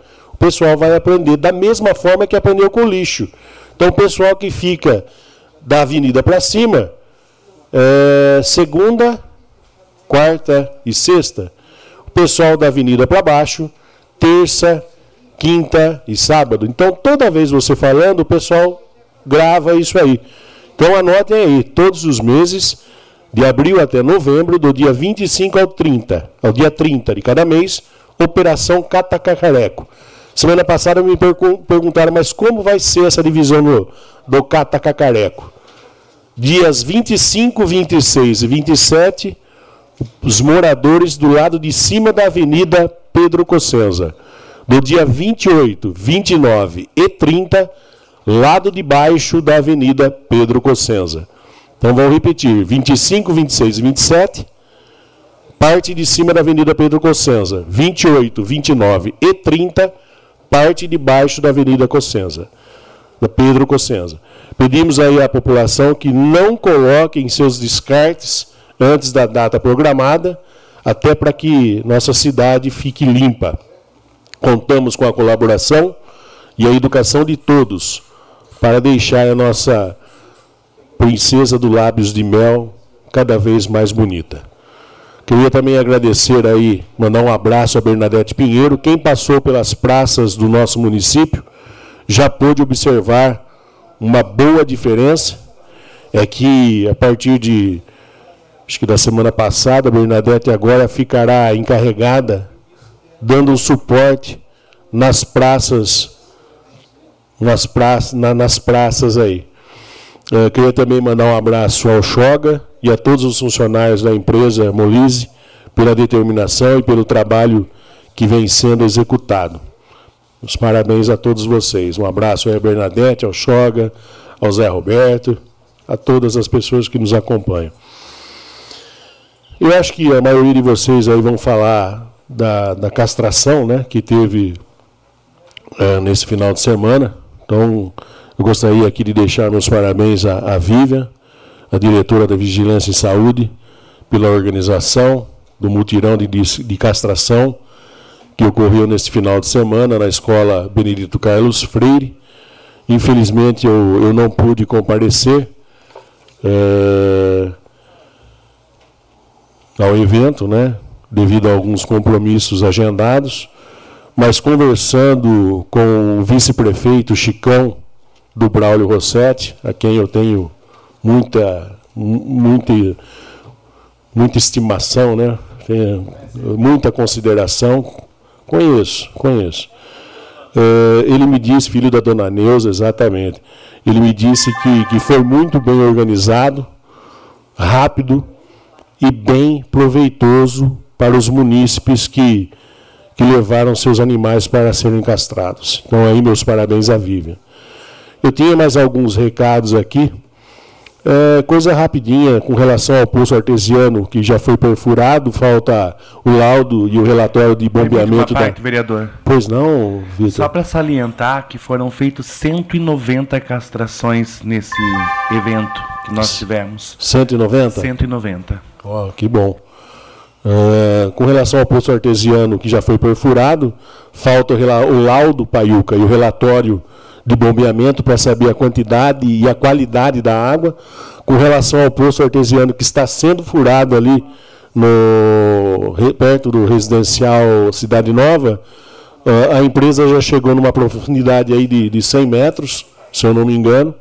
pessoal vai aprender da mesma forma que aprendeu com o lixo. Então, o pessoal que fica da avenida para cima, é, segunda, quarta e sexta. O pessoal da avenida para baixo, terça, quinta e sábado. Então, toda vez você falando, o pessoal grava isso aí. Então, anotem aí, todos os meses, de abril até novembro, do dia 25 ao 30, ao dia 30 de cada mês, Operação Catacacareco. Semana passada me perguntaram, mas como vai ser essa divisão do, do Catacacareco? Dias 25, 26 e 27, os moradores do lado de cima da Avenida Pedro Cossenza. Do dia 28, 29 e 30, lado de baixo da Avenida Pedro Cossenza. Então vamos repetir: 25, 26 e 27, parte de cima da Avenida Pedro Cossenza. 28, 29 e 30, parte de baixo da Avenida Cossenza, da Pedro Cossenza. Pedimos aí à população que não coloquem seus descartes antes da data programada, até para que nossa cidade fique limpa. Contamos com a colaboração e a educação de todos para deixar a nossa princesa do lábios de mel cada vez mais bonita. Queria também agradecer aí, mandar um abraço a Bernadette Pinheiro. Quem passou pelas praças do nosso município já pôde observar uma boa diferença. É que a partir de, acho que da semana passada, a Bernadette agora ficará encarregada, dando suporte nas praças, nas praças, na, nas praças aí. Eu queria também mandar um abraço ao Xoga e a todos os funcionários da empresa Molise pela determinação e pelo trabalho que vem sendo executado. Os parabéns a todos vocês. Um abraço aí a Bernadette, ao Xoga, ao Zé Roberto, a todas as pessoas que nos acompanham. Eu acho que a maioria de vocês aí vão falar da, da castração né, que teve é, nesse final de semana. Então, eu gostaria aqui de deixar meus parabéns à, à Vivian, a diretora da Vigilância em Saúde, pela organização do mutirão de, de castração que ocorreu neste final de semana na escola Benedito Carlos Freire. Infelizmente eu, eu não pude comparecer é, ao evento, né, devido a alguns compromissos agendados, mas conversando com o vice-prefeito Chicão do Braulio Rossetti, a quem eu tenho muita, muita, muita estimação, né? muita consideração. Conheço, conheço. Uh, ele me disse, filho da dona Neuza, exatamente. Ele me disse que, que foi muito bem organizado, rápido e bem proveitoso para os munícipes que, que levaram seus animais para serem castrados. Então, aí, meus parabéns à Vivian. Eu tinha mais alguns recados aqui. É, coisa rapidinha com relação ao poço artesiano que já foi perfurado, falta o laudo e o relatório de bombeamento parte, da. vereador. Pois não, Vitor. Só para salientar que foram feitos 190 castrações nesse evento que nós tivemos. 190? 190. Oh, que bom. É, com relação ao poço artesiano que já foi perfurado, falta o laudo Paiuca e o relatório de bombeamento para saber a quantidade e a qualidade da água. Com relação ao poço artesiano que está sendo furado ali no, perto do residencial Cidade Nova, a empresa já chegou numa profundidade aí de, de 100 metros, se eu não me engano,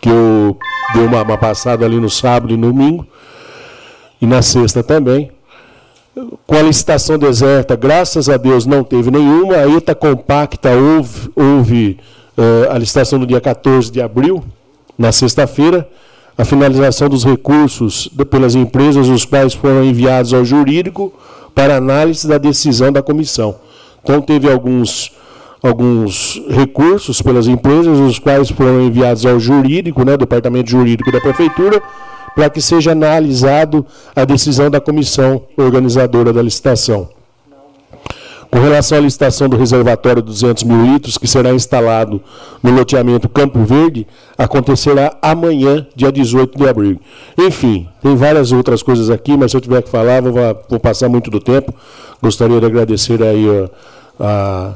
que eu dei uma, uma passada ali no sábado e no domingo, e na sexta também. Com a licitação deserta, graças a Deus não teve nenhuma. A ETA compacta houve, houve a licitação no dia 14 de abril, na sexta-feira, a finalização dos recursos pelas empresas, os quais foram enviados ao jurídico para análise da decisão da comissão. Então, teve alguns, alguns recursos pelas empresas, os quais foram enviados ao jurídico, né, departamento jurídico da prefeitura, para que seja analisado a decisão da comissão organizadora da licitação. Com relação à licitação do reservatório de 200 mil litros, que será instalado no loteamento Campo Verde, acontecerá amanhã, dia 18 de abril. Enfim, tem várias outras coisas aqui, mas se eu tiver que falar, vou, vou passar muito do tempo. Gostaria de agradecer aí a, a,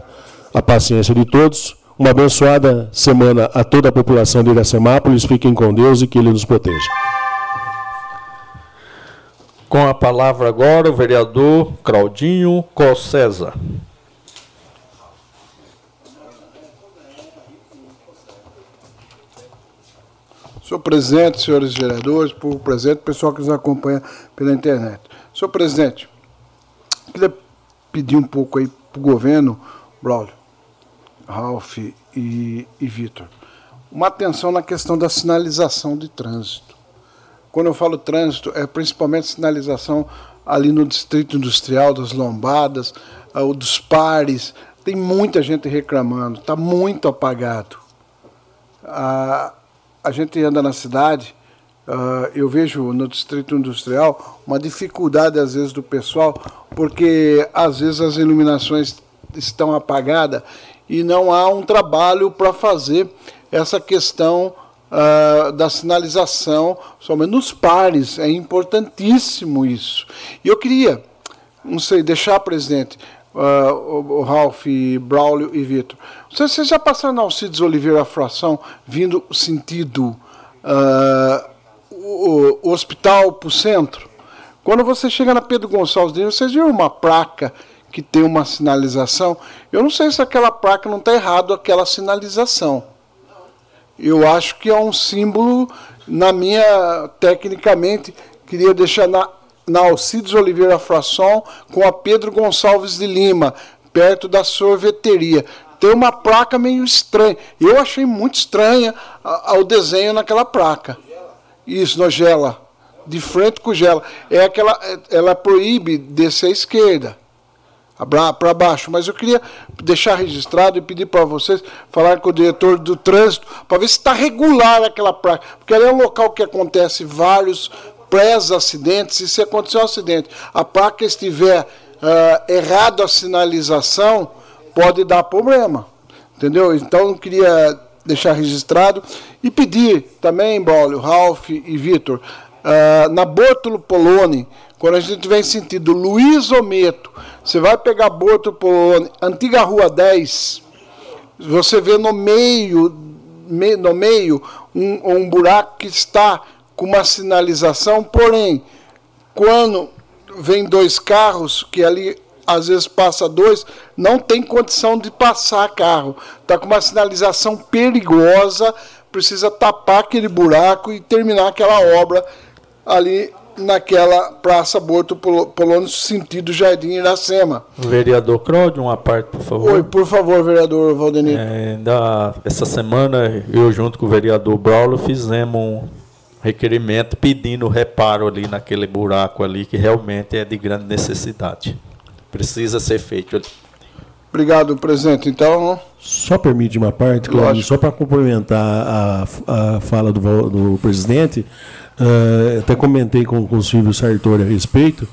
a paciência de todos. Uma abençoada semana a toda a população de Iracemápolis. Fiquem com Deus e que Ele nos proteja. Com a palavra agora o vereador Claudinho Cossesa. Senhor presidente, senhores vereadores, povo presente, pessoal que nos acompanha pela internet. Senhor presidente, queria pedir um pouco aí para o governo, Braulio, Ralph e, e Vitor, uma atenção na questão da sinalização de trânsito. Quando eu falo trânsito, é principalmente sinalização ali no distrito industrial, das lombadas, uh, dos pares. Tem muita gente reclamando, está muito apagado. Uh, a gente anda na cidade, uh, eu vejo no distrito industrial uma dificuldade, às vezes, do pessoal, porque às vezes as iluminações estão apagadas e não há um trabalho para fazer essa questão uh, da sinalização, somente nos pares. É importantíssimo isso. E eu queria, não sei, deixar, presidente, uh, o, Ralph, Braulio e Vitor. Vocês, vocês já passaram na Alcides Oliveira Fração, vindo sentido uh, o, o, hospital para o centro? Quando você chega na Pedro Gonçalves, vocês viram uma placa que tem uma sinalização? Eu não sei se aquela placa não está errado, aquela sinalização eu acho que é um símbolo, na minha, tecnicamente, queria deixar na, na Alcides Oliveira Frasson com a Pedro Gonçalves de Lima, perto da sorveteria. Tem uma placa meio estranha. Eu achei muito estranha o desenho naquela placa. Isso, nojela. De frente com gela. É aquela, ela proíbe descer à esquerda para baixo. Mas eu queria deixar registrado e pedir para vocês falar com o diretor do trânsito para ver se está regular aquela placa. Porque ali é um local que acontece vários pré-acidentes e se acontecer um acidente, a placa estiver uh, errado a sinalização, pode dar problema. Entendeu? Então eu queria deixar registrado e pedir também, Braulio, Ralph e Vitor, uh, na Bortolo Poloni, quando a gente vem sentido Luiz Ometo, você vai pegar Bortolo Poloni, antiga Rua 10, você vê no meio, no meio um, um buraco que está com uma sinalização, porém, quando vem dois carros, que ali às vezes passa dois, não tem condição de passar carro. Está com uma sinalização perigosa, precisa tapar aquele buraco e terminar aquela obra ali naquela Praça Borto Polônio, sentido Jardim Iracema. Vereador Cláudio, uma parte, por favor. Oi, por favor, vereador Valdenir. É, da, essa semana, eu junto com o vereador Braulo fizemos um requerimento pedindo reparo ali naquele buraco ali, que realmente é de grande necessidade. Precisa ser feito. Obrigado, presidente. Então. Só permite uma parte, Cláudio, só para complementar a, a fala do, do presidente. Uh, até comentei com, com o Silvio Sartori a respeito,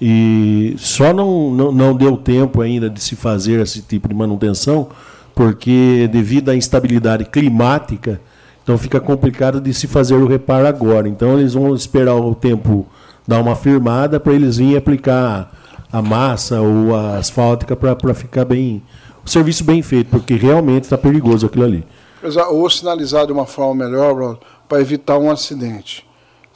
e só não, não, não deu tempo ainda de se fazer esse tipo de manutenção, porque devido à instabilidade climática, então fica complicado de se fazer o reparo agora. Então eles vão esperar o tempo dar uma firmada para eles virem aplicar a massa ou a asfáltica para ficar bem. O serviço bem feito, porque realmente está perigoso aquilo ali. Ou sinalizar de uma forma melhor, para evitar um acidente.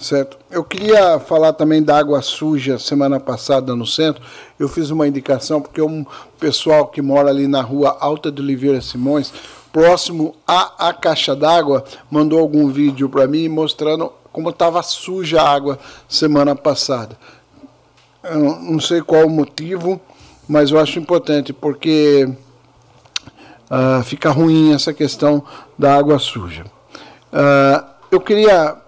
Certo. Eu queria falar também da água suja semana passada no centro. Eu fiz uma indicação porque um pessoal que mora ali na rua Alta de Oliveira Simões, próximo à, à caixa d'água, mandou algum vídeo para mim mostrando como estava suja a água semana passada. Eu não sei qual o motivo, mas eu acho importante porque uh, fica ruim essa questão da água suja. Uh, eu queria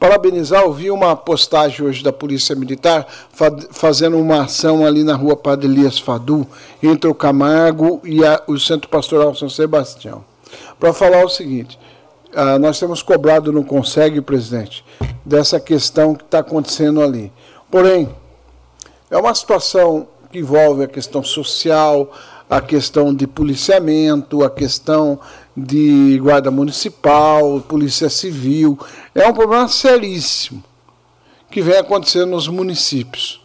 parabenizar, eu vi uma postagem hoje da Polícia Militar fa fazendo uma ação ali na rua Padre Elias Fadu, entre o Camargo e a, o Centro Pastoral São Sebastião. Para falar o seguinte, uh, nós temos cobrado no Consegue, presidente, dessa questão que está acontecendo ali. Porém, é uma situação que envolve a questão social, a questão de policiamento, a questão de guarda municipal, polícia civil. É um problema seríssimo que vem acontecendo nos municípios.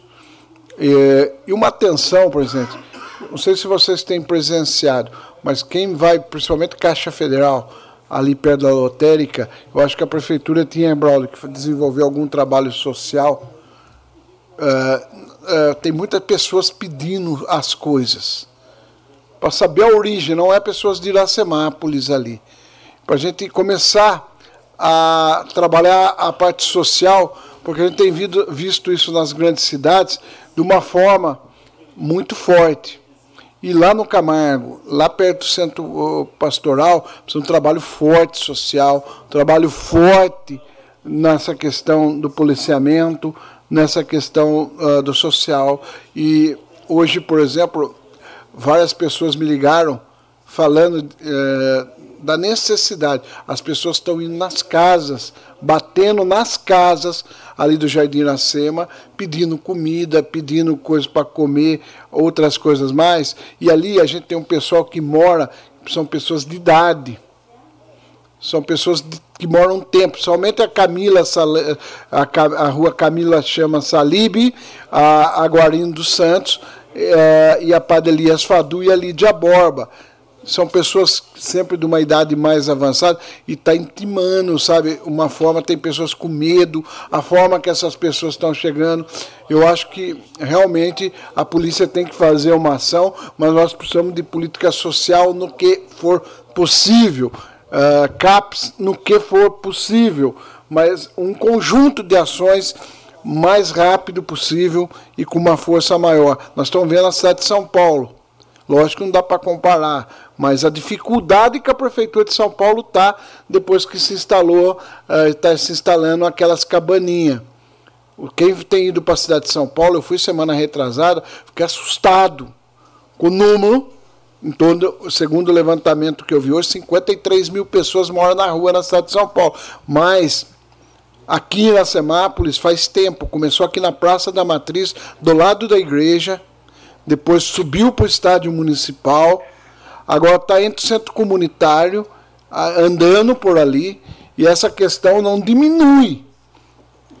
É, e uma atenção, presidente, não sei se vocês têm presenciado, mas quem vai, principalmente Caixa Federal, ali perto da lotérica, eu acho que a prefeitura tinha, Braulio, que desenvolver algum trabalho social. Uh, uh, tem muitas pessoas pedindo as coisas para saber a origem, não é pessoas de Iracemápolis ali. Para a gente começar a trabalhar a parte social, porque a gente tem visto isso nas grandes cidades de uma forma muito forte. E lá no Camargo, lá perto do centro pastoral, precisa um trabalho forte social, um trabalho forte nessa questão do policiamento, nessa questão uh, do social. E hoje, por exemplo, várias pessoas me ligaram falando é, da necessidade. As pessoas estão indo nas casas, batendo nas casas ali do Jardim Iracema, pedindo comida, pedindo coisas para comer, outras coisas mais. E ali a gente tem um pessoal que mora, são pessoas de idade. São pessoas que moram um tempo, somente a Camila, a, a rua Camila chama Salibe, a, a Guarino dos Santos, é, e a Padre Elias Fadu e a Lídia Borba. São pessoas sempre de uma idade mais avançada e está intimando, sabe? Uma forma, tem pessoas com medo, a forma que essas pessoas estão chegando. Eu acho que realmente a polícia tem que fazer uma ação, mas nós precisamos de política social no que for possível, uh, CAPS no que for possível, mas um conjunto de ações mais rápido possível e com uma força maior. Nós estamos vendo a cidade de São Paulo. Lógico que não dá para comparar, mas a dificuldade que a Prefeitura de São Paulo está depois que se instalou, está uh, se instalando aquelas cabaninhas. Quem tem ido para a cidade de São Paulo, eu fui semana retrasada, fiquei assustado com o número, em segundo o levantamento que eu vi hoje, 53 mil pessoas moram na rua na cidade de São Paulo. Mas aqui em Iracemápolis faz tempo. Começou aqui na Praça da Matriz, do lado da igreja, depois subiu para o estádio municipal, agora está entre o centro comunitário, andando por ali, e essa questão não diminui.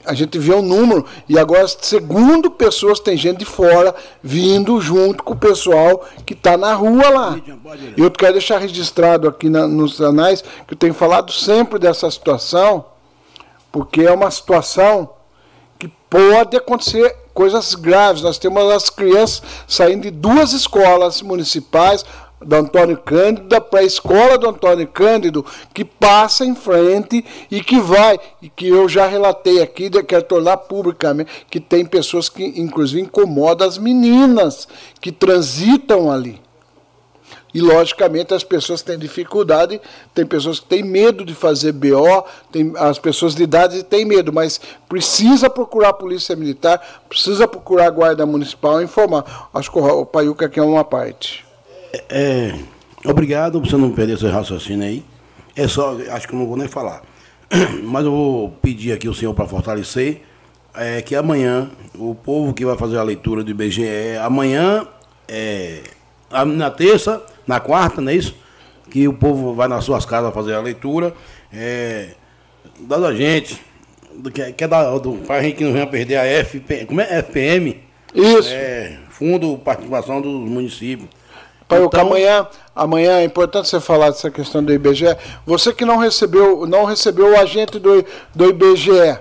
A gente vê o um número, e agora, segundo pessoas, tem gente de fora vindo junto com o pessoal que está na rua lá. E eu quero deixar registrado aqui na, nos anais que eu tenho falado sempre dessa situação porque é uma situação que pode acontecer coisas graves. Nós temos as crianças saindo de duas escolas municipais, do Antônio Cândido, para a escola do Antônio Cândido, que passa em frente e que vai, e que eu já relatei aqui, quero tornar publicamente, que tem pessoas que, inclusive, incomodam as meninas que transitam ali. E, logicamente, as pessoas têm dificuldade, tem pessoas que têm medo de fazer BO, tem, as pessoas de idade têm medo, mas precisa procurar a Polícia Militar, precisa procurar a Guarda Municipal e informar. Acho que o Paiuca aqui é uma parte. É, é, obrigado, você não perder seu raciocínio aí. É só, acho que eu não vou nem falar. Mas eu vou pedir aqui o senhor para fortalecer é, que amanhã, o povo que vai fazer a leitura do IBGE, amanhã, é, na terça, na quarta, não é isso? Que o povo vai nas suas casas fazer a leitura. É, dado a gente, que, que é da, do, para a gente que não venha perder a FPM, como é? FPM? Isso. É, Fundo Participação dos Municípios. Pai, então, amanhã, amanhã é importante você falar dessa questão do IBGE. Você que não recebeu, não recebeu o agente do, do IBGE.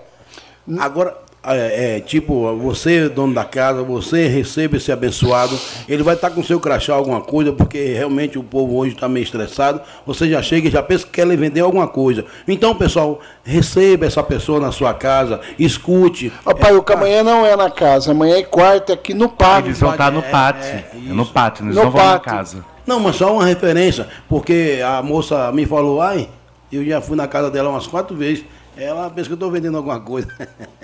Agora, é, é, tipo, você, dono da casa, você recebe esse abençoado, ele vai estar tá com seu crachá alguma coisa, porque realmente o povo hoje está meio estressado, você já chega e já pensa que quer lhe vender alguma coisa. Então, pessoal, receba essa pessoa na sua casa, escute. Pai, é, o que amanhã não é na casa, amanhã é quarta, é aqui no pátio. Eles vão estar tá no pátio, é, é, no pátio, eles no não vão na casa. Não, mas só uma referência, porque a moça me falou, ai, eu já fui na casa dela umas quatro vezes, Ela pensa que eu estou vendendo alguma coisa.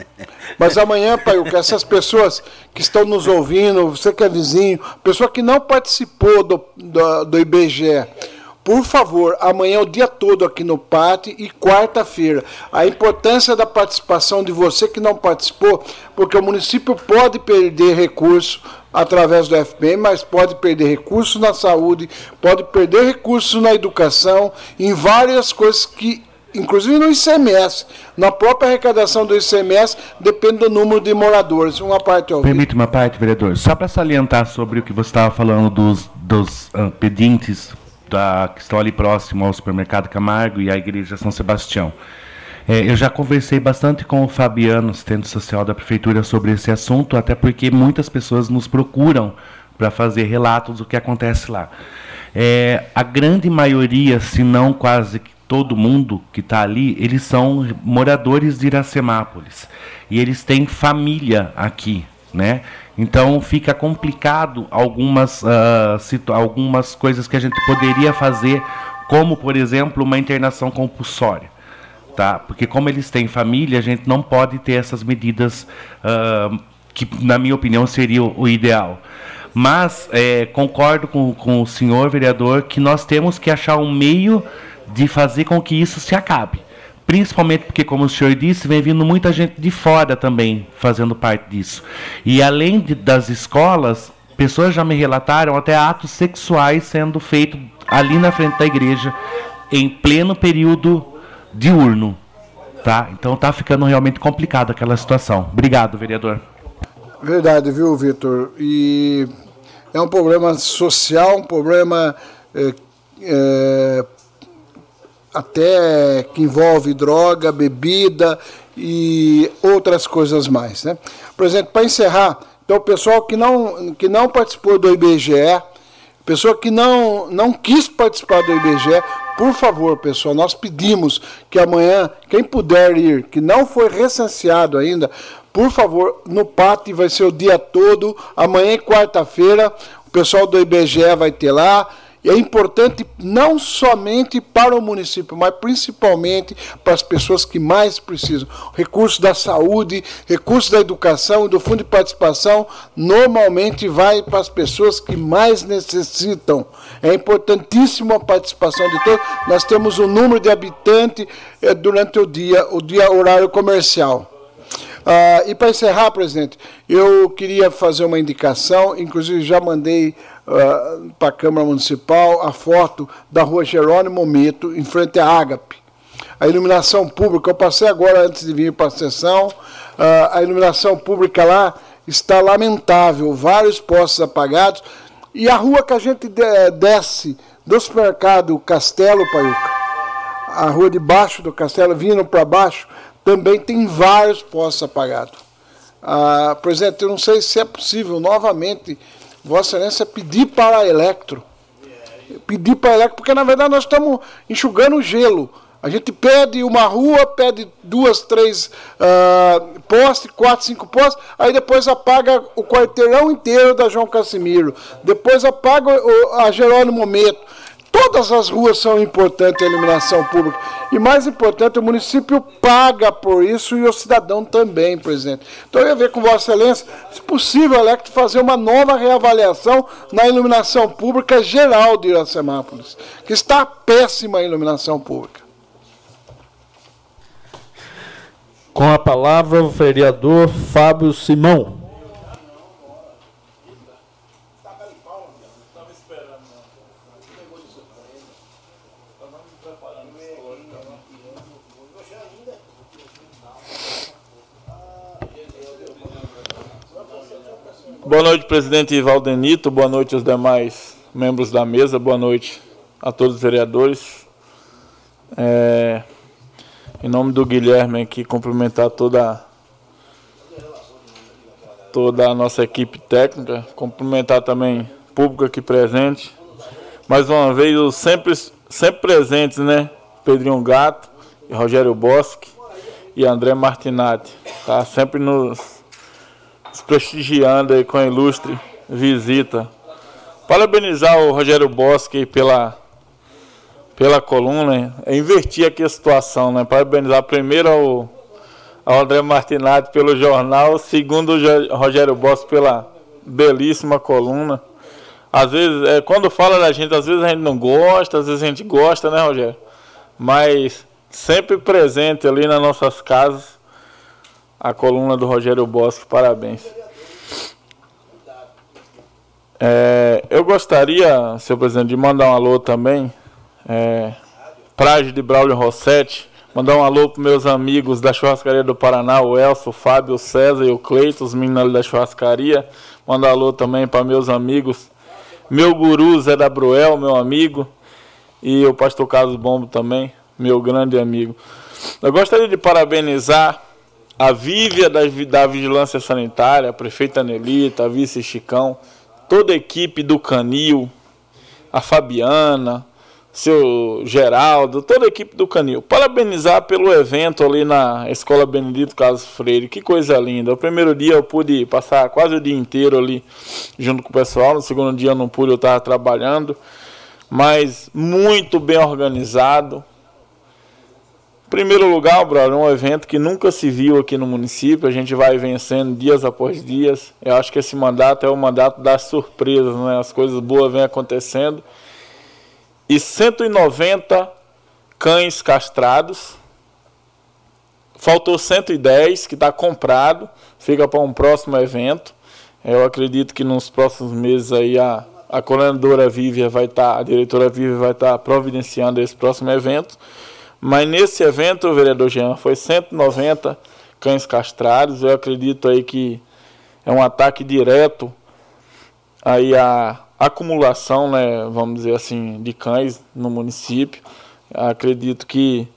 Mas amanhã, Paiuca, essas pessoas que estão nos ouvindo, você que é vizinho, pessoa que não participou do, do, do IBGE, por favor, amanhã é o dia todo aqui no pátio e quarta-feira. A importância da participação de você que não participou, porque o município pode perder recurso através do FPM, mas pode perder recursos na saúde, pode perder recursos na educação, em várias coisas que inclusive no ICMS, na própria arrecadação do ICMS, depende do número de moradores. Uma parte ao Permite uma parte, vereador. Só para salientar sobre o que você estava falando dos, dos uh, pedintes da, que estão ali próximo ao supermercado Camargo e à igreja São Sebastião. É, eu já conversei bastante com o Fabiano, assistente social da prefeitura, sobre esse assunto, até porque muitas pessoas nos procuram para fazer relatos do que acontece lá. É, a grande maioria, se não quase todo mundo que está ali, eles são moradores de Iracemápolis e eles têm família aqui, né? Então fica complicado algumas, uh, algumas coisas que a gente poderia fazer, como por exemplo uma internação compulsória. Tá? Porque como eles têm família, a gente não pode ter essas medidas uh, que, na minha opinião, seria o, o ideal. Mas é, concordo com, com o senhor vereador que nós temos que achar um meio de fazer com que isso se acabe. Principalmente porque, como o senhor disse, vem vindo muita gente de fora também fazendo parte disso. E além de, das escolas, pessoas já me relataram até atos sexuais sendo feitos ali na frente da igreja, em pleno período diurno. Tá? Então está ficando realmente complicado aquela situação. Obrigado, vereador. Verdade, viu, Vitor? E é um problema social, um problema é, é, até que envolve droga, bebida e outras coisas mais. Né? Por exemplo, para encerrar, então o pessoal que não, que não participou do IBGE, pessoa que não, não quis participar do IBGE, por favor, pessoal, nós pedimos que amanhã, quem puder ir, que não foi recenseado ainda, por favor, no pátio vai ser o dia todo, amanhã quarta-feira, o pessoal do IBGE vai ter lá, é importante não somente para o município, mas principalmente para as pessoas que mais precisam. Recursos da saúde, recursos da educação e do fundo de participação normalmente vai para as pessoas que mais necessitam. É importantíssima a participação de todos. Nós temos um número de habitantes eh, durante o dia, o dia horário comercial. Ah, e para encerrar, presidente, eu queria fazer uma indicação, inclusive já mandei uh, para a Câmara Municipal a foto da rua Jerônimo Mito, em frente à Ágape. A iluminação pública, eu passei agora antes de vir para a sessão, uh, a iluminação pública lá está lamentável, vários postos apagados, e a rua que a gente desce do supermercado Castelo, Paiuca, a rua de baixo do castelo, vindo para baixo, também tem vários postos apagados. Ah, presidente, eu não sei se é possível novamente Vossa Excelência pedir para a Electro. Pedir para a Electro, porque na verdade nós estamos enxugando gelo. A gente pede uma rua, pede duas, três uh, postes, quatro, cinco postes, aí depois apaga o quarteirão inteiro da João Casimiro, depois apaga o, a Jerônimo Meto. Todas as ruas são importantes a iluminação pública. E mais importante, o município paga por isso e o cidadão também, presidente. Então eu ia ver com Vossa Excelência, se possível, Alex, fazer uma nova reavaliação na iluminação pública geral de Iracemápolis, que está péssima a iluminação pública. Com a palavra o vereador Fábio Simão. Boa noite, presidente Valdenito. Boa noite aos demais membros da mesa. Boa noite a todos os vereadores. É, em nome do Guilherme aqui, cumprimentar toda, toda a nossa equipe técnica, cumprimentar também o público aqui presente. Mais uma vez, os sempre, sempre presentes, né? Pedrinho Gato, Rogério Bosque e André Martinati. Tá sempre nos prestigiando aí com a ilustre visita. Parabenizar o Rogério Bosque pela, pela coluna, é invertir aqui a situação, né? Parabenizar primeiro ao, ao André Martinati pelo jornal, segundo o Rogério Boss pela belíssima coluna. Às vezes, é, quando fala da gente, às vezes a gente não gosta, às vezes a gente gosta, né, Rogério? Mas sempre presente ali nas nossas casas a coluna do Rogério Bosque, parabéns. É, eu gostaria, senhor presidente, de mandar um alô também, é, de Braulio Rossetti, mandar um alô para meus amigos da churrascaria do Paraná, o Elso, o Fábio, o César e o Cleito, os meninos da churrascaria. Mandar um alô também para meus amigos, meu guru Zé da Bruel, meu amigo, e o pastor Carlos Bombo também, meu grande amigo. Eu gostaria de parabenizar a Vívia da, da Vigilância Sanitária, a prefeita Nelita, a vice Chicão, toda a equipe do Canil, a Fabiana, seu Geraldo, toda a equipe do Canil. Parabenizar pelo evento ali na Escola Benedito Carlos Freire. Que coisa linda. O primeiro dia eu pude passar quase o dia inteiro ali junto com o pessoal. No segundo dia eu não pude, eu estava trabalhando. Mas muito bem organizado. Primeiro lugar, brother, um evento que nunca se viu aqui no município. A gente vai vencendo dias após dias. Eu acho que esse mandato é o mandato das surpresas, né? As coisas boas vêm acontecendo. E 190 cães castrados. Faltou 110, que está comprado. Fica para um próximo evento. Eu acredito que nos próximos meses aí a, a coordenadora Vívia vai estar, tá, a diretora Vívia vai estar tá providenciando esse próximo evento. Mas nesse evento, vereador Jean, foi 190 cães castrados. Eu acredito aí que é um ataque direto aí a acumulação, né, vamos dizer assim, de cães no município. Acredito que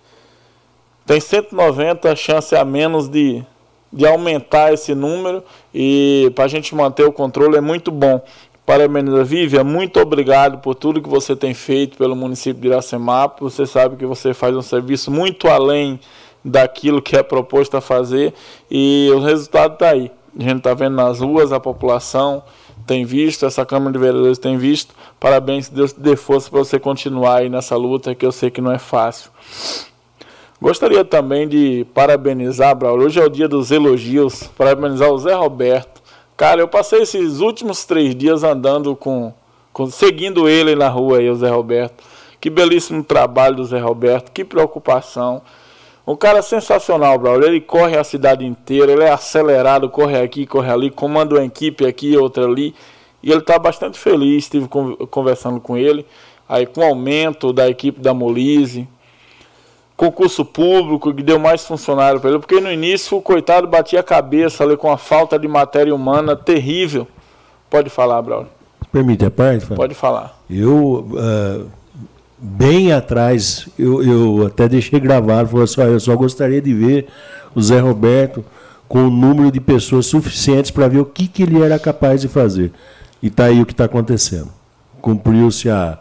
tem 190 chance a menos de, de aumentar esse número e para a gente manter o controle é muito bom. Parabéns, Vívia. Muito obrigado por tudo que você tem feito pelo município de Iracemapo. Você sabe que você faz um serviço muito além daquilo que é proposto a fazer e o resultado está aí. A gente está vendo nas ruas, a população tem visto, essa Câmara de Vereadores tem visto. Parabéns, Deus te dê força para você continuar aí nessa luta, que eu sei que não é fácil. Gostaria também de parabenizar, Braulio. Hoje é o dia dos elogios. Parabenizar o Zé Roberto Cara, eu passei esses últimos três dias andando com, com seguindo ele na rua aí, o Zé Roberto. Que belíssimo trabalho do Zé Roberto, que preocupação. Um cara sensacional, Braulio. Ele corre a cidade inteira, ele é acelerado, corre aqui, corre ali, comanda uma equipe aqui, outra ali. E ele está bastante feliz, estive conversando com ele. Aí com o aumento da equipe da Molise, concurso público que deu mais funcionário para ele, porque no início o coitado batia a cabeça ali com a falta de matéria humana terrível. Pode falar, Braulio. Permite a parte? Pode falar. Eu, uh, bem atrás, eu, eu até deixei gravado, falei assim, eu só gostaria de ver o Zé Roberto com o número de pessoas suficientes para ver o que, que ele era capaz de fazer. E está aí o que está acontecendo. Cumpriu-se a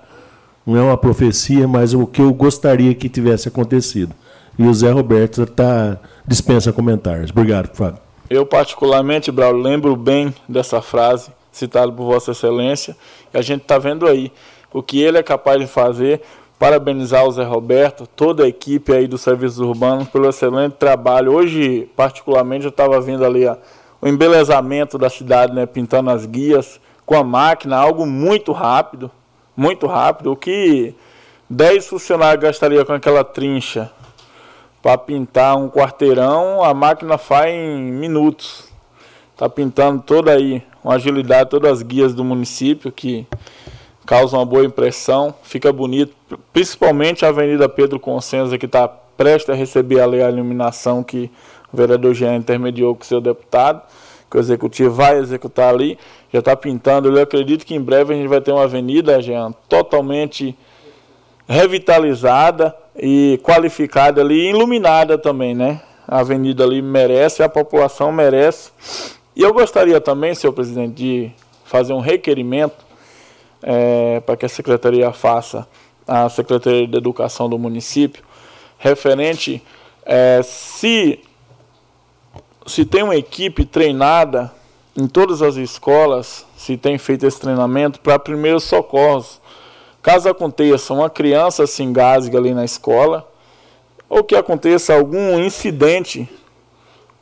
não é uma profecia, mas o que eu gostaria que tivesse acontecido. E o Zé Roberto tá, dispensa comentários. Obrigado, Fábio. Eu, particularmente, Braulio, lembro bem dessa frase citada por Vossa Excelência, e a gente está vendo aí o que ele é capaz de fazer. Parabenizar o Zé Roberto, toda a equipe aí dos serviços urbanos pelo excelente trabalho. Hoje, particularmente, eu estava vendo ali a, o embelezamento da cidade, né, pintando as guias com a máquina, algo muito rápido, muito rápido. O que 10 funcionários gastariam com aquela trincha para pintar um quarteirão, a máquina faz em minutos. Está pintando toda aí, uma agilidade, todas as guias do município que causam uma boa impressão, fica bonito, principalmente a Avenida Pedro Consenza que está prestes a receber a lei a iluminação que o vereador Jean intermediou com o seu deputado que o executivo vai executar ali, já está pintando. Eu acredito que em breve a gente vai ter uma avenida, Jean, totalmente revitalizada e qualificada ali, iluminada também, né? A avenida ali merece, a população merece. E eu gostaria também, senhor presidente, de fazer um requerimento é, para que a secretaria faça, a Secretaria de Educação do município, referente é, se se tem uma equipe treinada em todas as escolas, se tem feito esse treinamento para primeiros socorros, caso aconteça uma criança se engasgue ali na escola, ou que aconteça algum incidente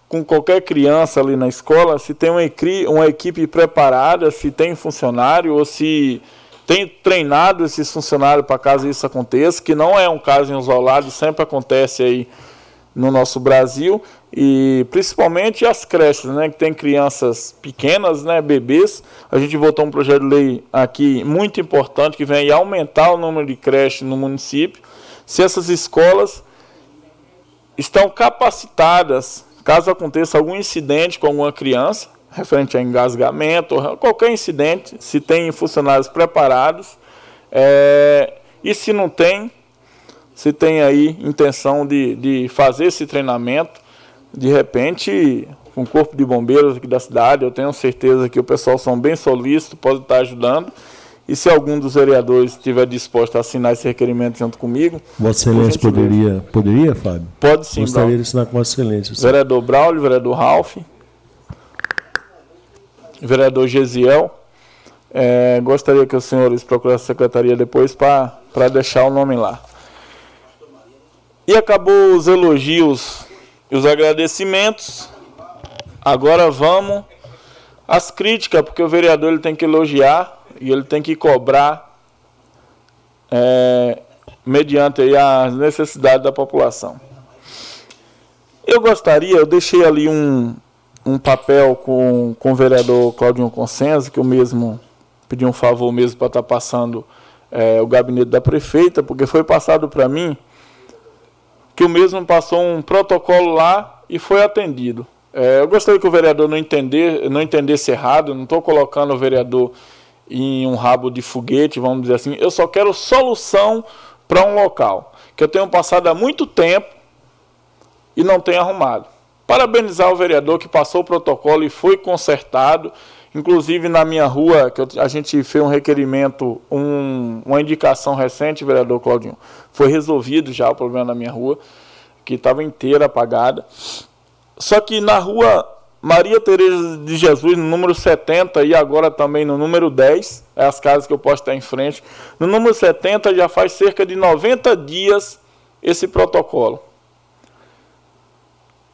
com qualquer criança ali na escola, se tem uma, uma equipe preparada, se tem funcionário ou se tem treinado esses funcionários para caso isso aconteça, que não é um caso isolado, sempre acontece aí no nosso Brasil e principalmente as creches, né, que tem crianças pequenas, né, bebês. A gente votou um projeto de lei aqui muito importante que vem aumentar o número de creches no município. Se essas escolas estão capacitadas Caso aconteça algum incidente com alguma criança, referente a engasgamento, qualquer incidente, se tem funcionários preparados, é, e se não tem, se tem aí intenção de, de fazer esse treinamento, de repente, com o corpo de bombeiros aqui da cidade, eu tenho certeza que o pessoal são bem solícitos, pode estar ajudando, e se algum dos vereadores estiver disposto a assinar esse requerimento junto comigo. Vossa Excelência poderia, poderia, Fábio? Pode sim. Gostaria Braulio. de assinar com Vossa Excelência. Sim. Vereador Braulio, vereador Ralph, vereador Gesiel. É, gostaria que os senhores procurassem a secretaria depois para deixar o nome lá. E acabou os elogios e os agradecimentos. Agora vamos às críticas, porque o vereador ele tem que elogiar e ele tem que cobrar é, mediante aí as necessidades da população. Eu gostaria, eu deixei ali um, um papel com, com o vereador Claudinho Consenso, que eu mesmo pedi um favor mesmo para estar tá passando é, o gabinete da prefeita, porque foi passado para mim que o mesmo passou um protocolo lá e foi atendido. É, eu gostaria que o vereador não, entender, não entendesse errado, não estou colocando o vereador em um rabo de foguete, vamos dizer assim. Eu só quero solução para um local que eu tenho passado há muito tempo e não tenho arrumado. Parabenizar o vereador que passou o protocolo e foi consertado. Inclusive na minha rua, que a gente fez um requerimento, um, uma indicação recente, vereador Claudinho, foi resolvido já o problema na minha rua, que estava inteira apagada. Só que na rua Maria Tereza de Jesus, no número 70, e agora também no número 10, é as casas que eu posso estar em frente. No número 70 já faz cerca de 90 dias esse protocolo.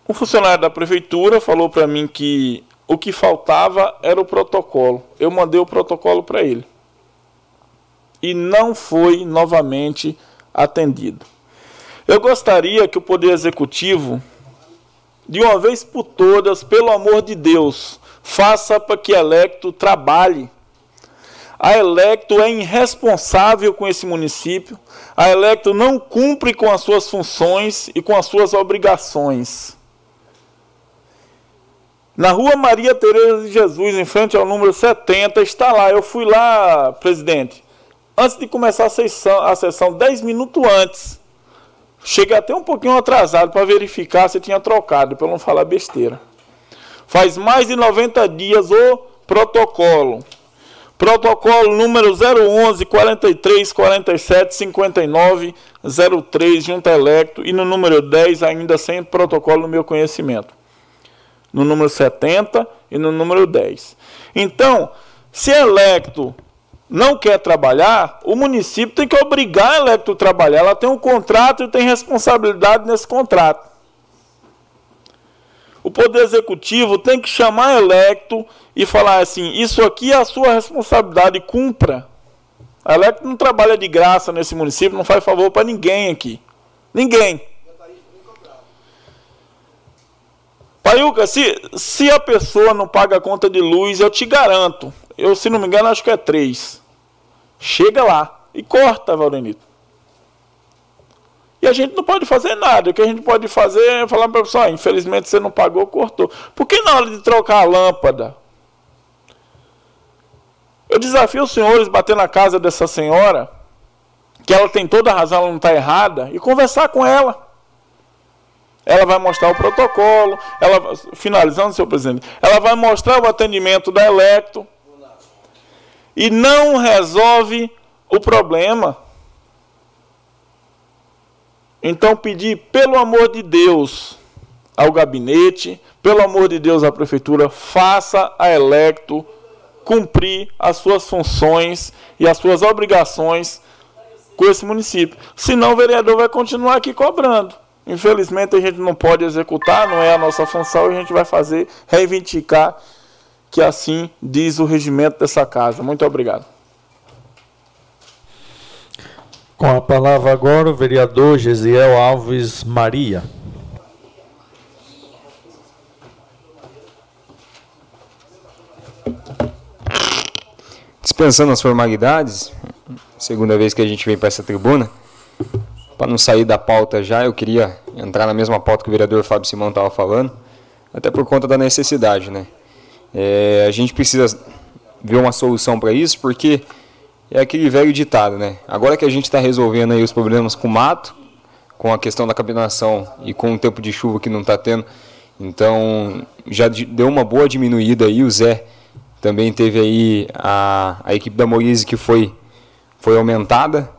Um funcionário da prefeitura falou para mim que o que faltava era o protocolo. Eu mandei o protocolo para ele. E não foi novamente atendido. Eu gostaria que o Poder Executivo de uma vez por todas, pelo amor de Deus, faça para que a Electo trabalhe. A Electo é irresponsável com esse município. A Electo não cumpre com as suas funções e com as suas obrigações. Na rua Maria Tereza de Jesus, em frente ao número 70, está lá. Eu fui lá, presidente, antes de começar a sessão, a sessão 10 minutos antes. Cheguei até um pouquinho atrasado para verificar se tinha trocado, para não falar besteira. Faz mais de 90 dias o protocolo. Protocolo número 011 43 47 59 03 Junta e no número 10 ainda sem protocolo no meu conhecimento. No número 70 e no número 10. Então, se Electo não quer trabalhar, o município tem que obrigar a Electro a trabalhar. Ela tem um contrato e tem responsabilidade nesse contrato. O Poder Executivo tem que chamar a Electro e falar assim: isso aqui é a sua responsabilidade, cumpra. A Electro não trabalha de graça nesse município, não faz favor para ninguém aqui. Ninguém. Paiuca, se, se a pessoa não paga a conta de luz, eu te garanto, eu, se não me engano, acho que é três. Chega lá e corta, Valdenito. E a gente não pode fazer nada. O que a gente pode fazer é falar para a pessoa: ah, infelizmente você não pagou, cortou. Por que na hora de trocar a lâmpada? Eu desafio os senhores bater na casa dessa senhora, que ela tem toda a razão, ela não está errada, e conversar com ela. Ela vai mostrar o protocolo, ela, finalizando, senhor presidente, ela vai mostrar o atendimento da Electro, e não resolve o problema. Então, pedir, pelo amor de Deus, ao gabinete, pelo amor de Deus, à prefeitura, faça a Electo cumprir as suas funções e as suas obrigações com esse município. Senão o vereador vai continuar aqui cobrando. Infelizmente a gente não pode executar, não é a nossa função, e a gente vai fazer, reivindicar que assim diz o regimento dessa casa. Muito obrigado. Com a palavra agora o vereador Gesiel Alves Maria. Dispensando as formalidades, segunda vez que a gente vem para essa tribuna, para não sair da pauta já, eu queria entrar na mesma pauta que o vereador Fábio Simão estava falando, até por conta da necessidade, né? É, a gente precisa ver uma solução para isso, porque é aquele velho ditado, né? Agora que a gente está resolvendo aí os problemas com o mato, com a questão da capinação e com o tempo de chuva que não está tendo, então já deu uma boa diminuída aí. O Zé também teve aí a, a equipe da Moise que foi, foi aumentada,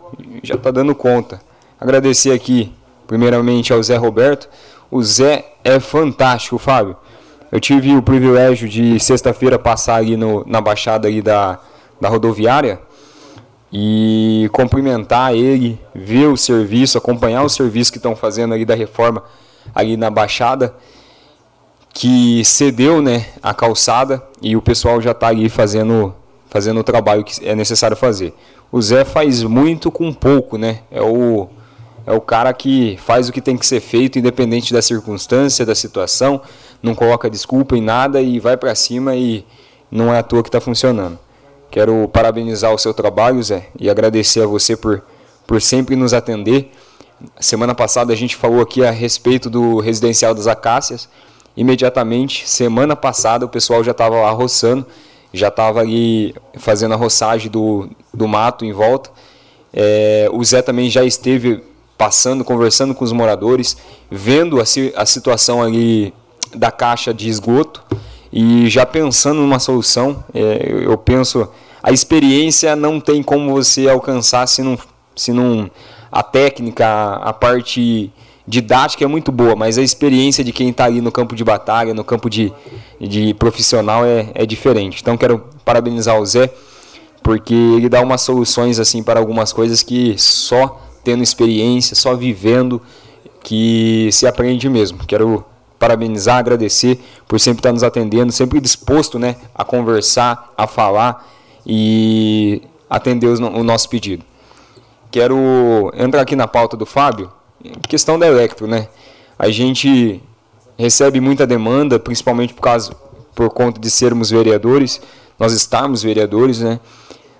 já está dando conta. Agradecer aqui, primeiramente, ao Zé Roberto. O Zé é fantástico, Fábio. Eu tive o privilégio de sexta-feira passar ali no, na baixada ali da, da rodoviária e cumprimentar ele, ver o serviço, acompanhar o serviço que estão fazendo ali da reforma ali na baixada, que cedeu né, a calçada e o pessoal já está ali fazendo, fazendo o trabalho que é necessário fazer. O Zé faz muito com pouco, né? É o, é o cara que faz o que tem que ser feito, independente da circunstância, da situação não coloca desculpa em nada e vai para cima e não é à toa que está funcionando. Quero parabenizar o seu trabalho, Zé, e agradecer a você por, por sempre nos atender. Semana passada a gente falou aqui a respeito do residencial das Acácias. Imediatamente, semana passada, o pessoal já estava lá roçando, já estava ali fazendo a roçagem do, do mato em volta. É, o Zé também já esteve passando, conversando com os moradores, vendo a, a situação ali da caixa de esgoto e já pensando numa solução, é, eu penso a experiência não tem como você alcançar se não, se não a técnica, a parte didática é muito boa, mas a experiência de quem está ali no campo de batalha, no campo de, de profissional é, é diferente. Então quero parabenizar o Zé porque ele dá umas soluções assim para algumas coisas que só tendo experiência, só vivendo que se aprende mesmo. Quero parabenizar, agradecer por sempre estar nos atendendo, sempre disposto né, a conversar, a falar e atender o nosso pedido. Quero entrar aqui na pauta do Fábio, questão da Electro, né? A gente recebe muita demanda, principalmente por causa por conta de sermos vereadores, nós estarmos vereadores, né?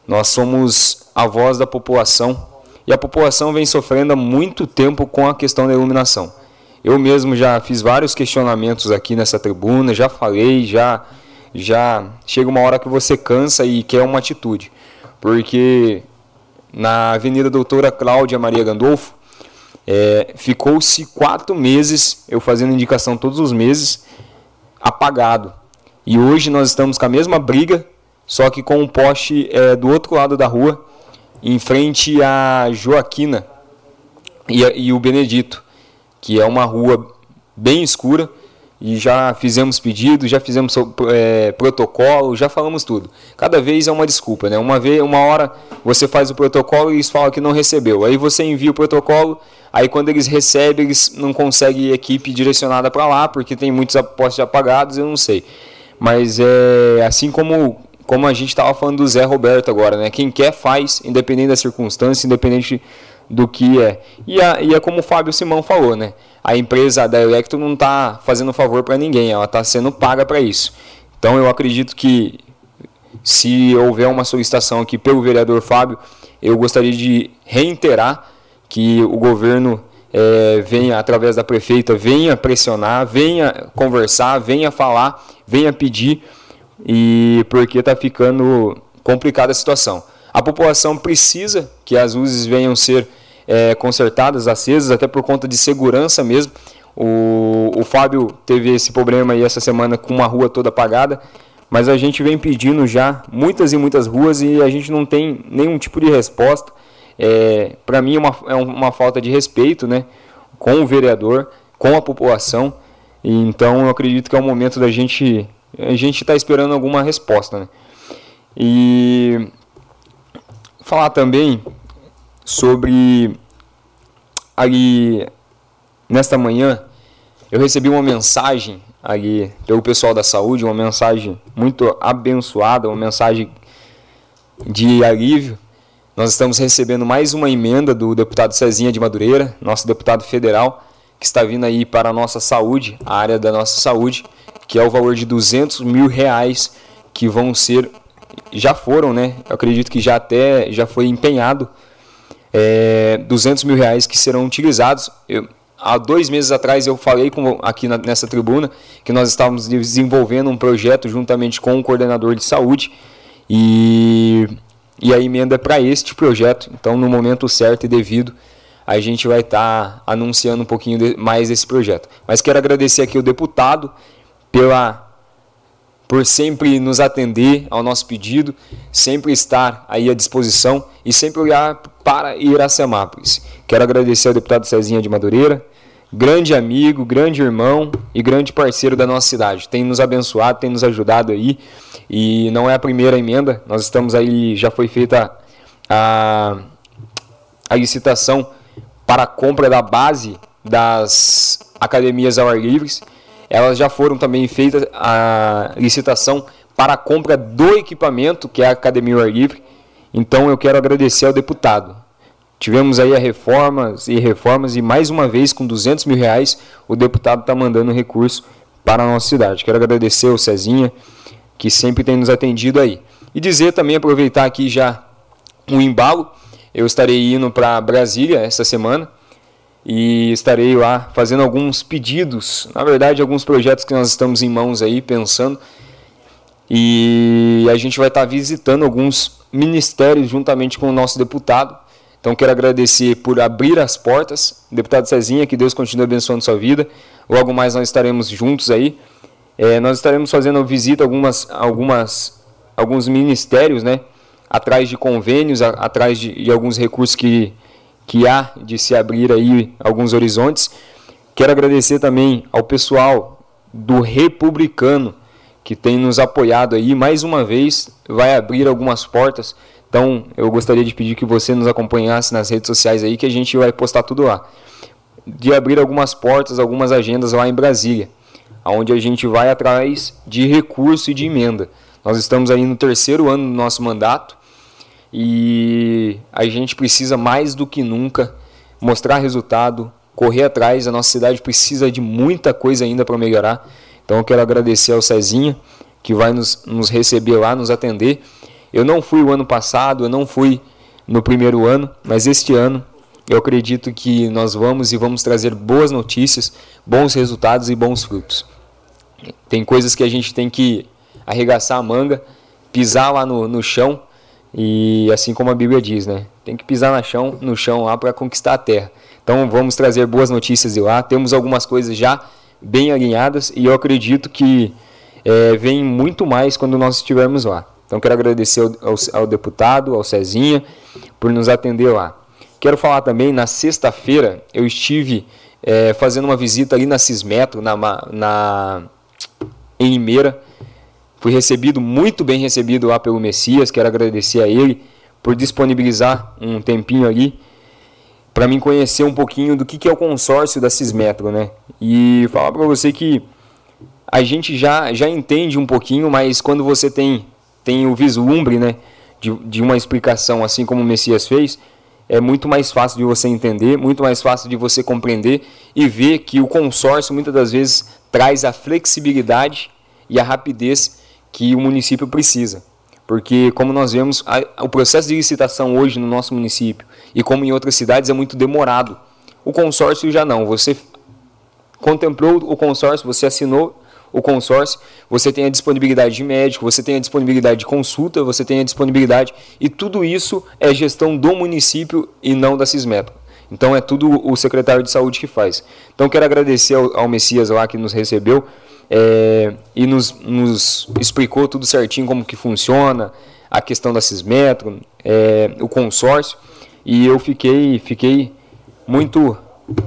Nós somos a voz da população e a população vem sofrendo há muito tempo com a questão da iluminação. Eu mesmo já fiz vários questionamentos aqui nessa tribuna, já falei, já já chega uma hora que você cansa e quer uma atitude. Porque na Avenida Doutora Cláudia Maria Gandolfo, é, ficou-se quatro meses, eu fazendo indicação todos os meses, apagado. E hoje nós estamos com a mesma briga, só que com um poste é, do outro lado da rua, em frente a Joaquina e, e o Benedito que é uma rua bem escura e já fizemos pedido, já fizemos é, protocolo, já falamos tudo. Cada vez é uma desculpa, né? Uma vez, uma hora você faz o protocolo e eles falam que não recebeu. Aí você envia o protocolo, aí quando eles recebem, eles não conseguem equipe direcionada para lá, porque tem muitos postos apagados, eu não sei. Mas é assim como como a gente estava falando do Zé Roberto agora, né? Quem quer faz, independente da circunstância, independente do que é. E, a, e é como o Fábio Simão falou, né? A empresa da Electro não está fazendo favor para ninguém, ela está sendo paga para isso. Então eu acredito que se houver uma solicitação aqui pelo vereador Fábio, eu gostaria de reiterar que o governo é, venha, através da prefeita, venha pressionar, venha conversar, venha falar, venha pedir, e porque está ficando complicada a situação. A população precisa que as luzes venham ser é, consertadas, acesas, até por conta de segurança mesmo. O, o Fábio teve esse problema aí essa semana com uma rua toda apagada, mas a gente vem pedindo já muitas e muitas ruas e a gente não tem nenhum tipo de resposta. É, Para mim é uma, é uma falta de respeito né, com o vereador, com a população. E, então eu acredito que é o momento da gente. A gente está esperando alguma resposta. Né? E falar também sobre ali nesta manhã eu recebi uma mensagem ali pelo pessoal da saúde, uma mensagem muito abençoada, uma mensagem de alívio. Nós estamos recebendo mais uma emenda do deputado Cezinha de Madureira, nosso deputado federal, que está vindo aí para a nossa saúde, a área da nossa saúde, que é o valor de 200 mil reais que vão ser, já foram, né? Eu acredito que já até já foi empenhado é, 200 mil reais que serão utilizados. Eu, há dois meses atrás eu falei com, aqui na, nessa tribuna que nós estávamos desenvolvendo um projeto juntamente com o coordenador de saúde e, e a emenda é para este projeto. Então, no momento certo e devido, a gente vai estar tá anunciando um pouquinho de, mais desse projeto. Mas quero agradecer aqui o deputado pela por sempre nos atender ao nosso pedido, sempre estar aí à disposição e sempre olhar para Iracemápolis. Quero agradecer ao deputado Cezinha de Madureira, grande amigo, grande irmão e grande parceiro da nossa cidade. Tem nos abençoado, tem nos ajudado aí e não é a primeira emenda. Nós estamos aí, já foi feita a, a licitação para a compra da base das academias ao ar livre. Elas já foram também feitas a licitação para a compra do equipamento, que é a academia ar livre. Então eu quero agradecer ao deputado. Tivemos aí a reformas e reformas e mais uma vez com 200 mil reais o deputado está mandando recurso para a nossa cidade. Quero agradecer ao Cezinha, que sempre tem nos atendido aí. E dizer também, aproveitar aqui já um embalo, eu estarei indo para Brasília essa semana e estarei lá fazendo alguns pedidos, na verdade, alguns projetos que nós estamos em mãos aí pensando. E a gente vai estar visitando alguns ministérios juntamente com o nosso deputado. Então quero agradecer por abrir as portas, deputado Cezinha, que Deus continue abençoando sua vida. Logo mais nós estaremos juntos aí. É, nós estaremos fazendo visita a algumas, algumas, alguns ministérios, né? atrás de convênios, a, atrás de, de, alguns recursos que, que há de se abrir aí alguns horizontes. Quero agradecer também ao pessoal do Republicano que tem nos apoiado aí mais uma vez, vai abrir algumas portas. Então, eu gostaria de pedir que você nos acompanhasse nas redes sociais aí que a gente vai postar tudo lá. De abrir algumas portas, algumas agendas lá em Brasília, onde a gente vai atrás de recurso e de emenda. Nós estamos aí no terceiro ano do nosso mandato e a gente precisa mais do que nunca mostrar resultado, correr atrás. A nossa cidade precisa de muita coisa ainda para melhorar. Então eu quero agradecer ao Cezinha, que vai nos, nos receber lá, nos atender. Eu não fui o ano passado, eu não fui no primeiro ano, mas este ano eu acredito que nós vamos e vamos trazer boas notícias, bons resultados e bons frutos. Tem coisas que a gente tem que arregaçar a manga, pisar lá no, no chão e assim como a Bíblia diz, né? Tem que pisar no chão, no chão lá para conquistar a terra. Então vamos trazer boas notícias de lá. Temos algumas coisas já bem alinhadas e eu acredito que é, vem muito mais quando nós estivermos lá. Então quero agradecer ao, ao, ao deputado, ao Cezinha, por nos atender lá. Quero falar também, na sexta-feira eu estive é, fazendo uma visita ali na Cismetro, na, na, em Limeira, Fui recebido, muito bem recebido lá pelo Messias, quero agradecer a ele por disponibilizar um tempinho ali para mim conhecer um pouquinho do que, que é o consórcio da Cismetro, né? E falar para você que a gente já, já entende um pouquinho, mas quando você tem, tem o vislumbre, né, de, de uma explicação assim como o Messias fez, é muito mais fácil de você entender, muito mais fácil de você compreender e ver que o consórcio muitas das vezes traz a flexibilidade e a rapidez que o município precisa. Porque, como nós vemos, a, o processo de licitação hoje no nosso município e como em outras cidades é muito demorado. O consórcio já não. Você contemplou o consórcio, você assinou o consórcio, você tem a disponibilidade de médico, você tem a disponibilidade de consulta, você tem a disponibilidade e tudo isso é gestão do município e não da Cismetro. Então é tudo o secretário de saúde que faz. Então quero agradecer ao, ao Messias lá que nos recebeu é, e nos, nos, explicou tudo certinho como que funciona, a questão da Cismetro, é, o consórcio, e eu fiquei, fiquei muito,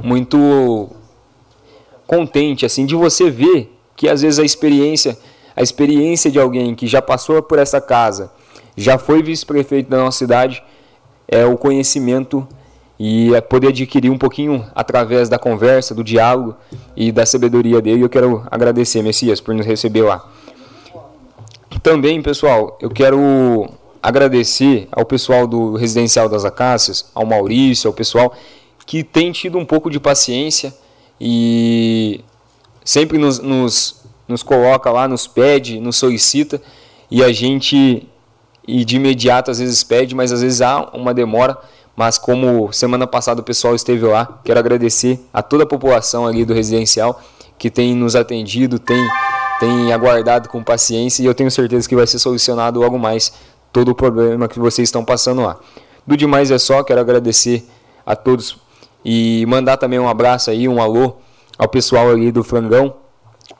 muito contente assim de você ver que às vezes a experiência, a experiência de alguém que já passou por essa casa, já foi vice-prefeito da nossa cidade, é o conhecimento e poder adquirir um pouquinho através da conversa, do diálogo e da sabedoria dele. Eu quero agradecer, Messias, por nos receber lá. Também, pessoal, eu quero agradecer ao pessoal do Residencial das Acácias, ao Maurício, ao pessoal que tem tido um pouco de paciência e sempre nos, nos, nos coloca lá, nos pede, nos solicita e a gente e de imediato às vezes pede, mas às vezes há uma demora mas como semana passada o pessoal esteve lá, quero agradecer a toda a população ali do residencial que tem nos atendido, tem, tem aguardado com paciência e eu tenho certeza que vai ser solucionado logo mais todo o problema que vocês estão passando lá. Do demais é só, quero agradecer a todos e mandar também um abraço aí, um alô ao pessoal ali do Frangão,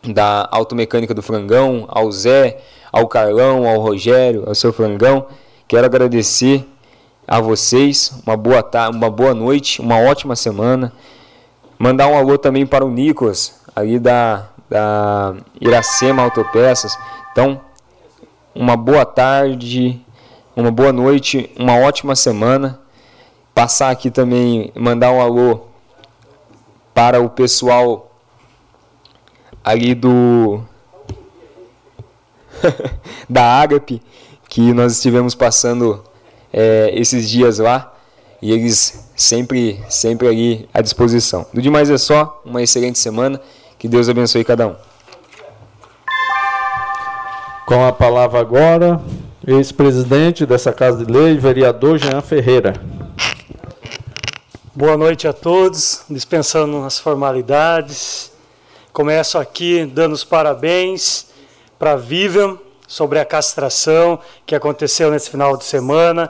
da Automecânica do Frangão, ao Zé, ao Carlão, ao Rogério, ao seu Frangão. Quero agradecer a vocês, uma boa tarde, uma boa noite, uma ótima semana. Mandar um alô também para o Nicolas, ali da, da Iracema Autopeças. Então, uma boa tarde, uma boa noite, uma ótima semana. Passar aqui também, mandar um alô para o pessoal ali do da Agape, que nós estivemos passando é, esses dias lá e eles sempre, sempre ali à disposição. Do demais é só, uma excelente semana, que Deus abençoe cada um. Com a palavra agora, ex-presidente dessa Casa de Lei, vereador Jean Ferreira. Boa noite a todos, dispensando as formalidades. Começo aqui dando os parabéns para a Vivian, sobre a castração que aconteceu nesse final de semana,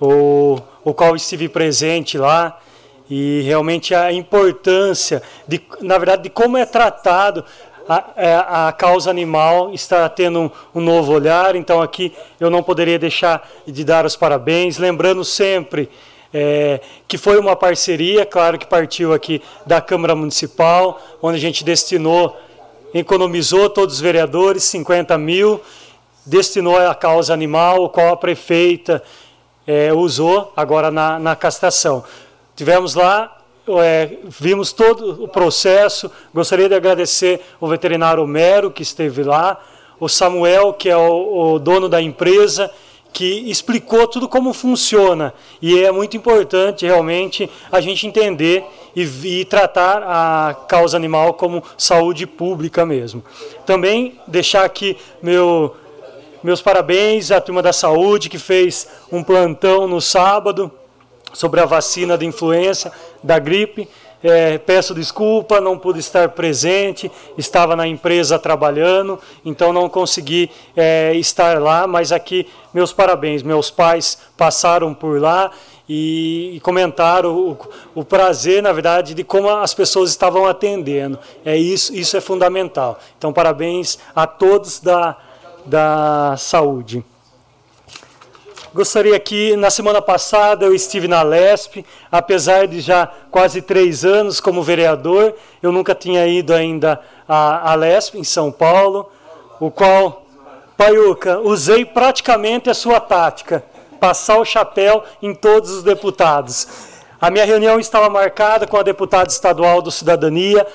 o, o qual estive presente lá e realmente a importância de, na verdade, de como é tratado a, é, a, causa animal está tendo um, um, novo olhar, então aqui eu não poderia deixar de dar os parabéns, lembrando sempre é, que foi uma parceria, claro que partiu aqui da Câmara Municipal, onde a gente destinou, economizou todos os vereadores 50 mil destinou à causa animal, qual a prefeita é, usou agora na, na castração. Tivemos lá, é, vimos todo o processo. Gostaria de agradecer o veterinário Mero, que esteve lá, o Samuel, que é o, o dono da empresa, que explicou tudo como funciona. E é muito importante realmente a gente entender e, e, tratar a causa animal como saúde pública mesmo. Também deixar aqui meu meus parabéns à turma da saúde que fez um plantão no sábado sobre a vacina de influenza, da gripe. É, peço desculpa, não pude estar presente, estava na empresa trabalhando, então não consegui é, estar lá, mas aqui meus parabéns. Meus pais passaram por lá e, e comentaram o, o, prazer, na verdade, de como as pessoas estavam atendendo. É isso, isso é fundamental. Então, parabéns a todos da da saúde. Gostaria que na semana passada eu estive na LESP, apesar de já quase três anos como vereador, eu nunca tinha ido ainda à, à LESP em São Paulo, o qual, Paiuca, usei praticamente a sua tática, passar o chapéu em todos os deputados. A minha reunião estava marcada com a deputada estadual do Cidadania,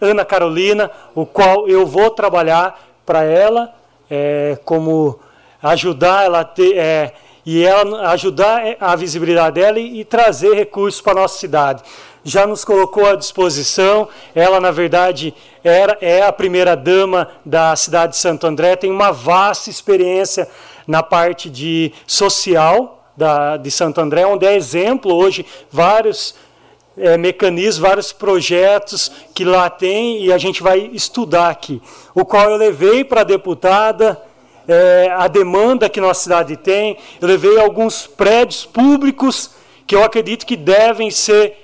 Ana Carolina, o qual eu vou trabalhar para ela é, como ajudar ela a ter, é, e ela ajudar a visibilidade dela e, e trazer recursos para a nossa cidade. Já nos colocou à disposição, ela na verdade era, é a primeira dama da cidade de Santo André, tem uma vasta experiência na parte de social da, de Santo André, onde é exemplo hoje vários é, mecanismos, vários projetos que lá tem e a gente vai estudar aqui. O qual eu levei para a deputada é, a demanda que nossa cidade tem, eu levei alguns prédios públicos que eu acredito que devem ser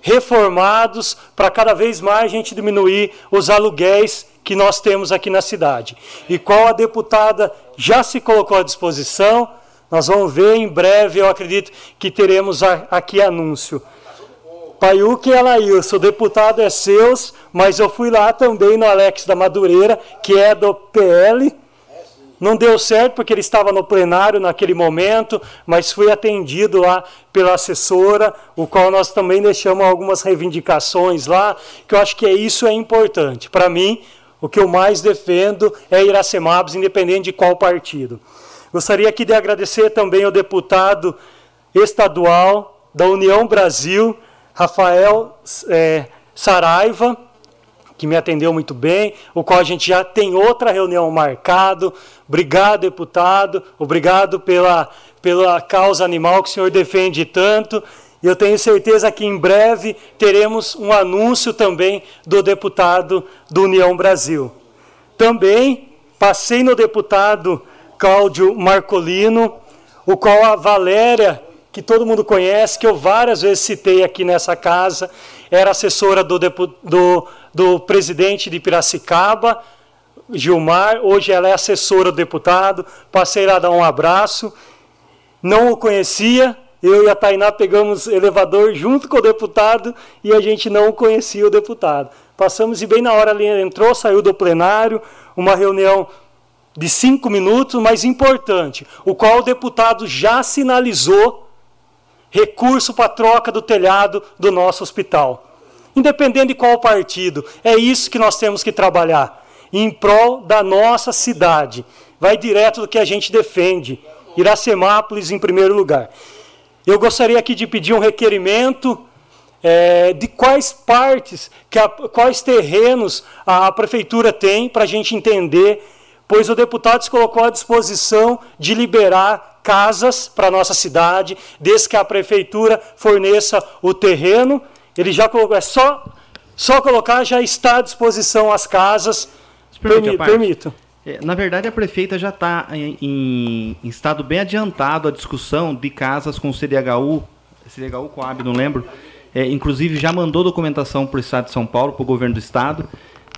reformados para cada vez mais a gente diminuir os aluguéis que nós temos aqui na cidade. E qual a deputada já se colocou à disposição, nós vamos ver em breve, eu acredito que teremos aqui anúncio. Paiuque e o deputado é seus, mas eu fui lá também no Alex da Madureira, que é do PL, Não deu certo porque ele estava no plenário naquele momento, mas fui atendido lá pela assessora, o qual nós também deixamos algumas reivindicações lá, que eu acho que é isso é importante. Para mim, o que eu mais defendo é Iracemápolis, independente de qual partido. Gostaria aqui de agradecer também ao deputado estadual da União Brasil, Rafael é, Saraiva, que me atendeu muito bem, o qual a gente já tem outra reunião marcado. Obrigado, deputado. Obrigado pela, pela causa animal que o senhor defende tanto. E eu tenho certeza que em breve teremos um anúncio também do deputado do União Brasil. Também passei no deputado Cláudio Marcolino, o qual a Valéria, que todo mundo conhece, que eu várias vezes citei aqui nessa casa, era assessora do, do, do presidente de Piracicaba, Gilmar, hoje ela é assessora do deputado, passei lá dar um abraço, não o conhecia, eu e a Tainá pegamos elevador junto com o deputado e a gente não conhecia o deputado. Passamos e bem na hora ele entrou, saiu do plenário, uma reunião de cinco minutos, mas importante, o qual o deputado já sinalizou recurso para troca do telhado do nosso hospital. Independente de qual partido, é isso que nós temos que trabalhar em prol da nossa cidade. Vai direto do que a gente defende. Iracemápolis em primeiro lugar. Eu gostaria aqui de pedir um requerimento é, de quais partes, a, quais terrenos a, a prefeitura tem para a gente entender, pois o deputado se colocou à disposição de liberar casas para a nossa cidade, desde que a prefeitura forneça o terreno. Ele já colocou, é só, só colocar, já está à disposição as casas. Permi, permito. É, na verdade, a prefeita já está em, em, estado bem adiantado a discussão de casas com CDHU, CDHU Coab, não lembro. É, inclusive, já mandou documentação para o Estado de São Paulo, para o governo do Estado,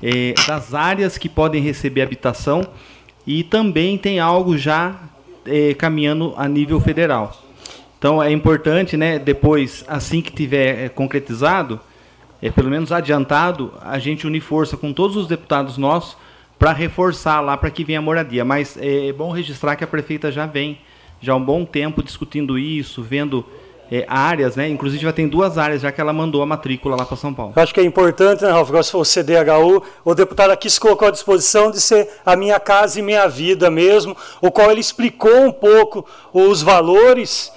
é, das áreas que podem receber habitação e também tem algo já é, caminhando a nível federal. Então, é importante, né, depois, assim que tiver é, concretizado, é, pelo menos adiantado, a gente unir força com todos os deputados nossos para reforçar lá para que venha a moradia. Mas é bom registrar que a prefeita já vem já há um bom tempo discutindo isso, vendo é, áreas, né? Inclusive já tem duas áreas já que ela mandou a matrícula lá para São Paulo. Eu acho que é importante, né, Ralf? Se for o CDHU, o deputado aqui se colocou à disposição de ser a minha casa e minha vida mesmo, o qual ele explicou um pouco os valores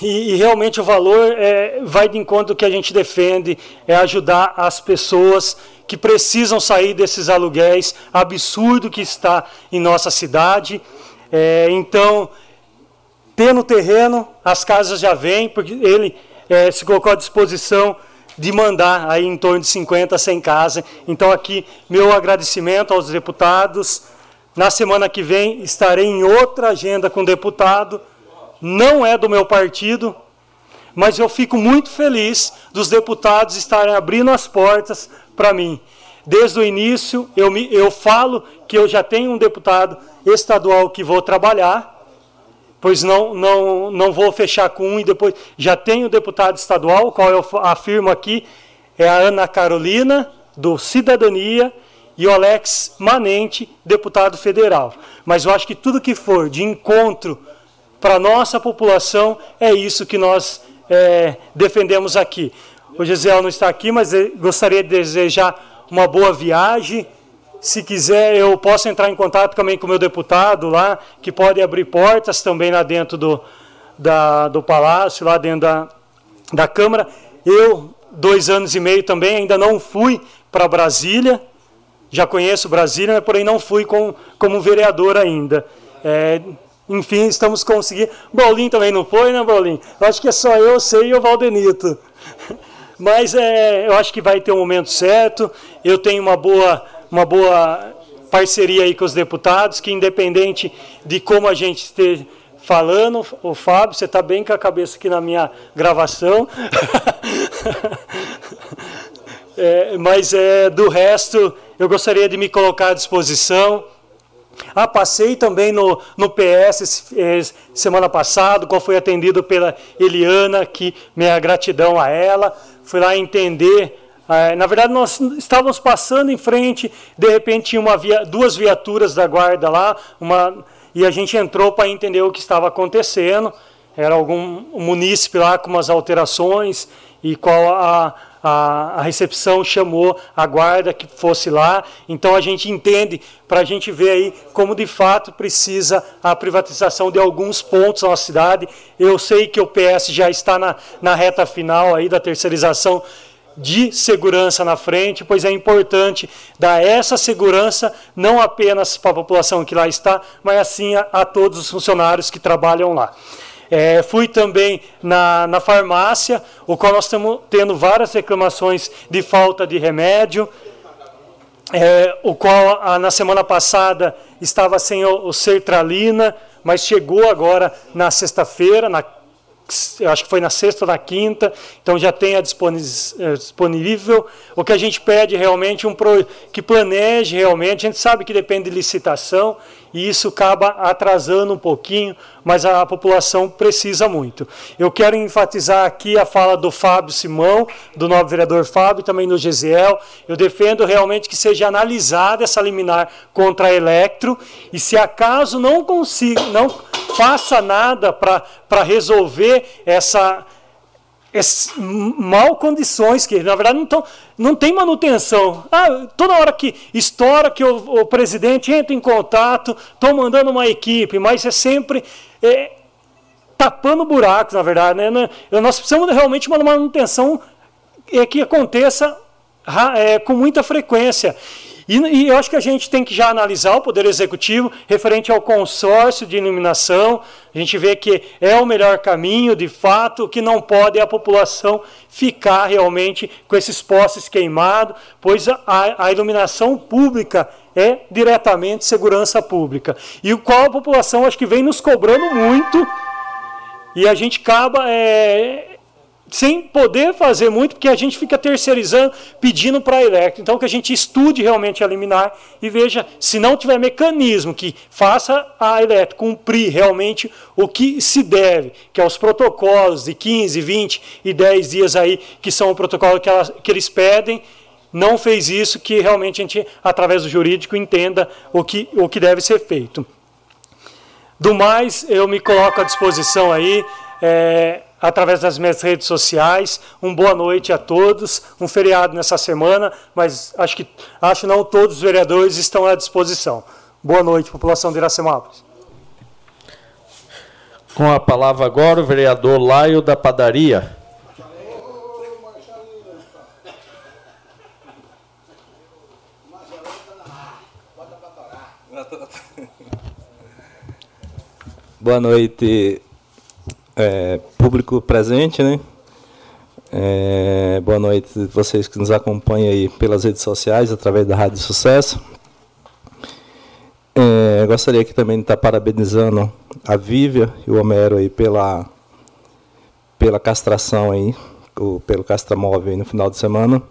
e, e, realmente o valor é, vai de encontro do que a gente defende, é ajudar as pessoas que precisam sair desses aluguéis absurdo que está em nossa cidade. É, então, tendo terreno, as casas já vêm, porque ele é, se colocou à disposição de mandar aí em torno de 50 a 100 casas. Então, aqui, meu agradecimento aos deputados. Na semana que vem estarei em outra agenda com deputado não é do meu partido, mas eu fico muito feliz dos deputados estarem abrindo as portas para mim. Desde o início, eu, me, eu falo que eu já tenho um deputado estadual que vou trabalhar, pois não, não, não vou fechar com um e depois já tenho deputado estadual, qual eu afirmo aqui, é a Ana Carolina, do Cidadania, e o Alex Manente, deputado federal. Mas eu acho que tudo que for de encontro para a nossa população, é isso que nós é, defendemos aqui. O Gisele não está aqui, mas gostaria de desejar uma boa viagem. Se quiser, eu posso entrar em contato também com o meu deputado lá, que pode abrir portas também lá dentro do, da, do palácio, lá dentro da, da Câmara. Eu, dois anos e meio também, ainda não fui para Brasília. Já conheço Brasília, porém não fui com, como vereador ainda. É, enfim, estamos conseguindo. Bolinho também não foi, né, Bolinho? Eu acho que é só eu, sei e o Valdenito. Mas é, eu acho que vai ter um momento certo. Eu tenho uma boa, uma boa parceria aí com os deputados, que independente de como a gente esteja falando, o Fábio, você está bem com a cabeça aqui na minha gravação. é, mas é, do resto, eu gostaria de me colocar à disposição. Ah, passei também no, no PS semana passada, qual foi atendido pela Eliana, que minha gratidão a ela. Fui lá entender. Ah, na verdade, nós estávamos passando em frente, de repente tinha via, duas viaturas da guarda lá, uma, e a gente entrou para entender o que estava acontecendo. Era algum um munícipe lá com umas alterações e qual a, a, a, recepção chamou a guarda que fosse lá. Então a gente entende para a gente ver aí como de fato precisa a privatização de alguns pontos na cidade. Eu sei que o PS já está na, na reta final aí da terceirização de segurança na frente, pois é importante dar essa segurança não apenas para a população que lá está, mas assim a, a todos os funcionários que trabalham lá. É, fui também na, na farmácia, o qual nós estamos tendo várias reclamações de falta de remédio, é, o qual a, na semana passada estava sem o, o sertralina, mas chegou agora na sexta-feira, na eu acho que foi na sexta ou na quinta, então já tem a eh, disponível. O que a gente pede realmente um que planeje realmente, a gente sabe que depende de licitação, e isso acaba atrasando um pouquinho, mas a população precisa muito. Eu quero enfatizar aqui a fala do Fábio Simão, do novo vereador Fábio, também do Gesiel. Eu defendo realmente que seja analisada essa liminar contra a Electro, e se acaso não consiga, não faça nada para resolver essa es, mal condições que na verdade não, tão, não tem manutenção. Ah, toda hora que estoura que o, o presidente entra em contato, estou mandando uma equipe, mas é sempre é, tapando buracos, na verdade. Né? né? Nós precisamos realmente uma manutenção é, que aconteça é, com muita frequência. E, e, eu acho que a gente tem que já analisar o Poder Executivo referente ao consórcio de iluminação. A gente vê que é o melhor caminho, de fato, que não pode a população ficar realmente com esses postes queimados, pois a, a iluminação pública é diretamente segurança pública. E o qual a população acho que vem nos cobrando muito e a gente acaba é, sem poder fazer muito, porque a gente fica terceirizando, pedindo para a Electro. Então, que a gente estude realmente a liminar e veja, se não tiver mecanismo que faça a Electro cumprir realmente o que se deve, que é os protocolos de 15, 20 e 10 dias aí, que são o protocolo que, elas, que eles pedem, não fez isso, que realmente a gente, através do jurídico, entenda o que, o que deve ser feito. Do mais, eu me coloco à disposição aí. É, através das minhas redes sociais. Um boa noite a todos. Um feriado nessa semana, mas acho que acho não todos os vereadores estão à disposição. Boa noite, população de Iracemápolis. Com a palavra agora o vereador Laio da Padaria. Boa noite, é, público presente, né? É, boa noite vocês que nos acompanham aí pelas redes sociais, através da Rádio Sucesso. É, gostaria aqui também de estar parabenizando a Vívia e o Homero aí pela, pela castração aí, o, pelo castramóvel aí no final de semana.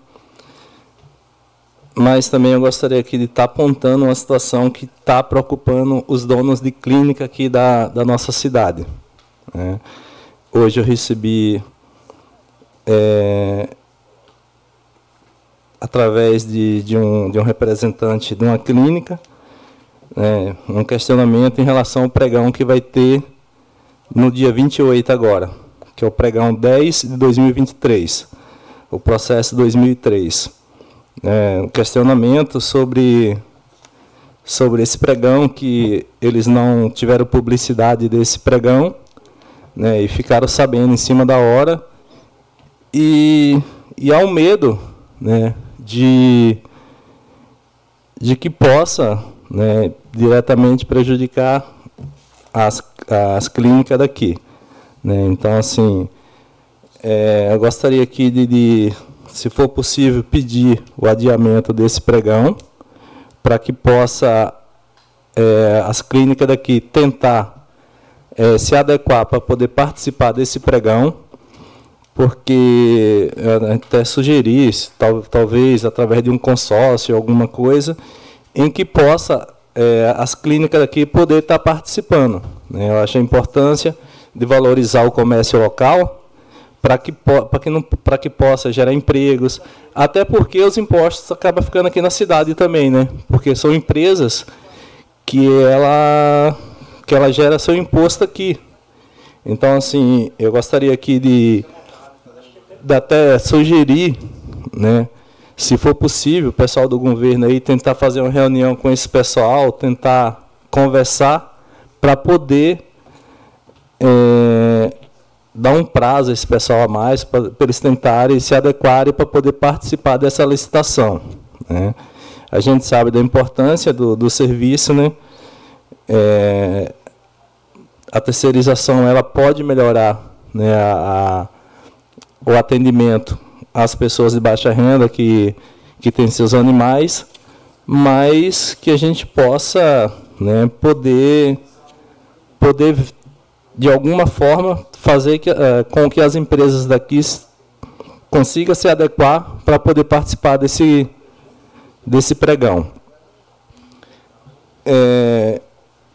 Mas também eu gostaria aqui de estar apontando uma situação que está preocupando os donos de clínica aqui da, da nossa cidade. Né? Hoje eu recebi, é, através de, de, um, de um representante de uma clínica, né, um questionamento em relação ao pregão que vai ter no dia 28 agora, que é o pregão 10 de 2023, o processo 2003. É, um questionamento sobre sobre esse pregão que eles não tiveram publicidade desse pregão né, e ficaram sabendo em cima da hora. E, e há um medo né, de, de que possa né, diretamente prejudicar as, as clínicas daqui. Né? Então, assim, é, eu gostaria aqui de, de, se for possível, pedir o adiamento desse pregão, para que possa é, as clínicas daqui tentar é, se adequar para poder participar desse pregão, porque é, até sugerir, tal, talvez através de um consórcio, alguma coisa, em que possa é, as clínicas aqui poder estar participando. Né? Eu acho a importância de valorizar o comércio local para que, que, não, que possa gerar empregos, até porque os impostos acabam ficando aqui na cidade também, né? porque são empresas que ela que ela gera seu imposto aqui. Então, assim, eu gostaria aqui de, de até sugerir, né, se for possível, o pessoal do governo aí tentar fazer uma reunião com esse pessoal, tentar conversar para poder é, dar um prazo a esse pessoal a mais, para eles tentarem se adequarem para poder participar dessa licitação. Né. A gente sabe da importância do, do serviço, né? É, a terceirização ela pode melhorar né, a, a, o atendimento às pessoas de baixa renda que, que têm seus animais, mas que a gente possa né, poder, poder, de alguma forma, fazer que, é, com que as empresas daqui consigam se adequar para poder participar desse, desse pregão. É,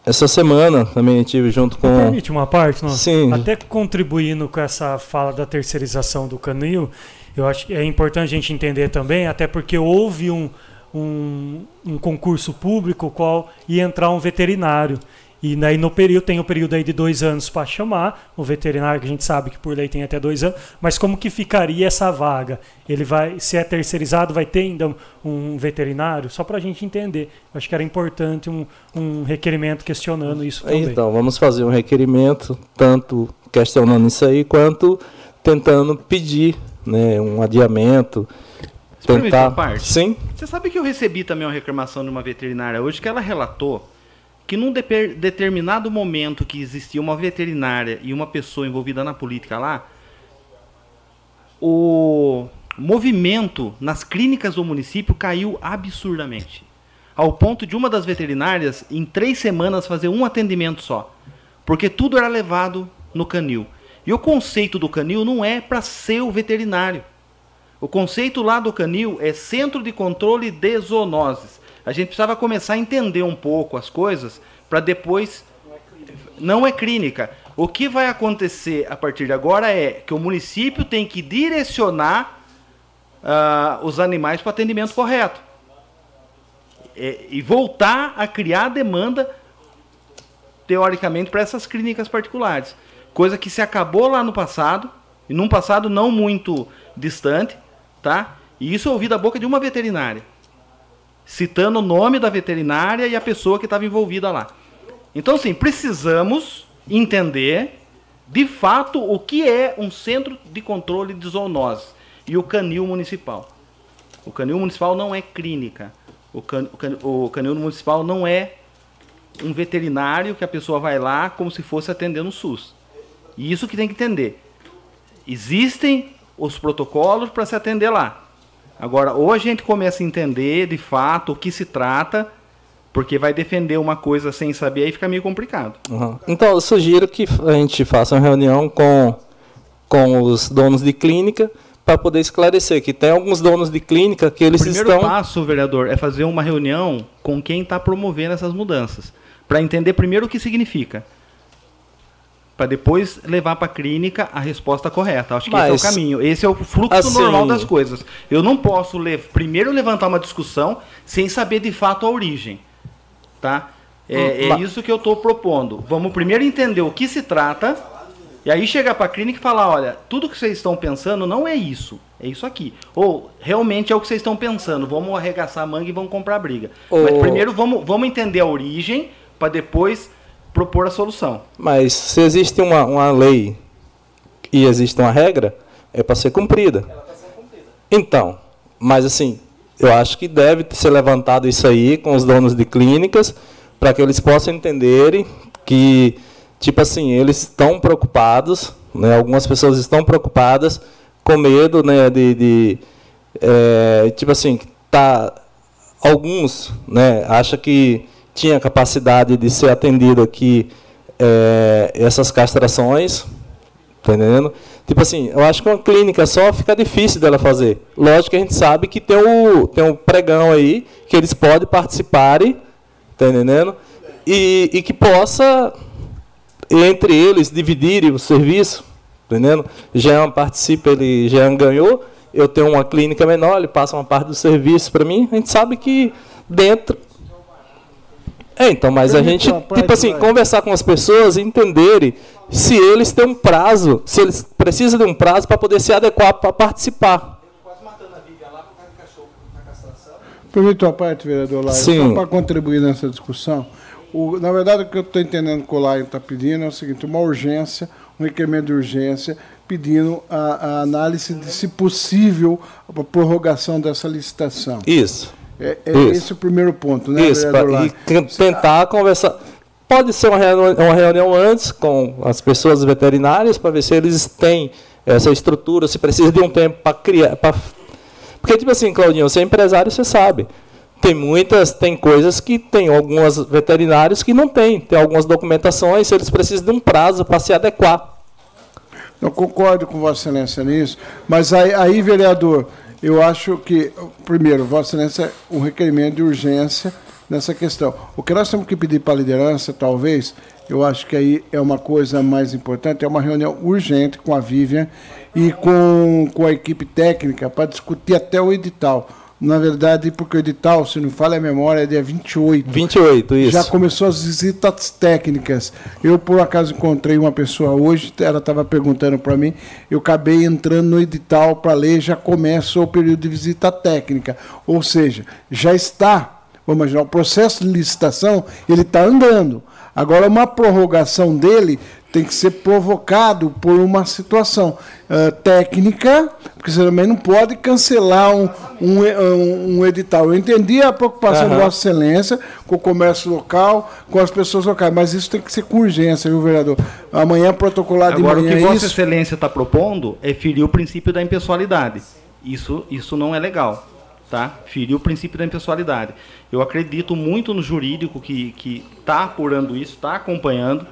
essa semana também tive junto com. Me permite uma parte, não? Sim. Até contribuindo com essa fala da terceirização do canil, eu acho que é importante a gente entender também, até porque houve um, um, um concurso público qual ia entrar um veterinário. E daí no período, tem o período aí de dois anos para chamar o veterinário, que a gente sabe que por lei tem até dois anos, mas como que ficaria essa vaga? Ele vai, se é terceirizado, vai ter ainda um veterinário? Só para a gente entender. Eu acho que era importante um, um requerimento questionando isso também. Então, vamos fazer um requerimento, tanto questionando isso aí, quanto tentando pedir né, um adiamento. Tentar... parte? Sim. Você sabe que eu recebi também uma reclamação de uma veterinária hoje que ela relatou que num de determinado momento que existia uma veterinária e uma pessoa envolvida na política lá, o movimento nas clínicas do município caiu absurdamente. Ao ponto de uma das veterinárias, em três semanas, fazer um atendimento só. Porque tudo era levado no canil. E o conceito do canil não é para ser o veterinário. O conceito lá do canil é Centro de Controle de Zoonoses a gente precisava começar a entender um pouco as coisas para depois. Não é clínica. O que vai acontecer a partir de agora é que o município tem que direcionar uh, os animais para o atendimento correto. É, e voltar a criar demanda, teoricamente, para essas clínicas particulares. Coisa que se acabou lá no passado, e num passado não muito distante, tá? E isso eu ouvi da boca de uma veterinária citando o nome da veterinária e a pessoa que estava envolvida lá. Então, sim, precisamos entender de fato o que é um centro de controle de zoonoses e o canil municipal. O canil municipal não é clínica. O, can, o, can, o canil municipal não é um veterinário que a pessoa vai lá como se fosse atender no SUS. E isso que tem que entender. Existem os protocolos para se atender lá. Agora, ou a gente começa a entender de fato o que se trata, porque vai defender uma coisa sem saber, aí fica meio complicado. Uhum. Então, eu sugiro que a gente faça uma reunião com, com os donos de clínica para poder esclarecer que tem alguns donos de clínica que eles o primeiro estão. Passo, vereador, é fazer uma reunião com quem está promovendo essas mudanças, para entender primeiro o que significa para depois levar para a clínica a resposta correta. Acho que Mas, esse é o caminho. Esse é o fluxo assim, normal das coisas. Eu não posso le primeiro levantar uma discussão sem saber de fato a origem, tá? É, é isso que eu estou propondo. Vamos primeiro entender o que se trata e aí chegar para a clínica e falar, olha, tudo que vocês estão pensando não é isso, é isso aqui. Ou realmente é o que vocês estão pensando. Vamos arregaçar a manga e vamos comprar briga. Mas primeiro vamos, vamos entender a origem para depois propor a solução. Mas se existe uma, uma lei e existe uma regra, é para ser cumprida. Então, mas assim, eu acho que deve ser levantado isso aí com os donos de clínicas, para que eles possam entenderem que, tipo assim, eles estão preocupados, né, algumas pessoas estão preocupadas com medo né, de, de é, tipo assim, tá, alguns né, acham que tinha capacidade de ser atendido aqui é, essas castrações, tá entendendo? Tipo assim, eu acho que uma clínica só fica difícil dela fazer. Lógico que a gente sabe que tem o, tem um pregão aí, que eles podem participarem, tá entendendo? E, e que possa, entre eles, dividirem o serviço, tá entendendo? Jean participa, ele, Jean ganhou, eu tenho uma clínica menor, ele passa uma parte do serviço para mim, a gente sabe que dentro É, então, mas a gente, tipo assim, conversar com as pessoas e entenderem se eles têm um prazo, se eles precisam de um prazo para poder se adequar para participar. Permite a parte, vereador Laio, Sim. só para contribuir nessa discussão. O, na verdade, o que eu estou entendendo que o Laio está pedindo é o seguinte: uma urgência, um requerimento de urgência, pedindo a, a análise de, se possível, a prorrogação dessa licitação. Isso. É, é esse o primeiro ponto, né, Isso, pra, e tentar conversar. Pode ser uma reunião, uma reunião antes com as pessoas veterinárias para ver se eles têm essa estrutura, se precisa de um tempo para criar. pra- Porque, tipo assim, Claudinho, você é empresário, você sabe. Tem muitas, tem coisas que tem algumas veterinários que não tem. Tem algumas documentações, eles precisam de um prazo para se adequar. Eu concordo com Vossa Excelência nisso, mas aí, aí, vereador, eu acho que, primeiro, Vossa Excelência, um requerimento de urgência nessa questão. O que nós temos que pedir para a liderança, talvez, eu acho que aí é uma coisa mais importante, é uma reunião urgente com a Vivian e com, com a equipe técnica para discutir até o edital. Na verdade, porque o edital, se não falha a memória, é dia 28. 28, isso. Já começou as visitas técnicas. Eu, por acaso, encontrei uma pessoa hoje, ela estava perguntando para mim, eu acabei entrando no edital para ler, já começa o período de visita técnica. Ou seja, já está, vamos imaginar, o processo de licitação, ele está andando. Agora, uma prorrogação dele tem que ser provocado por uma situação ah, técnica, porque você também não pode cancelar um, um, um- um edital. Eu entendi a preocupação de Aham. Vossa Excelência com o comércio local, com as pessoas locais, mas isso tem que ser com urgência, viu, vereador? Amanhã protocolar de Agora, o manhã que Vossa isso. Excelência está propondo é ferir o princípio da impessoalidade. Isso, isso não é legal. Tá? Ferir o princípio da impessoalidade. Eu acredito muito no jurídico que está apurando isso, está acompanhando,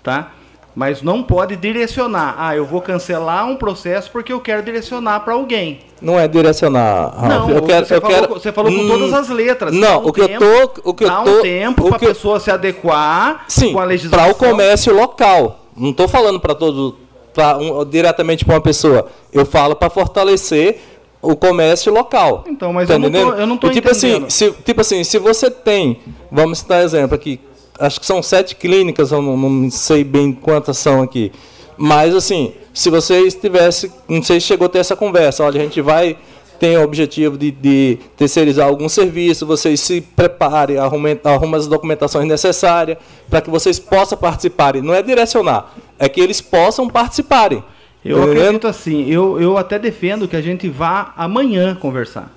tá? Mas não pode direcionar. Ah, eu vou cancelar um processo porque eu quero direcionar para alguém. Não é direcionar, Ralf. Não, eu quero, você, eu falou, quero... você falou com Hum, todas as letras. Dá Não, um o que eu tempo- tô, o que eu dá tô, um tempo para a que- pessoa se adequar Sim, com a para legislação. o comércio local. Não estou falando para todo, pra um, diretamente para uma pessoa. Eu falo para fortalecer o comércio local. Então, mas Tá eu não tô- entendendo? eu não tô tipo assim, entendendo. se, tipo assim, se você tem, vamos citar exemplo aqui, acho que são sete clínicas, eu não, não sei bem quantas são aqui. Mas assim, se você estivesse, não sei se chegou a ter essa conversa, olha, a gente vai tem o objetivo de, de terceirizar algum serviço, vocês se preparem, arrumem, arrumem as documentações necessárias para que vocês possam participarem. Não é direcionar, é que eles possam participarem. Eu Tá acredito assim, eu, eu até defendo que a gente vá amanhã conversar.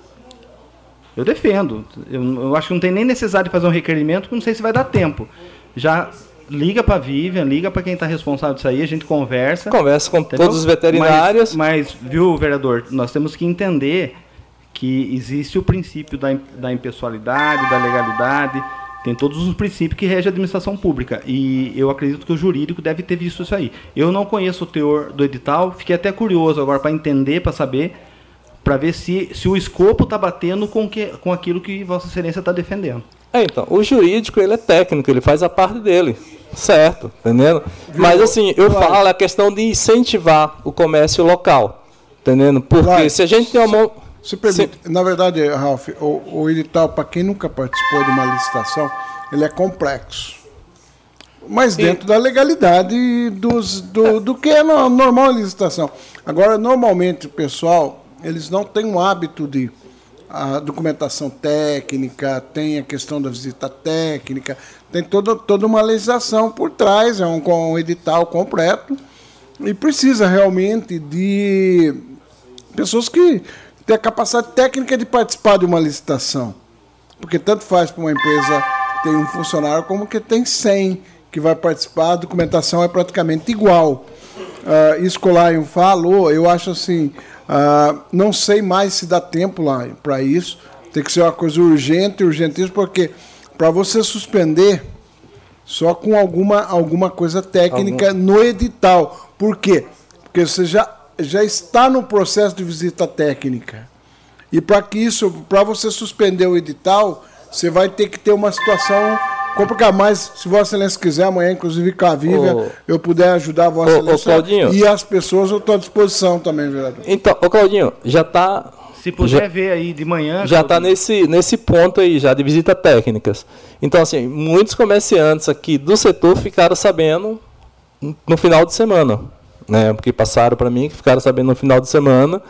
Eu defendo. Eu, eu acho que não tem nem necessidade de fazer um requerimento, porque não sei se vai dar tempo. Já liga para a Vivian, liga para quem está responsável disso aí, a gente conversa. Conversa com todos os veterinários. Mas, mas, viu, vereador, nós temos que entender que existe o princípio da, da impessoalidade, da legalidade, tem todos os princípios que regem a administração pública. E eu acredito que o jurídico deve ter visto isso aí. Eu não conheço o teor do edital, fiquei até curioso agora para entender, para saber, para ver se, se o escopo está batendo com, que, com aquilo que Vossa Excelência está defendendo. É, então, o jurídico, ele é técnico, ele faz a parte dele, certo, entendendo? Mas assim, eu Claro. falo a questão de incentivar o comércio local, entendendo? Porque Claro. se a gente tem uma mão... Se permite, na verdade, Ralf, o, o edital, para quem nunca participou de uma licitação, ele é complexo. Mas dentro da legalidade dos, do, do que é no- normal a licitação. Agora, normalmente, o pessoal, eles não têm o hábito de a documentação técnica, tem a questão da visita técnica, tem toda, toda uma legislação por trás, é um, um edital completo, e precisa realmente de pessoas que têm a capacidade técnica de participar de uma licitação. Porque tanto faz para uma empresa tem um funcionário como que tem 100 que vai participar, a documentação é praticamente igual. Uh, isso que o Lion falou, eu acho assim, ah, não sei mais se dá tempo lá para isso. Tem que ser uma coisa urgente, urgentíssima, porque para você suspender só com alguma, alguma coisa técnica no edital. Por quê? Porque você já, já está no processo de visita técnica. E para que isso, para você suspender o edital, você vai ter que ter uma situação complicar mais. Se Vossa Excelência quiser, amanhã, inclusive, com a Vívia, Ô. eu puder ajudar Vossa ô, Excelência. Claudinho. E as pessoas, eu estou à disposição também, vereador. Então, ô Claudinho, já está. Se puder ver aí de manhã. Já está nesse, nesse ponto aí, já de visita técnicas. Então, assim, muitos comerciantes aqui do setor ficaram sabendo no final de semana. Né? Porque passaram para mim que ficaram sabendo no final de semana.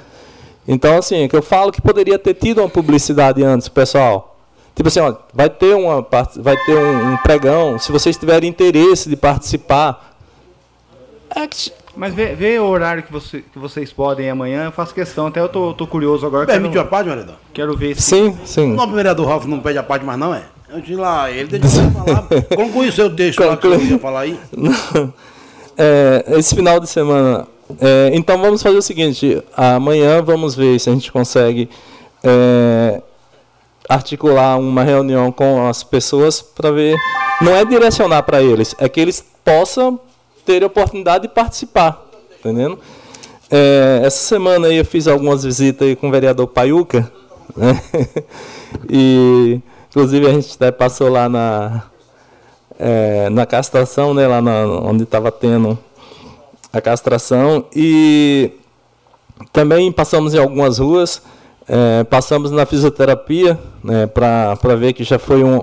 Então, assim, é que eu falo que poderia ter tido uma publicidade antes, pessoal. Tipo assim, ó, vai ter, uma, vai ter um, um pregão. Se vocês tiverem interesse de participar, Mas vê, vê o horário que, você, que vocês podem amanhã, eu faço questão. Até eu tô, tô curioso agora. Permite quero, uma parte, vereador? Quero ver se. Sim, sim. O nobre vereador Ralf não pede a parte mais, não é? Antes de lá, ele deixa eu falar. Conclui o seu texto lá que eu ia falar aí. É, esse final de semana. é, então vamos fazer o seguinte: amanhã vamos ver se a gente consegue é, articular uma reunião com as pessoas para ver. Não é direcionar para eles, é que eles possam ter a oportunidade de participar, entendendo? É, essa semana aí eu fiz algumas visitas aí com o vereador Paiuca, né? e inclusive a gente até passou lá na é, na castração, né, lá na, onde estava tendo a castração e também passamos em algumas ruas, é, passamos na fisioterapia, né, para ver que já foi um,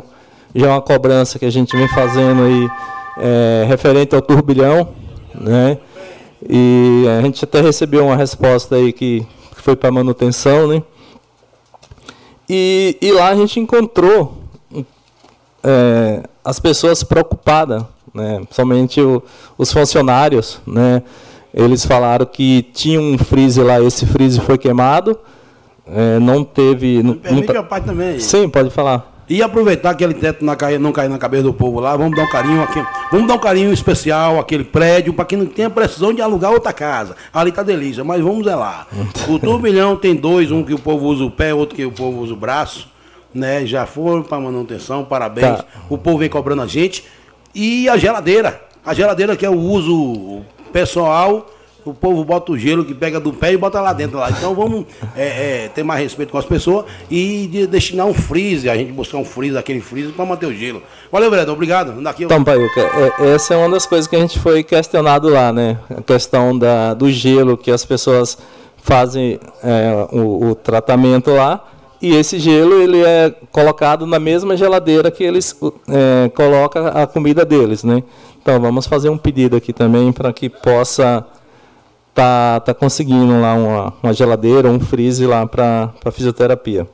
já é uma cobrança que a gente vem fazendo aí é, referente ao turbilhão, né, e a gente até recebeu uma resposta aí que foi para manutenção, né, e, e lá a gente encontrou é, as pessoas preocupadas, né, somente o, os funcionários, né, eles falaram que tinha um freezer lá, esse freezer foi queimado, é, não teve... não- não tá- parte também. Sim, pode falar. E aproveitar aquele teto não cair, não cair na cabeça do povo lá, vamos dar um carinho aqui. Vamos dar um carinho especial àquele prédio, para quem não tenha precisão de alugar outra casa. Ali tá delícia, mas vamos zelar. O turbilhão tem dois, um que o povo usa o pé, outro que o povo usa o braço. Né? Já foram para manutenção, parabéns. Tá. O povo vem cobrando a gente. E a geladeira. A geladeira que é o uso pessoal. O povo bota o gelo que pega do pé e bota lá dentro lá. Então vamos é, é, ter mais respeito com as pessoas e de destinar um freezer, a gente buscar um freezer, aquele freezer, para manter o gelo. Valeu, vereador. Obrigado. Daqui eu... Então, Paiuca, é- essa é uma das coisas que a gente foi questionado lá, né? A questão da, do gelo que as pessoas fazem é, o, o tratamento lá. E esse gelo ele é colocado na mesma geladeira que eles é, colocam a comida deles, né? Então vamos fazer um pedido aqui também para que possa tá, tá conseguindo lá uma, uma geladeira, um freezer lá para fisioterapia.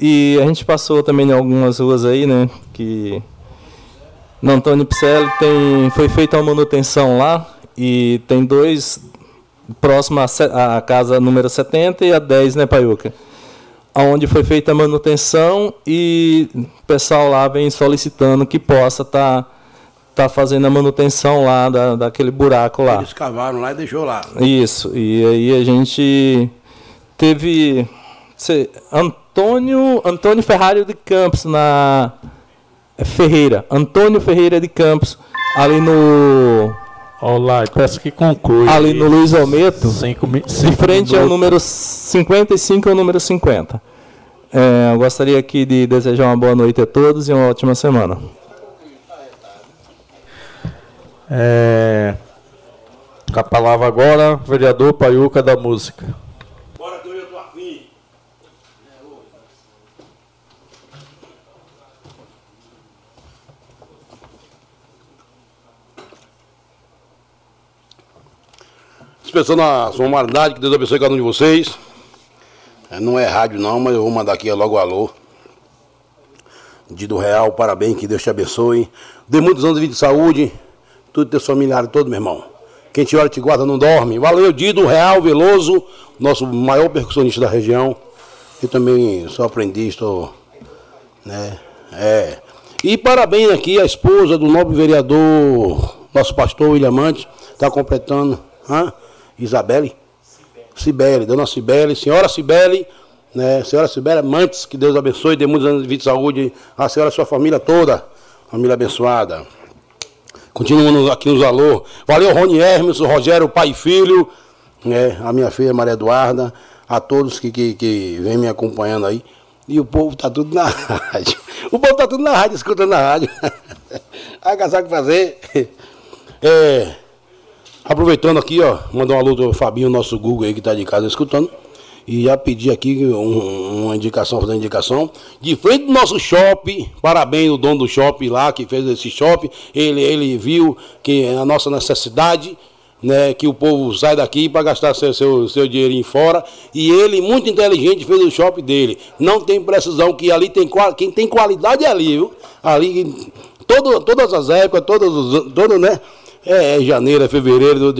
E a gente passou também em algumas ruas aí, né? Que no Antônio Picelli tem, foi feita uma manutenção lá e tem dois próximo à casa número 70 e a 10, né, Paiuca? Onde foi feita a manutenção e o pessoal lá vem solicitando que possa estar tá fazendo a manutenção lá da, daquele buraco lá. Eles cavaram lá e deixou lá. Isso, e aí a gente teve cê- Antônio, Antônio Ferrari de Campos na é Ferreira, Antônio Ferreira de Campos, ali no Olá, peço que conclui. ali no Luiz Almeto, de frente ao número 55 ao número 50. É, eu gostaria aqui de desejar uma boa noite a todos e uma ótima semana. É, com a palavra agora, vereador Paiuca da Música. Expressando a humanidade, que Deus abençoe cada um de vocês. É, não é rádio não, mas eu vou mandar aqui logo alô. Dido Real, parabéns, que Deus te abençoe. Dê muitos anos de vida e saúde. Tudo teus familiares, todo, meu irmão. Quem te olha te guarda, não dorme. Valeu, Dido Real Veloso, nosso maior percussionista da região. Eu também sou aprendiz, estou. Né? É. E parabéns aqui à esposa do nobre vereador, nosso pastor William Mante, está completando. Hã? Isabelle? Cibele, dona Cibele, senhora Cibele, né? Senhora Cibele Mantes, que Deus abençoe, dê muitos anos de vida e saúde a senhora e sua família toda. Família abençoada. Continuando aqui nos alô. Valeu, Rony Hermes, Rogério, pai e filho, né? A minha filha Maria Eduarda, a todos que, que, que vêm me acompanhando aí. E o povo tá tudo na rádio. o povo tá tudo na rádio, escutando na rádio. Agasalho que fazer. É, aproveitando aqui, ó, mandar um alô do Fabinho, nosso Google aí que tá de casa escutando. E já pedi aqui um, uma indicação, fazer uma indicação. De frente do nosso shopping, parabéns ao dono do shopping lá que fez esse shopping. Ele, ele viu que é a nossa necessidade, né, que o povo sai daqui para gastar seu, seu, seu dinheirinho fora. E ele, muito inteligente, fez o shopping dele. Não tem precisão, que ali tem quem tem qualidade é ali, viu? Ali, todo, todas as épocas, todos, todo, né? É, é janeiro, é fevereiro,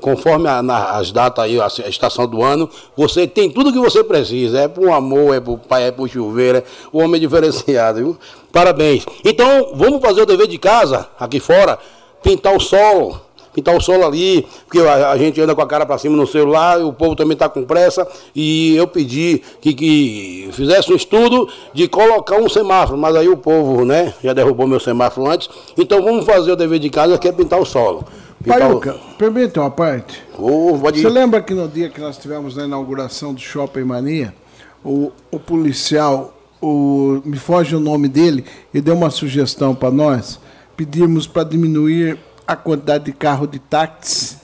conforme a, na, as datas aí, a, estação do ano, você tem tudo que você precisa. É pro amor, é pro pai, é pro chuveiro, é o homem diferenciado, viu? Parabéns. Então, vamos fazer o dever de casa aqui fora, pintar o solo pintar o solo ali, porque a, a, gente anda com a cara para cima no celular, o povo também está com pressa, e eu pedi que, que fizesse um estudo de colocar um semáforo, mas aí o povo, né, já derrubou meu semáforo antes, então vamos fazer o dever de casa que é pintar o solo. Paiuca, o... permite uma parte? Oh, Você lembra que no dia que nós tivemos a inauguração do Shopping Mania, o, o policial, o, me foge o nome dele, e deu uma sugestão para nós, pedimos para diminuir a quantidade de carro de táxi,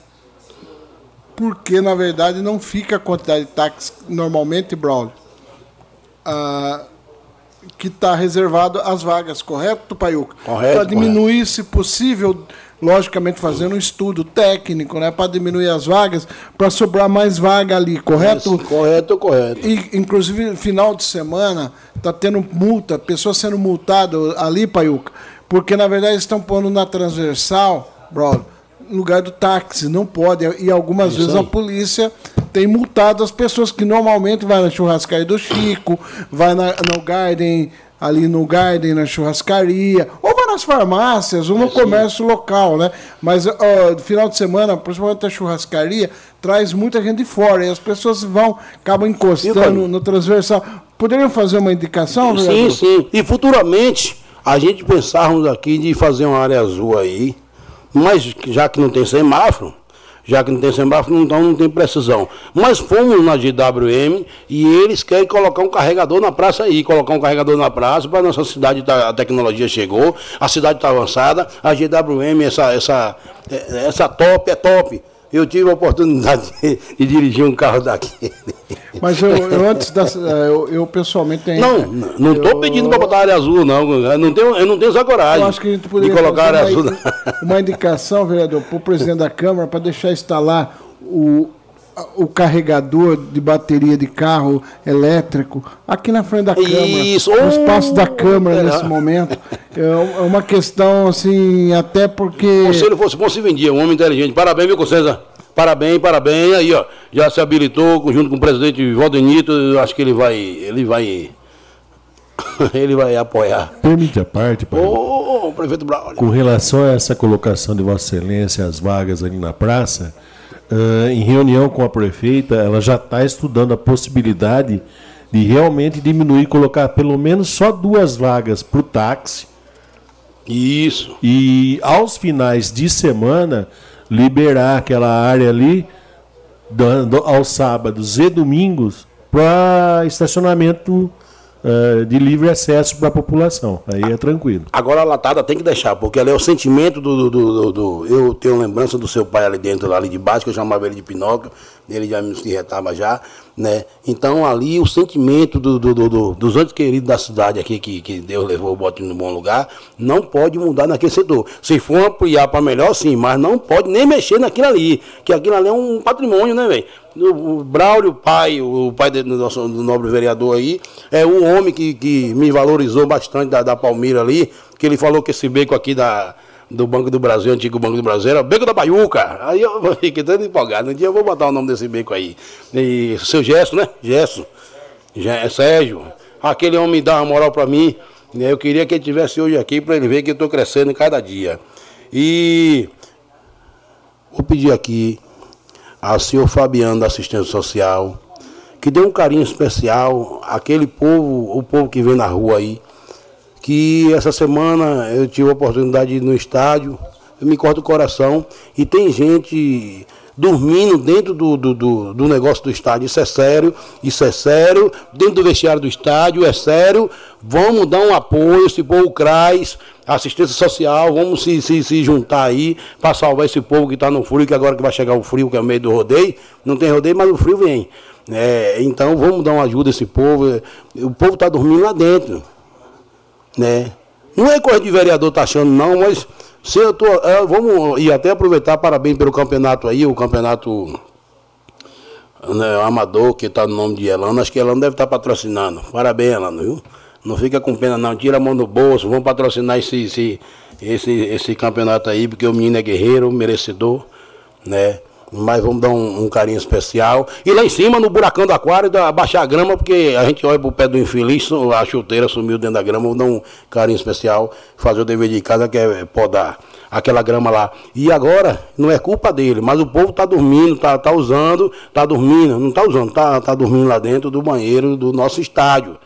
porque na verdade não fica a quantidade de táxi normalmente, Braulio, ah, que está reservado às vagas, correto, Paiuca? Correto. Para diminuir, correto. se possível, logicamente fazendo um estudo técnico, né, para diminuir as vagas, para sobrar mais vaga ali, correto? Isso, correto, correto. E, inclusive, final de semana, está tendo multa, pessoas sendo multadas ali, Paiuca, porque na verdade estão pondo na transversal brother, no lugar do táxi. Não pode. E algumas vezes aí. a polícia tem multado as pessoas que normalmente vai na churrascaria do Chico, vai na, no Garden, ali no Garden, na churrascaria, ou vai nas farmácias, ou no é comércio local, né? Mas ó, final de semana, principalmente a churrascaria, traz muita gente de fora e as pessoas vão, acabam encostando no transversal. Poderiam fazer uma indicação, Sim, vereador? sim. E futuramente, a gente pensarmos aqui de fazer uma área azul aí, mas já que não tem semáforo, já que não tem semáforo, então não tem precisão. Mas fomos na GWM e eles querem colocar um carregador na praça aí, colocar um carregador na praça, para nossa cidade, tá, a tecnologia chegou, a cidade está avançada, a GWM, essa, essa, essa top é top. Eu tive a oportunidade de, de dirigir um carro daquele. Mas eu, eu antes da. Eu, eu, pessoalmente tenho. Não, não estou pedindo para botar área azul, não. Eu não tenho, eu não tenho essa coragem. Eu acho que a gente poderia de colocar área azul. Uma, uma indicação, vereador, para o presidente da Câmara para deixar instalar o, o carregador de bateria de carro elétrico aqui na frente da Câmara. Isso. No espaço da Câmara nesse momento. É, é uma questão, assim, até porque. Se ele fosse bom, se vendia, um homem inteligente. Parabéns, viu, César? Parabéns, parabéns. Aí, ó, já se habilitou junto com o presidente Valdenito. Eu acho que ele vai. Ele vai. ele vai apoiar. Permite a parte, pai. Ô, oh, prefeito Braulio. Com relação a essa colocação de Vossa Excelência, as vagas ali na praça, uh, em reunião com a prefeita, ela já está estudando a possibilidade de realmente diminuir, colocar pelo menos só duas vagas para o táxi. Isso. E aos finais de semana liberar aquela área ali do, aos sábados e domingos para estacionamento uh, de livre acesso para a população. Aí é tranquilo. Agora a latada tem que deixar, porque ali é o sentimento do, do, do, do, Eu tenho lembrança do seu pai ali dentro, ali de baixo, que eu chamava ele de Pinóquio, ele já me retava já né? Então ali o sentimento do, do, do, dos antes queridos da cidade aqui, que, que Deus levou o bote no bom lugar, não pode mudar naquele setor. Se for ampliar para melhor, sim, mas não pode nem mexer naquilo ali, que aquilo ali é um patrimônio, né, velho? O Braulio, pai, o pai do nosso do nobre vereador aí, é um homem que, que me valorizou bastante da, da Palmeira ali, que ele falou que esse beco aqui da do Banco do Brasil, antigo Banco do Brasil, era Beco da Baiuca. Aí eu fiquei todo empolgado. Um dia eu vou botar o nome desse beco aí. E seu Gesso, né? Gesso. É Sérgio. Aquele homem dá uma moral para mim. Eu queria que ele estivesse hoje aqui para ele ver que eu estou crescendo cada dia. E vou pedir aqui ao senhor Fabiano da assistência social que dê um carinho especial àquele povo, o povo que vem na rua aí, que essa semana eu tive a oportunidade de ir no estádio, me corto o coração, e tem gente dormindo dentro do, do, do, do, negócio do estádio. Isso é sério, isso é sério. Dentro do vestiário do estádio, é sério. Vamos dar um apoio, se for o CRAS, assistência social, vamos se, se, se juntar aí para salvar esse povo que está no frio, que agora que vai chegar o frio, que é meio do rodeio. Não tem rodeio, mas o frio vem. É, então vamos dar uma ajuda a esse povo. O povo está dormindo lá dentro. Né? Não é coisa de vereador tá achando, não, mas se eu tô. É, vamos e até aproveitar, parabéns pelo campeonato aí, o campeonato né, amador que está no nome de Elano. Acho que Elano deve estar tá patrocinando. Parabéns, Elano, viu? Não fica com pena não, tira a mão do bolso, vamos patrocinar esse, esse, esse, esse campeonato aí, porque o menino é guerreiro, merecedor, né? Mas vamos dar um, um, carinho especial. E lá em cima, no buracão do aquário, baixar a grama, porque a gente olha pro pé do infeliz, a chuteira sumiu dentro da grama, vamos dar um carinho especial, fazer o dever de casa, que é podar aquela grama lá. E agora, não é culpa dele, mas o povo tá dormindo, tá, tá usando, tá dormindo, não tá usando, tá, tá dormindo lá dentro do banheiro do nosso estádio.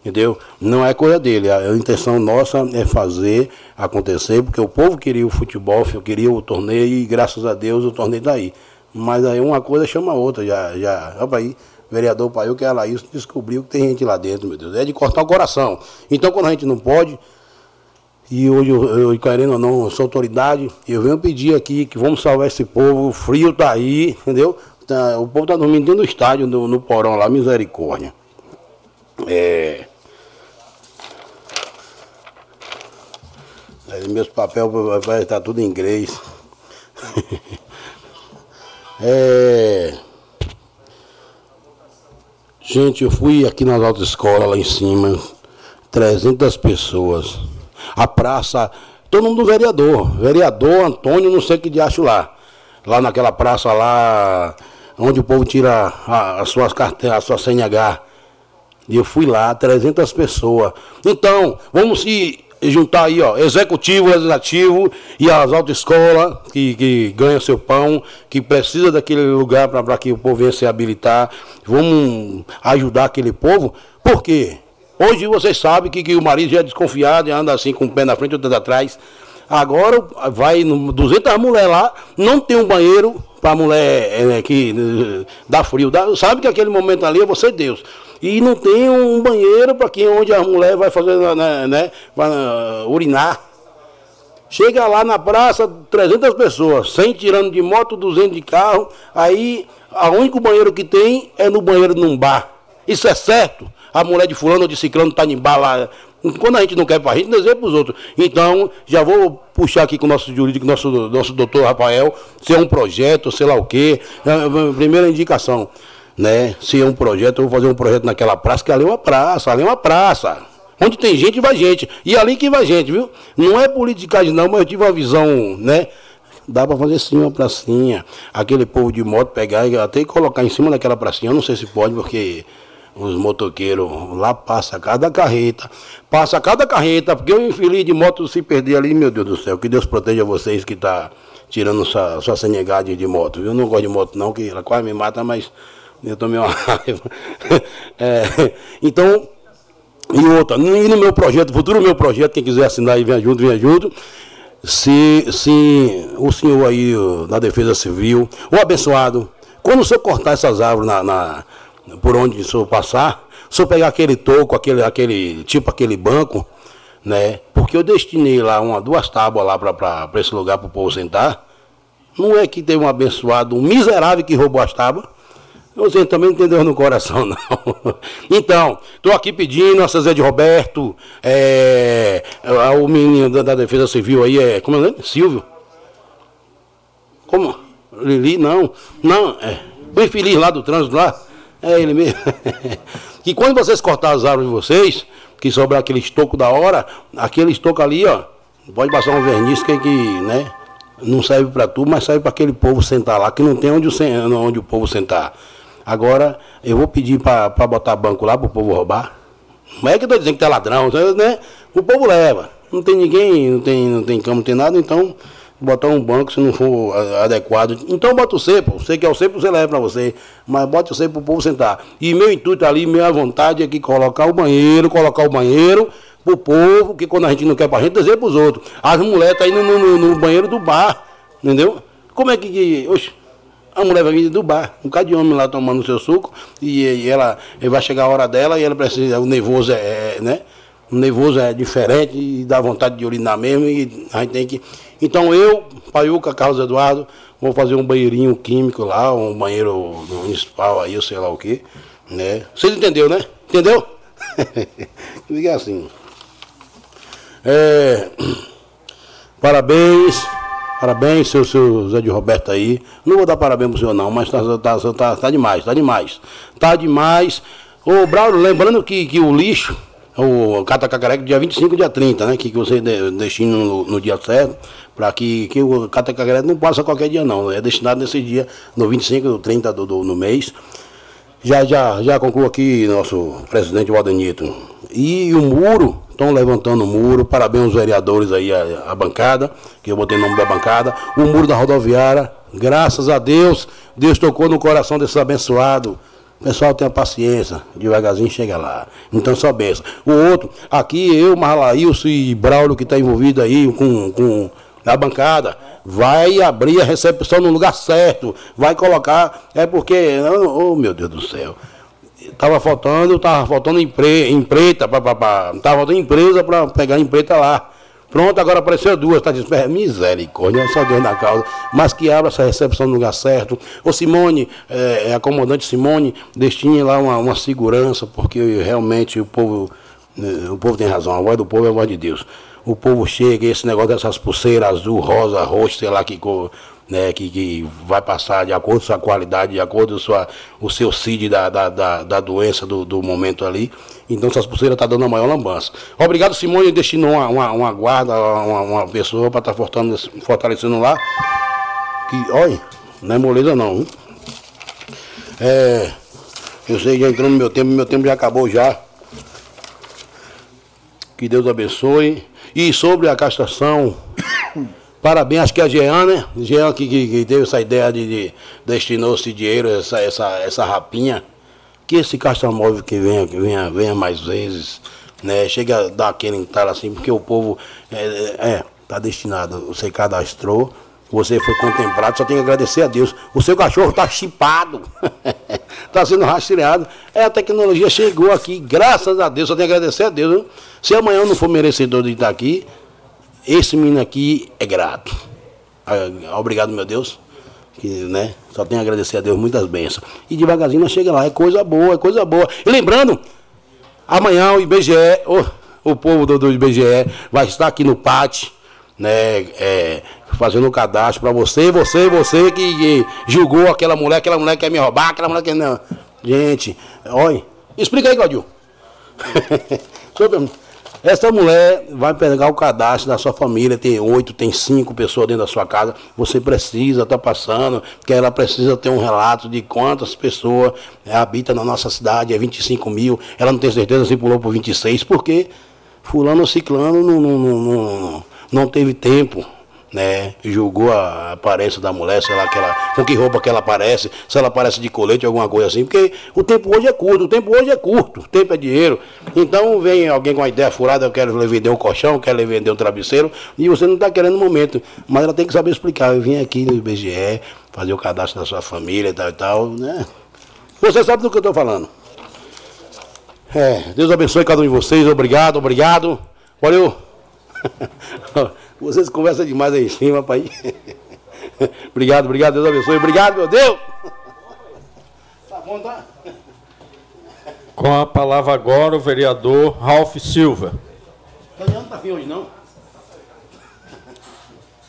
Entendeu? Não é coisa dele. A intenção nossa é fazer acontecer, porque o povo queria o futebol, queria o torneio e graças a Deus o torneio está aí. Mas aí uma coisa chama a outra, já, já, opa aí, vereador Paiu, que é a Laís, descobriu que tem gente lá dentro, meu Deus, é de cortar o coração. Então quando a gente não pode, e hoje eu, eu querendo ou não, sou autoridade, eu venho pedir aqui que vamos salvar esse povo, o frio tá aí, entendeu? Tá, o povo tá dormindo dentro do estádio, no, no porão lá, misericórdia. É... Meus papéis vai estar tudo em inglês. É... Gente, eu fui aqui nas autoescolas lá em cima, 300 pessoas. A praça, todo mundo vereador, vereador Antônio, não sei que de acho lá. Lá naquela praça lá, onde o povo tira as suas carteiras, a sua CNH. E eu fui lá, 300 pessoas. Então, vamos se juntar aí, ó, executivo, legislativo e as autoescolas que, que ganham seu pão, que precisa daquele lugar para que o povo venha se habilitar. Vamos ajudar aquele povo. Por quê? Hoje vocês sabem que, que o marido já é desconfiado e anda assim com o pé na frente e o dedo atrás. Agora vai 200 mulheres lá, não tem um banheiro para a mulher é, que eh, dá frio. Dá, sabe que aquele momento ali é você Deus e não tem um banheiro para quem onde a mulher vai fazer, né, né vai uh, urinar. Chega lá na praça, 300 pessoas, 100 tirando de moto, 200 de carro, aí a único banheiro que tem é no banheiro num bar. Isso é certo? A mulher de fulano ou de ciclano está em bar lá. Quando a gente não quer para a gente, deseja para os outros. Então, já vou puxar aqui com o nosso jurídico, nosso, nosso doutor Rafael, se é um projeto, sei lá o quê. É, primeira indicação né? Se é um projeto, eu vou fazer um projeto naquela praça, que ali é uma praça, ali é uma praça. Onde tem gente, vai gente. E ali que vai gente, viu? Não é politicagem não, mas eu tive uma visão, né? Dá para fazer sim uma pracinha. Aquele povo de moto pegar e até colocar em cima daquela pracinha. Eu não sei se pode, porque os motoqueiros lá passa cada carreta. Passa cada carreta, porque o infeliz de moto se perder ali, meu Deus do céu. Que Deus proteja vocês que tá tirando sua, sua senegade de moto? Eu não gosto de moto não, que ela quase me mata, mas eu tomei uma raiva. É, então, e outra, e no meu projeto, futuro meu projeto, quem quiser assinar e venha junto, venha junto. Se, se o senhor aí da Defesa Civil, o abençoado, quando o senhor cortar essas árvores na, na por onde o senhor passar, o senhor pegar aquele toco, aquele, aquele, tipo aquele banco, né? Porque eu destinei lá uma, duas tábuas lá para esse lugar para o povo sentar. Não é que teve um abençoado, um miserável que roubou as tábuas. Você também entendeu no coração, não. Então, estou aqui pedindo a Zé de Roberto, é, o menino da, da, Defesa Civil aí, é, como é o nome? Silvio. Como? Lili? Não. Não, é. O infeliz lá do trânsito lá. É ele mesmo. que quando vocês cortarem as árvores de vocês, que sobrar aquele estoco da hora, aquele estoco ali, ó, pode passar um verniz que, que né, não serve para tu, mas serve para aquele povo sentar lá, que não tem onde o, onde o povo sentar. Agora, eu vou pedir para botar banco lá para o povo roubar. Não é que eu estou dizendo que tem ladrão, né? O povo leva. Não tem ninguém, não tem, não tem cama, não tem nada, então botar um banco se não for adequado. Então bota o cepo, você quer o cepo, você leva para você, mas bota o cepo para o povo sentar. E meu intuito ali, minha vontade é que colocar o banheiro, colocar o banheiro pro povo, que quando a gente não quer pra gente, dizer pros outros. As mulheres tá indo no, no, no banheiro do bar, entendeu? Como é que. Oxe, A mulher vai vir do bar, um bocado de homem lá tomando seu suco, e, e ela e vai chegar a hora dela e ela precisa, o nervoso é, é, né? O nervoso é diferente e dá vontade de urinar mesmo, e a gente tem que. Então eu, Paiuca, Carlos Eduardo, vou fazer um banheirinho químico lá, um banheiro municipal aí, eu sei lá o quê. Né? Vocês entenderam, né? Entendeu? Diga assim. É, parabéns, parabéns, seu, seu Zé de Roberto aí. Não vou dar parabéns pro senhor não, mas tá, tá, tá, tá demais, tá demais. Tá demais. Ô, Braulio, lembrando que, que o lixo, o Catacacareca, dia 25 dia 30, né? Que, que você de, destina no, no, dia certo, para que, que o Catacacareca não passa qualquer dia não. É destinado nesse dia, no 25, 30 do, do no mês. Já, já, já concluo aqui, nosso presidente Valdenito. E o muro, estão levantando o muro, parabéns aos vereadores aí, a, a bancada, que eu botei o nome da bancada. O muro da rodoviária, graças a Deus, Deus tocou no coração desse abençoado. Pessoal, tenha paciência, devagarzinho chega lá. Então, só benção. O outro, aqui eu, Marlaílson e Braulio, que está envolvido aí com, com a bancada, vai abrir a recepção no lugar certo, vai colocar, é porque, oh meu Deus do céu, tava faltando, tava faltando empre, empreta, pá, pá, pá, tava faltando empresa para pegar empreta lá. Pronto, agora apareceu duas, tá dizendo, misericórdia, só Deus na causa, mas que abra essa recepção no lugar certo. Ô Simone, é, é acomodante Simone, destine lá uma, uma segurança, porque realmente o povo, né, o povo tem razão, a voz do povo é a voz de Deus o povo chega, esse negócio dessas pulseiras azul, rosa, roxo, sei lá que cor, né, que, que vai passar de acordo com sua qualidade, de acordo com sua, o seu CID da, da, da, da doença do, do, momento ali. Então essas pulseiras estão tá dando a maior lambança. Obrigado, Simone, destinou uma, uma, uma guarda, uma, uma pessoa para estar tá fortalecendo, lá. Que, olha, não é moleza não. É, eu sei já entrou no meu tempo, meu tempo já acabou já. Que Deus abençoe. E sobre a castração, parabéns, acho que a Jean, né? Jean que, que, que teve essa ideia de, de destinou esse dinheiro, essa, essa, essa rapinha. Que esse castramóvel que venha, que venha, venha mais vezes, né? Chega a dar aquele entalo assim, porque o povo é, é tá destinado, você cadastrou, você foi contemplado, só tem que agradecer a Deus. O seu cachorro está chipado, está sendo rastreado. É, a tecnologia chegou aqui, graças a Deus, só tem que agradecer a Deus. Se amanhã eu não for merecedor de estar aqui, esse menino aqui é grato. Ah, obrigado, meu Deus. Que, né, só tenho a agradecer a Deus muitas bênçãos. E devagarzinho nós chega lá, é coisa boa, é coisa boa. E lembrando, amanhã o IBGE, o, o povo do, do IBGE vai estar aqui no pátio, né, é, fazendo o cadastro para você, você, você que, que, julgou aquela mulher, aquela mulher que quer me roubar, aquela mulher que não. Gente, olha, explica aí, Claudio. Essa mulher vai pegar o cadastro da sua família, tem oito, tem cinco pessoas dentro da sua casa. Você precisa estar tá passando, que ela precisa ter um relato de quantas pessoas habitam na nossa cidade, é 25 mil. Ela não tem certeza se pulou por 26, porque fulano ou ciclano não, não, não, não, não teve tempo né, julgou a aparência da mulher, sei lá, que ela, com que roupa que ela aparece, se ela aparece de colete, alguma coisa assim, porque o tempo hoje é curto, o tempo hoje é curto, o tempo é dinheiro. Então vem alguém com uma ideia furada, eu quero lhe vender um colchão, eu quero lhe vender um travesseiro, e você não está querendo no momento, mas ela tem que saber explicar, eu vim aqui no IBGE, fazer o cadastro da sua família e tal e tal, né? Você sabe do que eu estou falando. É, Deus abençoe cada um de vocês, obrigado, obrigado. Valeu. Vocês conversam demais aí em cima, pai. obrigado, obrigado, Deus abençoe. Obrigado, meu Deus. Tá bom, tá? Com a palavra agora o vereador Ralph Silva. Daniel não tá afim hoje, não?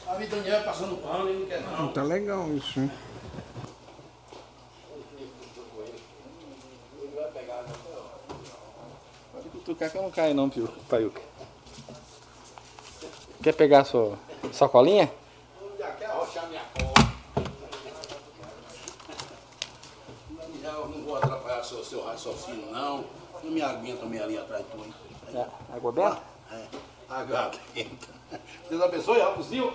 A vida Daniel passando pano, ele não quer não. Tá legal isso, hein? Pode cutucar que eu não caio não, Paiuca. Quer pegar a sua sacolinha? não vou atrapalhar seu, seu raciocínio, não. Também ali atrás de tu, hein? É, água benta? É, água benta. Deus abençoe, Rapozinho.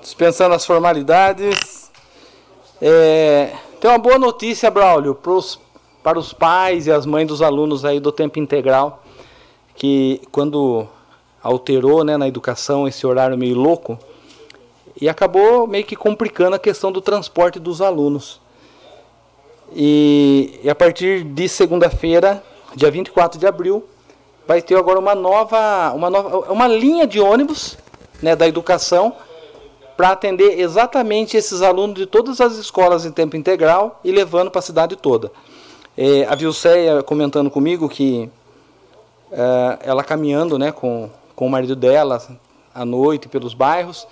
Dispensando as formalidades. É, tem uma boa notícia, Braulio, pros, para os pais e as mães dos alunos aí do tempo integral, que quando alterou né, na educação esse horário meio louco, e acabou meio que complicando a questão do transporte dos alunos. E, e a partir de segunda-feira, dia 24 de abril, vai ter agora uma nova, uma nova, uma linha de ônibus, né, da educação para atender exatamente esses alunos de todas as escolas em tempo integral e levando para a cidade toda. É, a Vilceia comentando comigo que é, ela caminhando né, com, com o marido dela à noite pelos bairros,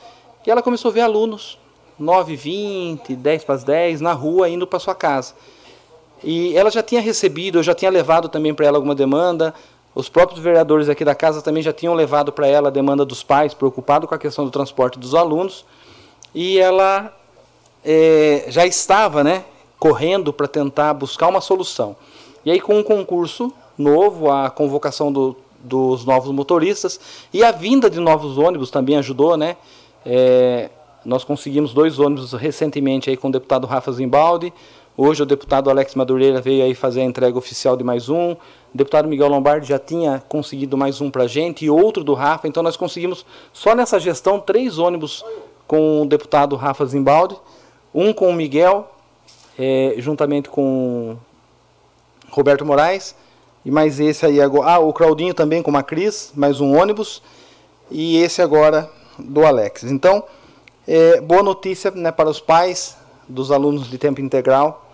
e ela começou a ver alunos, 9, 20, 10 para as 10, na rua, indo para sua casa. E ela já tinha recebido, eu já tinha levado também para ela alguma demanda, os próprios vereadores aqui da casa também já tinham levado para ela a demanda dos pais, preocupado com a questão do transporte dos alunos, e ela é, já estava né, correndo para tentar buscar uma solução. E aí, com um concurso novo, a convocação do, dos novos motoristas e a vinda de novos ônibus também ajudou, né? É, nós conseguimos dois ônibus recentemente aí com o deputado Rafa Zimbaldi. Hoje o deputado Alex Madureira veio aí fazer a entrega oficial de mais um. O deputado Miguel Lombardi já tinha conseguido mais um para a gente e outro do Rafa. Então nós conseguimos, só nessa gestão, três ônibus com o deputado Rafa Zimbaldi, um com o Miguel, é, juntamente com Roberto Moraes, e mais esse aí agora. Ah, o Claudinho também com a Cris, mais um ônibus, e esse agora do Alex. Então, é, boa notícia né, para os pais dos alunos de tempo integral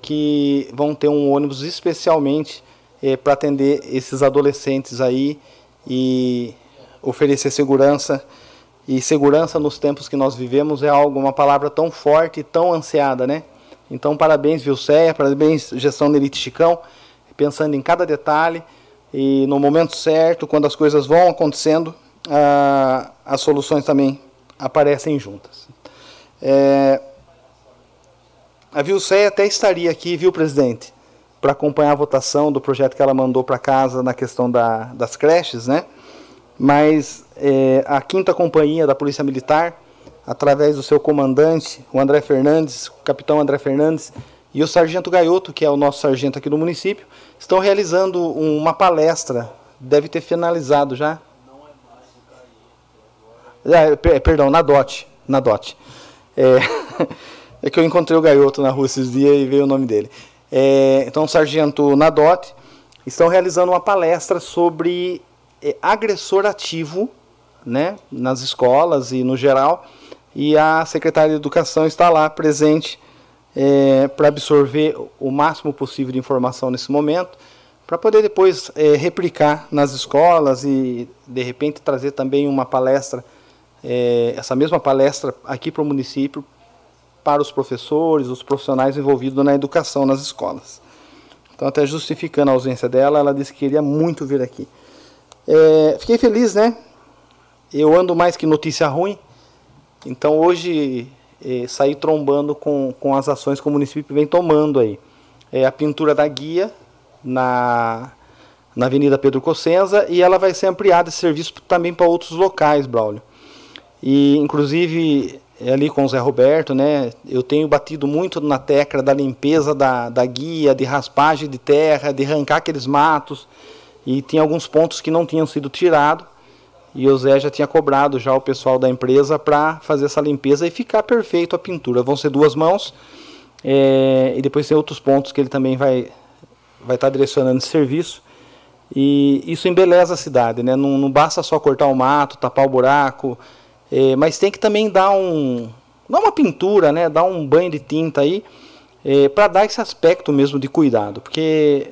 que vão ter um ônibus especialmente é, para atender esses adolescentes aí e oferecer segurança. E segurança nos tempos que nós vivemos é algo, uma palavra tão forte e tão ansiada, né? Então, parabéns, Vilceia, parabéns, gestão da Elite Chicão, pensando em cada detalhe e no momento certo, quando as coisas vão acontecendo, as soluções também aparecem juntas. É, a Vilceia até estaria aqui, viu, presidente? para acompanhar a votação do projeto que ela mandou para casa na questão da, das creches, né? Mas é, a quinta companhia da Polícia Militar, através do seu comandante, o André Fernandes, o capitão André Fernandes, e o sargento Gaioto, que é o nosso sargento aqui do município, estão realizando uma palestra. Deve ter finalizado já. É, perdão, na DOT. Na DOT. É, é que eu encontrei o Gaioto na rua esses dias e veio o nome dele é, então sargento Nadote, estão realizando uma palestra sobre é, agressor ativo né, nas escolas e no geral, e a secretária de Educação está lá presente é, para absorver o máximo possível de informação nesse momento, para poder depois é, replicar nas escolas e de repente trazer também uma palestra, é, essa mesma palestra aqui para o município, para os professores, os profissionais envolvidos na educação nas escolas. Então, até justificando a ausência dela, ela disse que queria muito vir aqui. É, fiquei feliz, né? Eu ando mais que notícia ruim. Então, hoje, é, saí trombando com, com as ações que o município vem tomando aí. É a pintura da guia na, na Avenida Pedro Cossenza e ela vai ser ampliada esse serviço também para outros locais, Braulio. E, inclusive, é ali com o Zé Roberto, né? Eu tenho batido muito na tecla da limpeza da, da guia, de raspagem de terra, de arrancar aqueles matos. E tinha alguns pontos que não tinham sido tirados. E o Zé já tinha cobrado já o pessoal da empresa para fazer essa limpeza e ficar perfeito a pintura. Vão ser duas mãos. É, e depois tem outros pontos que ele também vai vai estar tá direcionando esse serviço. E isso embeleza a cidade, né? Não, não basta só cortar o mato, tapar o buraco, é, mas tem que também dar um dar uma pintura, né, dar um banho de tinta aí, é, para dar esse aspecto mesmo de cuidado, porque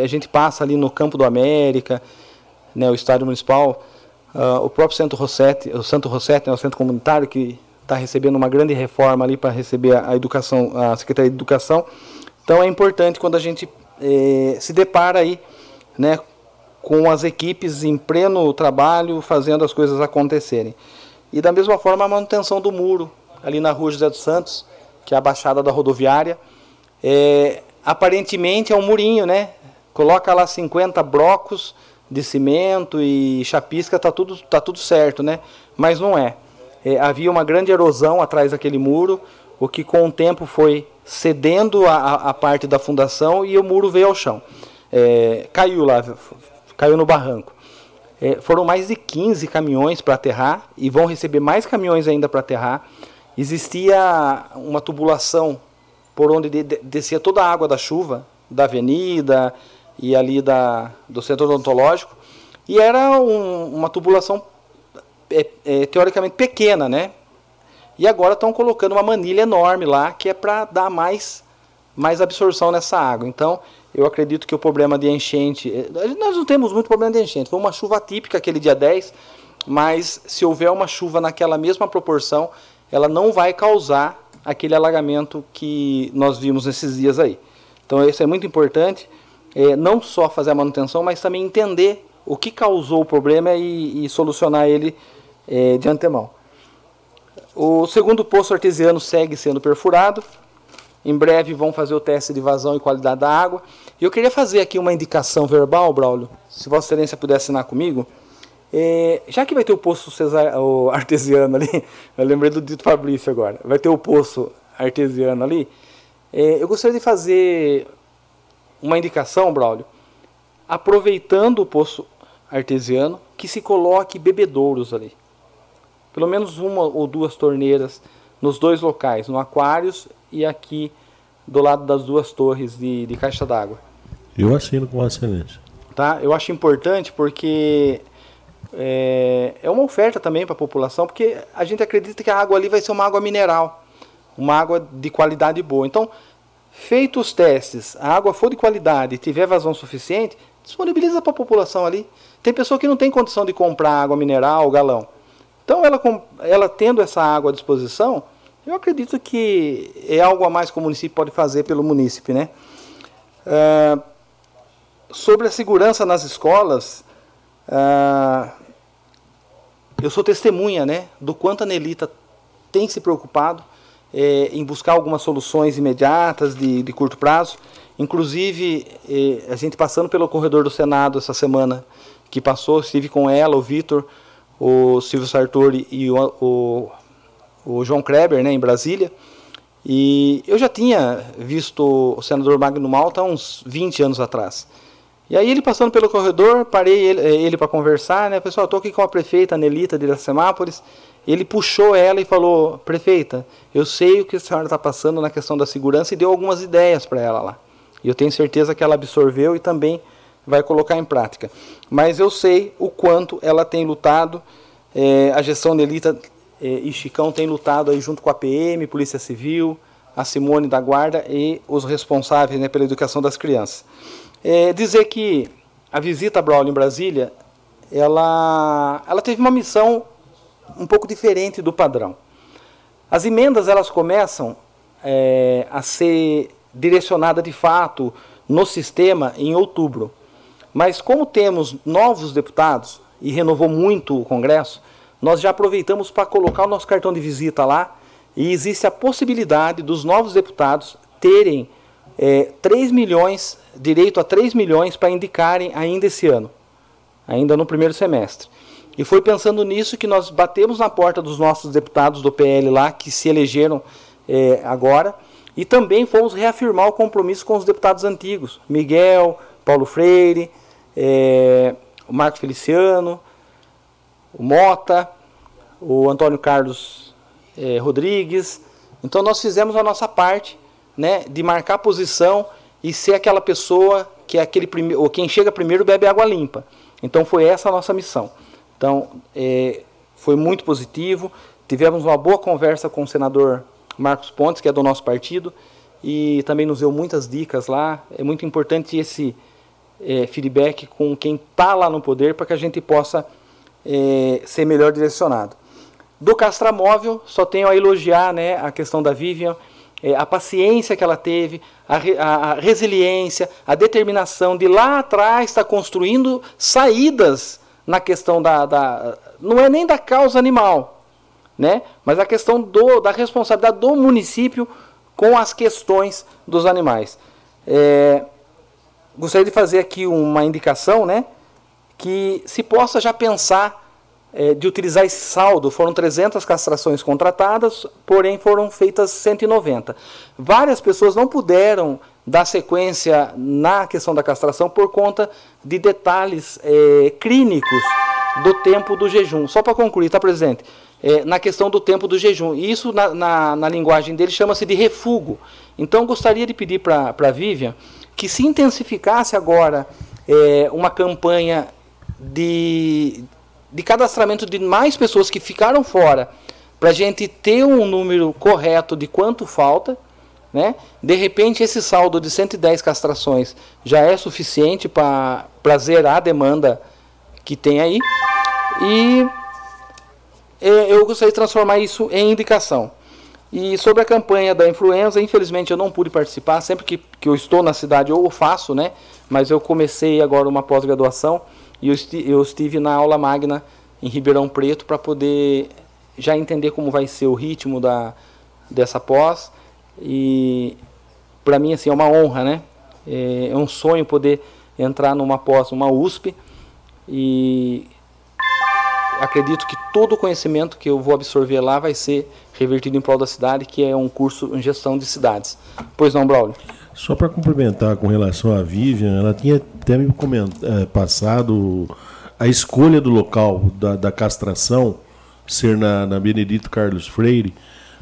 a gente passa ali no Campo do América, né, o estádio municipal, uh, o próprio Centro Rossetti, o Santo Rossetti, né, o centro comunitário que está recebendo uma grande reforma ali para receber a, educação, a Secretaria de Educação. Então é importante quando a gente é, se depara aí, né, com as equipes em pleno trabalho, fazendo as coisas acontecerem. E da mesma forma a manutenção do muro, ali na rua José dos Santos, que é a baixada da rodoviária. É, aparentemente é um murinho, né? Coloca lá 50 blocos de cimento e chapisca, tá tudo, tá tudo certo, né? Mas não é. é. Havia uma grande erosão atrás daquele muro, o que com o tempo foi cedendo a, a parte da fundação e o muro veio ao chão. É, caiu lá, caiu no barranco. É, foram mais de 15 caminhões para aterrar e vão receber mais caminhões ainda para aterrar. Existia uma tubulação por onde de, de, descia toda a água da chuva, da avenida e ali da, do centro odontológico, e era um, uma tubulação é, é, teoricamente pequena, né? E agora estão colocando uma manilha enorme lá, que é para dar mais, mais absorção nessa água. Então, eu acredito que o problema de enchente. É, nós não temos muito problema de enchente. Foi uma chuva típica aquele dia 10, mas se houver uma chuva naquela mesma proporção, ela não vai causar aquele alagamento que nós vimos nesses dias aí. Então, isso é muito importante. É, não só fazer a manutenção, mas também entender o que causou o problema e, e solucionar ele é, de antemão. O segundo poço artesiano segue sendo perfurado. Em breve vão fazer o teste de vazão e qualidade da água. E eu queria fazer aqui uma indicação verbal, Braulio, se Vossa Excelência puder assinar comigo. É, já que vai ter o poço Cesar, o artesiano ali, eu lembrei do dito Fabrício agora, vai ter o poço artesiano ali, é, eu gostaria de fazer uma indicação, Braulio, aproveitando o poço artesiano, que se coloque bebedouros ali. Pelo menos uma ou duas torneiras nos dois locais, no Aquários e aqui do lado das duas torres de, de caixa d'água. Eu assino com Vossa Excelência. Tá? Eu acho importante porque é, é uma oferta também para a população, porque a gente acredita que a água ali vai ser uma água mineral, uma água de qualidade boa. Então, feitos os testes, a água for de qualidade e tiver vazão suficiente, disponibiliza para a população ali. Tem pessoa que não tem condição de comprar água mineral, galão. Então, ela, ela tendo essa água à disposição, eu acredito que é algo a mais que o município pode fazer pelo município, né? Uh, sobre a segurança nas escolas, uh, eu sou testemunha, né, do quanto a Nelita tem se preocupado é, em buscar algumas soluções imediatas de, de curto prazo. Inclusive, é, a gente passando pelo corredor do Senado essa semana que passou, estive com ela, o Vitor, o Silvio Sartori e o, o o João Kreber, né, em Brasília. E eu já tinha visto o senador Magno Malta há uns 20 anos atrás. E aí ele passando pelo corredor, parei ele, eh, ele para conversar, né? Pessoal, estou aqui com a prefeita Nelita de Iracemápolis. Ele puxou ela e falou: Prefeita, eu sei o que a senhora está passando na questão da segurança e deu algumas ideias para ela lá. E eu tenho certeza que ela absorveu e também vai colocar em prática. Mas eu sei o quanto ela tem lutado. É, a gestão Nelita e Chicão tem lutado aí junto com a PM, Polícia Civil, a Simone da Guarda e os responsáveis né, pela educação das crianças. É, dizer que a visita a Braulio em Brasília, ela, ela teve uma missão um pouco diferente do padrão. As emendas elas começam é, a ser direcionadas de fato no sistema em outubro. Mas como temos novos deputados e renovou muito o Congresso, nós já aproveitamos para colocar o nosso cartão de visita lá e existe a possibilidade dos novos deputados terem é, 3 milhões, direito a 3 milhões para indicarem ainda esse ano, ainda no primeiro semestre. E foi pensando nisso que nós batemos na porta dos nossos deputados do PL lá, que se elegeram é, agora, e também fomos reafirmar o compromisso com os deputados antigos, Miguel, Paulo Freire, é, o Marcos Feliciano, o Mota, o Antônio Carlos eh, Rodrigues. Então nós fizemos a nossa parte, né, de marcar posição e ser aquela pessoa que é aquele primeiro, ou quem chega primeiro bebe água limpa. Então foi essa a nossa missão. Então eh, foi muito positivo. Tivemos uma boa conversa com o senador Marcos Pontes, que é do nosso partido, e também nos deu muitas dicas lá. É muito importante esse eh, feedback com quem está lá no poder para que a gente possa é, ser melhor direcionado. Do Castramóvel, só tenho a elogiar né, a questão da Vivian, é, a paciência que ela teve, a, a, a, resiliência, a determinação de lá atrás estar tá construindo saídas na questão da, da, Não é nem da causa animal, né, mas a questão do, da responsabilidade do município com as questões dos animais. É, gostaria de fazer aqui uma indicação, né? que se possa já pensar é, de utilizar esse saldo. Foram 300 castrações contratadas, porém foram feitas 190. Várias pessoas não puderam dar sequência na questão da castração por conta de detalhes é, clínicos do tempo do jejum. Só para concluir, tá, presidente? É, na questão do tempo do jejum. E isso, na, na, na linguagem dele, chama-se de refugo. Então, gostaria de pedir para a Vivian que se intensificasse agora é, uma campanha de, de cadastramento de mais pessoas que ficaram fora, para a gente ter um número correto de quanto falta. Né? De repente, esse saldo de 110 castrações já é suficiente para zerar a demanda que tem aí. E é, eu gostaria de transformar isso em indicação. E sobre a campanha da influenza, infelizmente eu não pude participar. Sempre que, que eu estou na cidade eu faço, né? Mas eu comecei agora uma pós-graduação e eu, esti eu estive na aula magna em Ribeirão Preto para poder já entender como vai ser o ritmo da, dessa pós. E para mim assim, é uma honra, né? É, é um sonho poder entrar numa pós, uma USP. E acredito que todo o conhecimento que eu vou absorver lá vai ser revertido em prol da cidade, que é um curso em gestão de cidades. Pois não, Braulio? Só para complementar com relação à Vivian, ela tinha até me é, passado a escolha do local da, da castração ser na, na Benedito Carlos Freire,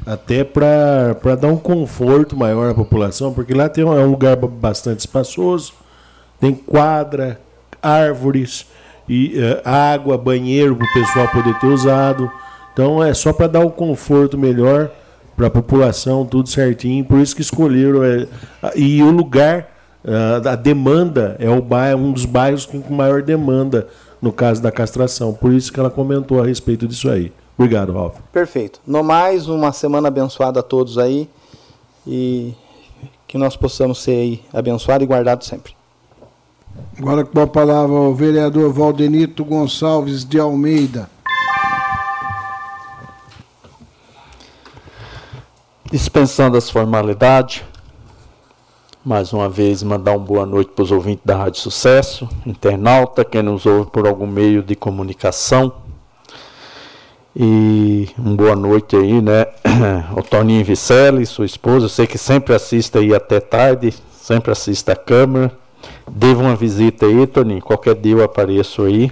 até para dar um conforto maior à população, porque lá tem um, é um lugar bastante espaçoso, tem quadra, árvores, e uh, água, banheiro para o pessoal poder ter usado. Então é só para dar um conforto melhor para a população, tudo certinho. Por isso que escolheram. É, e o lugar, uh, a demanda é o bairro, um dos bairros com maior demanda no caso da castração. Por isso que ela comentou a respeito disso aí. Obrigado, Ralf. Perfeito. No mais, uma semana abençoada a todos aí e que nós possamos ser abençoados e guardados sempre. Agora com a palavra o vereador Valdenito Gonçalves de Almeida. Dispensando as formalidades, mais uma vez mandar uma boa noite para os ouvintes da Rádio Sucesso, internauta, quem nos ouve por algum meio de comunicação. E uma boa noite aí, né? O Toninho Vicelli, sua esposa, eu sei que sempre assiste aí até tarde, sempre assiste a câmera. Devo uma visita aí, Toninho. Qualquer dia eu apareço aí.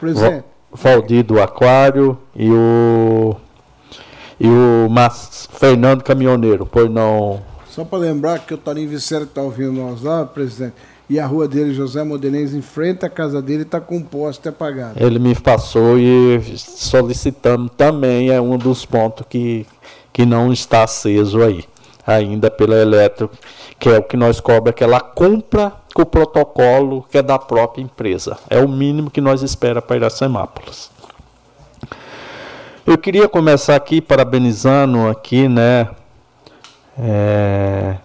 Presente. Valdir do Aquário e o. E o Mas, Fernando Caminhoneiro, pois não. Só para lembrar que o Toninho Vicente está ouvindo nós lá, presidente, e a rua dele, José Modenês, em frente à casa dele, está com poste apagado. Ele me passou e solicitando também é um dos pontos que, que não está aceso aí, ainda pela elétrica que é o que nós cobra, que ela compra com o protocolo que é da própria empresa. É o mínimo que nós espera para Iracemápolis. Eu queria começar aqui parabenizando aqui, né, é,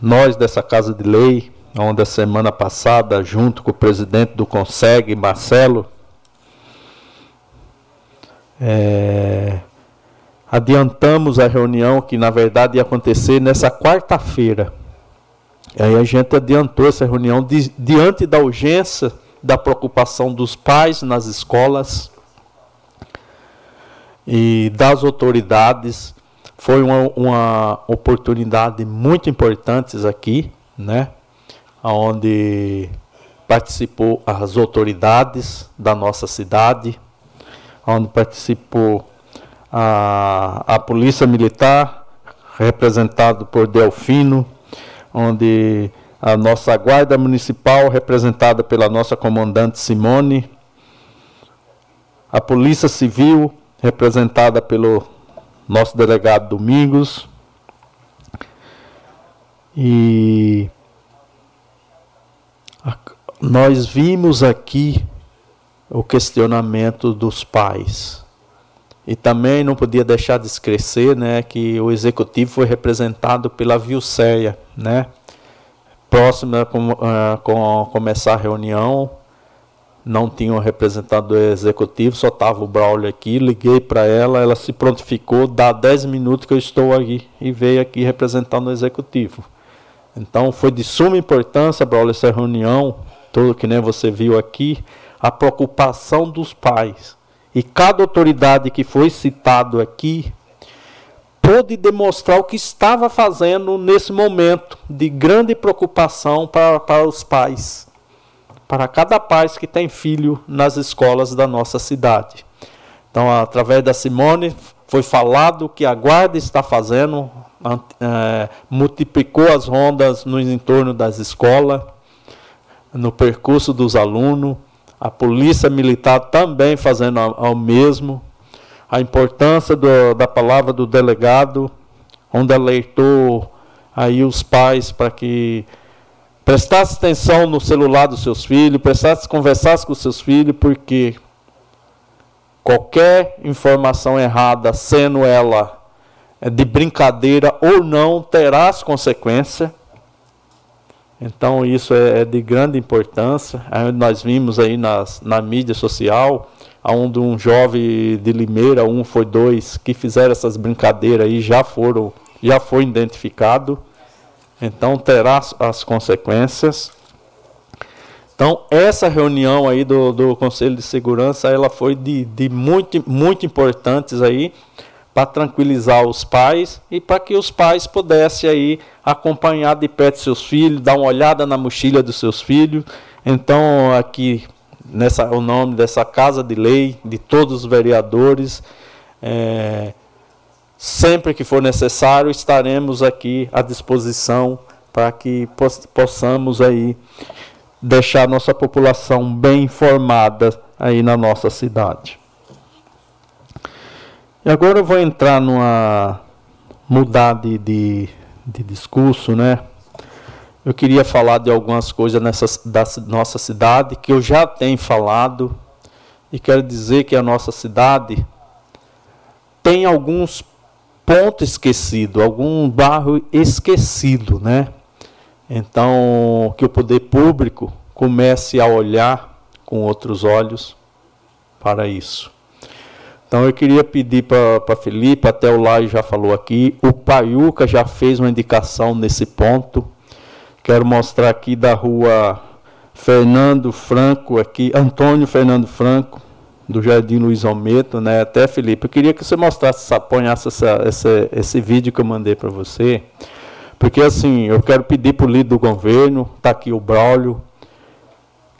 nós dessa Casa de Lei, onde a semana passada, junto com o presidente do Conseg, Marcelo, é, adiantamos a reunião que na verdade ia acontecer nessa quarta-feira, Aí a gente adiantou essa reunião di, diante da urgência da preocupação dos pais nas escolas e das autoridades. Foi uma, uma oportunidade muito importante aqui, né? Onde participou as autoridades da nossa cidade, onde participou a, a Polícia Militar, representado por Delfino, onde a nossa guarda municipal, representada pela nossa comandante Simone, a Polícia Civil, representada pelo nosso delegado Domingos, e nós vimos aqui o questionamento dos pais. E também não podia deixar de esquecer né, que o executivo foi representado pela Vilceia, né? Próxima com, uh, com começar a reunião, não tinha um representante executivo, só estava o Braulio aqui, liguei para ela, ela se prontificou, dá 10 minutos que eu estou aqui, e veio aqui representando o executivo. Então foi de suma importância, Braulio, essa reunião, tudo que nem você viu aqui, a preocupação dos pais e cada autoridade que foi citado aqui pôde demonstrar o que estava fazendo nesse momento de grande preocupação para, para os pais. para cada pai que tem filho nas escolas da nossa cidade. Então, através da Simone, foi falado que a guarda está fazendo, é, multiplicou as rondas no entorno das escolas, no percurso dos alunos, a polícia militar também fazendo ao mesmo, a importância do, da palavra do delegado, onde alertou aí os pais para que prestasse atenção no celular dos seus filhos, prestasse conversasse com os seus filhos, porque qualquer informação errada, sendo ela de brincadeira ou não, terá as consequências. Então isso é, é de grande importância. Nós vimos aí nas, na mídia social, onde um jovem de Limeira, um foi dois, que fizeram essas brincadeiras aí, já foram, já foi identificado. Então terá as consequências. Então essa reunião aí do, do Conselho de Segurança, ela foi de, de muito, muito importantes aí para tranquilizar os pais e para que os pais pudessem aí acompanhar de perto seus filhos, dar uma olhada na mochila dos seus filhos. Então aqui nessa o nome dessa casa de lei de todos os vereadores é, Sempre que for necessário, estaremos aqui à disposição para que possamos aí deixar nossa população bem informada aí na nossa cidade. E agora eu vou entrar numa mudar de, de, de discurso, né? Eu queria falar de algumas coisas nessa da nossa cidade que eu já tenho falado e quero dizer que a nossa cidade tem alguns ponto esquecido, algum bairro esquecido, né? Então, que o poder público comece a olhar com outros olhos para isso. Então, eu queria pedir para Felipe, até o Lai já falou aqui, o Paiuca já fez uma indicação nesse ponto. Quero mostrar aqui da rua Fernando Franco, aqui, Antônio Fernando Franco, do Jardim Luiz Almeto, né? Até Felipe, eu queria que você mostrasse, aponhasse essa, essa, esse vídeo que eu mandei para você, porque assim, eu quero pedir para o líder do governo, está aqui o Braulio,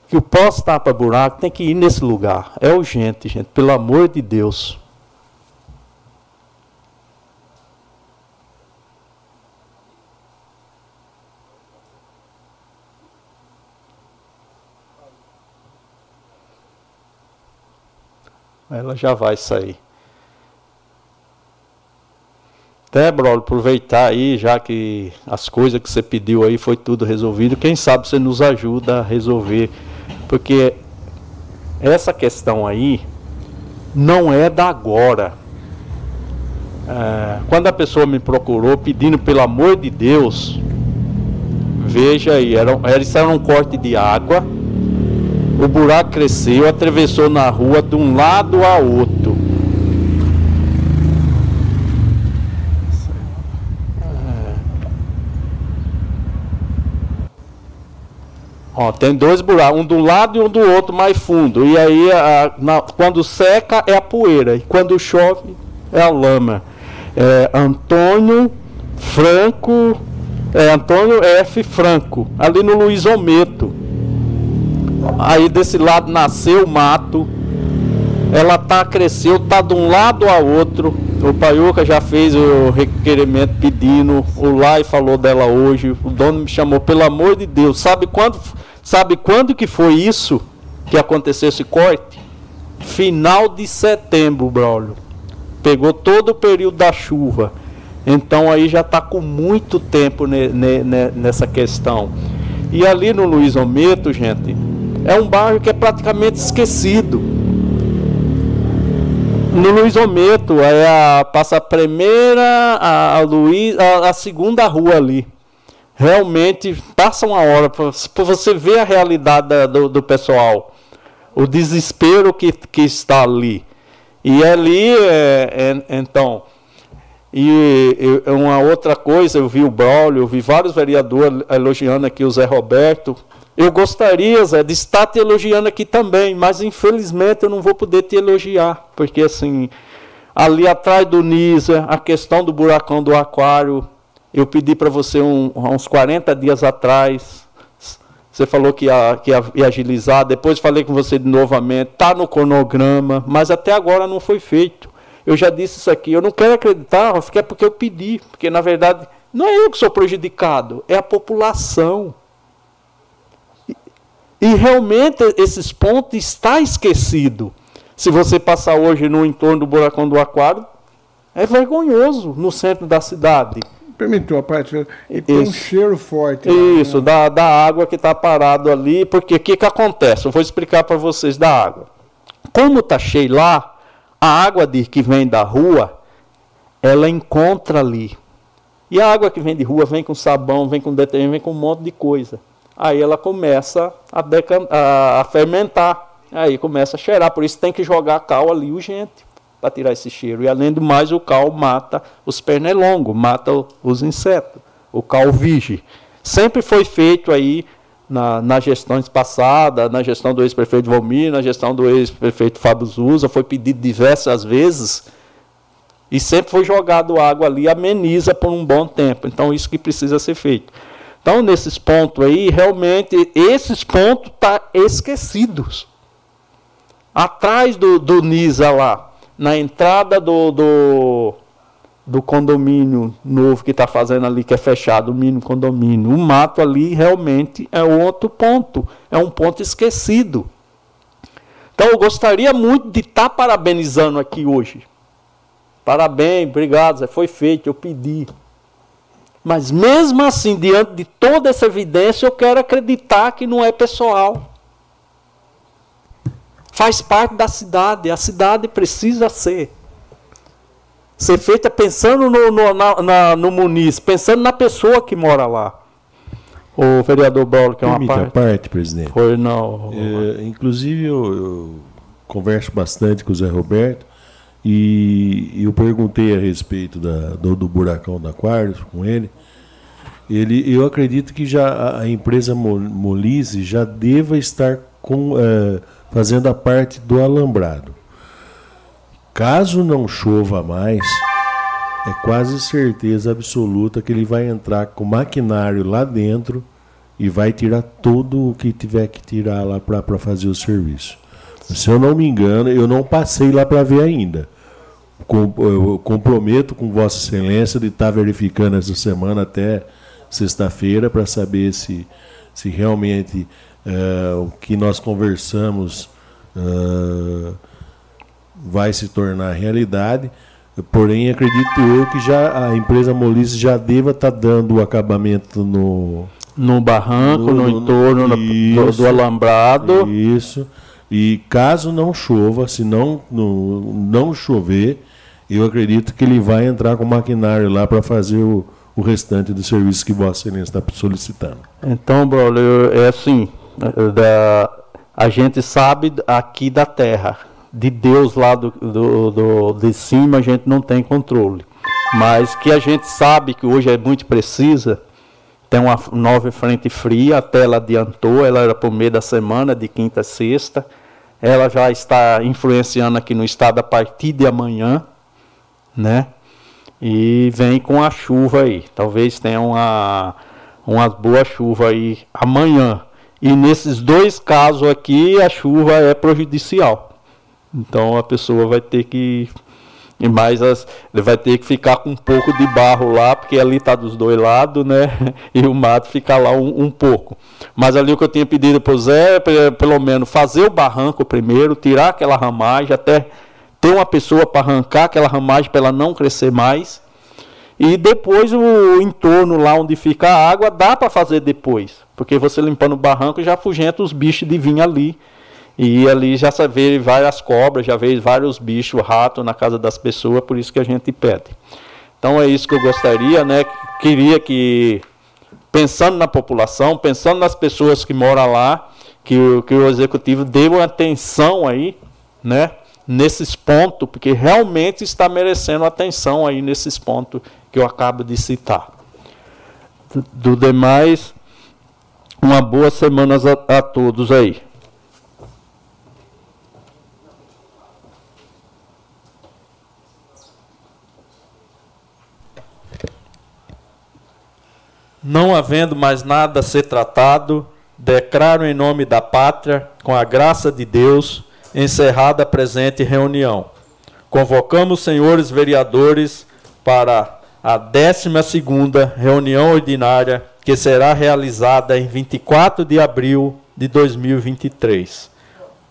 que o posto tapa buraco tem que ir nesse lugar. É urgente, gente, pelo amor de Deus. ela já vai sair. Até, Braulio, aproveitar aí, já que as coisas que você pediu aí foi tudo resolvido, quem sabe você nos ajuda a resolver. Porque essa questão aí não é da agora. É, quando a pessoa me procurou pedindo pelo amor de Deus, veja aí, era, era, isso era um corte de água o buraco cresceu, atravessou na rua de um lado a outro. Ó, tem dois buracos, um do lado e um do outro mais fundo. E aí, a, na, quando seca, é a poeira. E quando chove, é a lama. É, Antônio Franco, é, Antônio F. Franco, ali no Luiz Ometo. Aí desse lado nasceu o mato. Ela tá cresceu, tá de um lado a outro. O Paiuca já fez o requerimento pedindo. O Lai falou dela hoje. O dono me chamou, pelo amor de Deus. Sabe quando, sabe quando que foi isso que aconteceu esse corte? Final de setembro, Braulio. Pegou todo o período da chuva. Então aí já está com muito tempo ne, ne, nessa questão. E ali no Luiz Ometo, gente, é um bairro que é praticamente esquecido. No Luiz Ometo, é a, passa a primeira, a, a, Luiz, a, a segunda rua ali. Realmente passa uma hora para você ver a realidade da, do, do pessoal, o desespero que, que está ali. E ali, é, é, então, e, e, uma outra coisa, eu vi o Braulio, eu vi vários vereadores elogiando aqui o Zé Roberto, eu gostaria, Zé, de estar te elogiando aqui também, mas infelizmente eu não vou poder te elogiar, porque assim, ali atrás do Nisa, a questão do buracão do aquário, eu pedi para você um, uns 40 dias atrás, Você falou que ia, que ia agilizar, depois falei com você de novamente, está no cronograma, mas até agora não foi feito. Eu já disse isso aqui, eu não quero acreditar, é porque eu pedi, porque na verdade não é eu que sou prejudicado, é a população. E, realmente esses pontos está esquecido. Se você passar hoje no entorno do buracão do aquário, é vergonhoso no centro da cidade. Permitiu a parte. E tem um cheiro forte. Isso, né? da, da água que está parado ali. Porque o que, que acontece? Eu vou explicar para vocês da água. Como está cheio lá, a água de, que vem da rua, ela encontra ali. E a água que vem de rua vem com sabão, vem com detergente, vem com um monte de coisa. Aí ela começa a, a, fermentar. Aí começa a cheirar. Por isso tem que jogar cal ali urgente para tirar esse cheiro. E além do mais, o cal mata os pernilongos, mata os insetos, o cal vige. Sempre foi feito aí na, nas gestões passadas, na gestão do ex-prefeito Valmir, na gestão do ex-prefeito Fábio Zuza, foi pedido diversas vezes e sempre foi jogado água ali, ameniza por um bom tempo. Então, isso que precisa ser feito. Então, nesses pontos aí, realmente, esses pontos estão tá esquecidos. Atrás do, do NISA lá, na entrada do, do, do condomínio novo que está fazendo ali, que é fechado, o mínimo condomínio. O mato ali realmente é outro ponto, é um ponto esquecido. Então eu gostaria muito de estar tá parabenizando aqui hoje. Parabéns, obrigado, foi feito, eu pedi. Mas mesmo assim, diante de toda essa evidência, eu quero acreditar que não é pessoal faz parte da cidade. A cidade precisa ser. Ser feita pensando no, no, na, na, no Muniz, pensando na pessoa que mora lá. O vereador Braulio, que é uma parte. parte, presidente. Foi não. É, inclusive, eu, eu, converso bastante com o Zé Roberto e eu perguntei a respeito da, do, do buracão da Aquários com ele. Ele, eu acredito que já a, empresa Molise já deva estar com. Uh, fazendo a parte do alambrado. Caso não chova mais, é quase certeza absoluta que ele vai entrar com maquinário lá dentro e vai tirar tudo o que tiver que tirar lá para fazer o serviço. Se eu não me engano, eu não passei lá para ver ainda. Eu comprometo com Vossa Excelência de estar verificando essa semana até sexta-feira para saber se, se realmente é, o que nós conversamos uh, vai se tornar realidade. Porém, acredito eu que já a empresa Molice já deva estar tá dando o acabamento no no barranco, no, no entorno isso, do, do alambrado. Isso. E caso não chova, se não, não, não chover, eu acredito que ele vai entrar com o maquinário lá para fazer o, o restante do serviço que Vossa Excelência está solicitando. Então, Braulio, é assim, da, a gente sabe aqui da terra, de Deus lá do, do, do, de cima a gente não tem controle. Mas que a gente sabe que hoje é muito precisa, tem uma nova frente fria, até ela adiantou, ela era por meio da semana, de quinta a sexta. Ela já está influenciando aqui no estado a partir de amanhã, né? E vem com a chuva aí. Talvez tenha uma, uma boa chuva aí amanhã. E nesses dois casos aqui, a chuva é prejudicial. Então a pessoa vai ter que. Mais as, vai ter que ficar com um pouco de barro lá, porque ali está dos dois lados, né? E o mato fica lá um, um pouco. Mas ali o que eu tinha pedido para o Zé é pelo menos fazer o barranco primeiro, tirar aquela ramagem, até ter uma pessoa para arrancar aquela ramagem para ela não crescer mais e depois o entorno lá onde fica a água dá para fazer depois. Porque você limpando o barranco já afugenta os bichos de vir ali. E ali já se vê várias cobras, já vê vários bichos, rato na casa das pessoas, por isso que a gente pede. Então é isso que eu gostaria, né? Queria que, pensando na população, pensando nas pessoas que moram lá, que, que o executivo dê uma atenção aí, né? Nesses pontos, porque realmente está merecendo atenção aí nesses pontos que eu acabo de citar. Do demais, uma boa semana a, a todos aí. Não havendo mais nada a ser tratado, declaro em nome da pátria, com a graça de Deus, encerrada a presente reunião. Convocamos, senhores vereadores, para a 12 reunião ordinária, que será realizada em 24 de abril de 2023.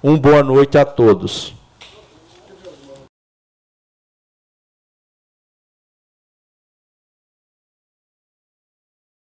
Um boa noite a todos.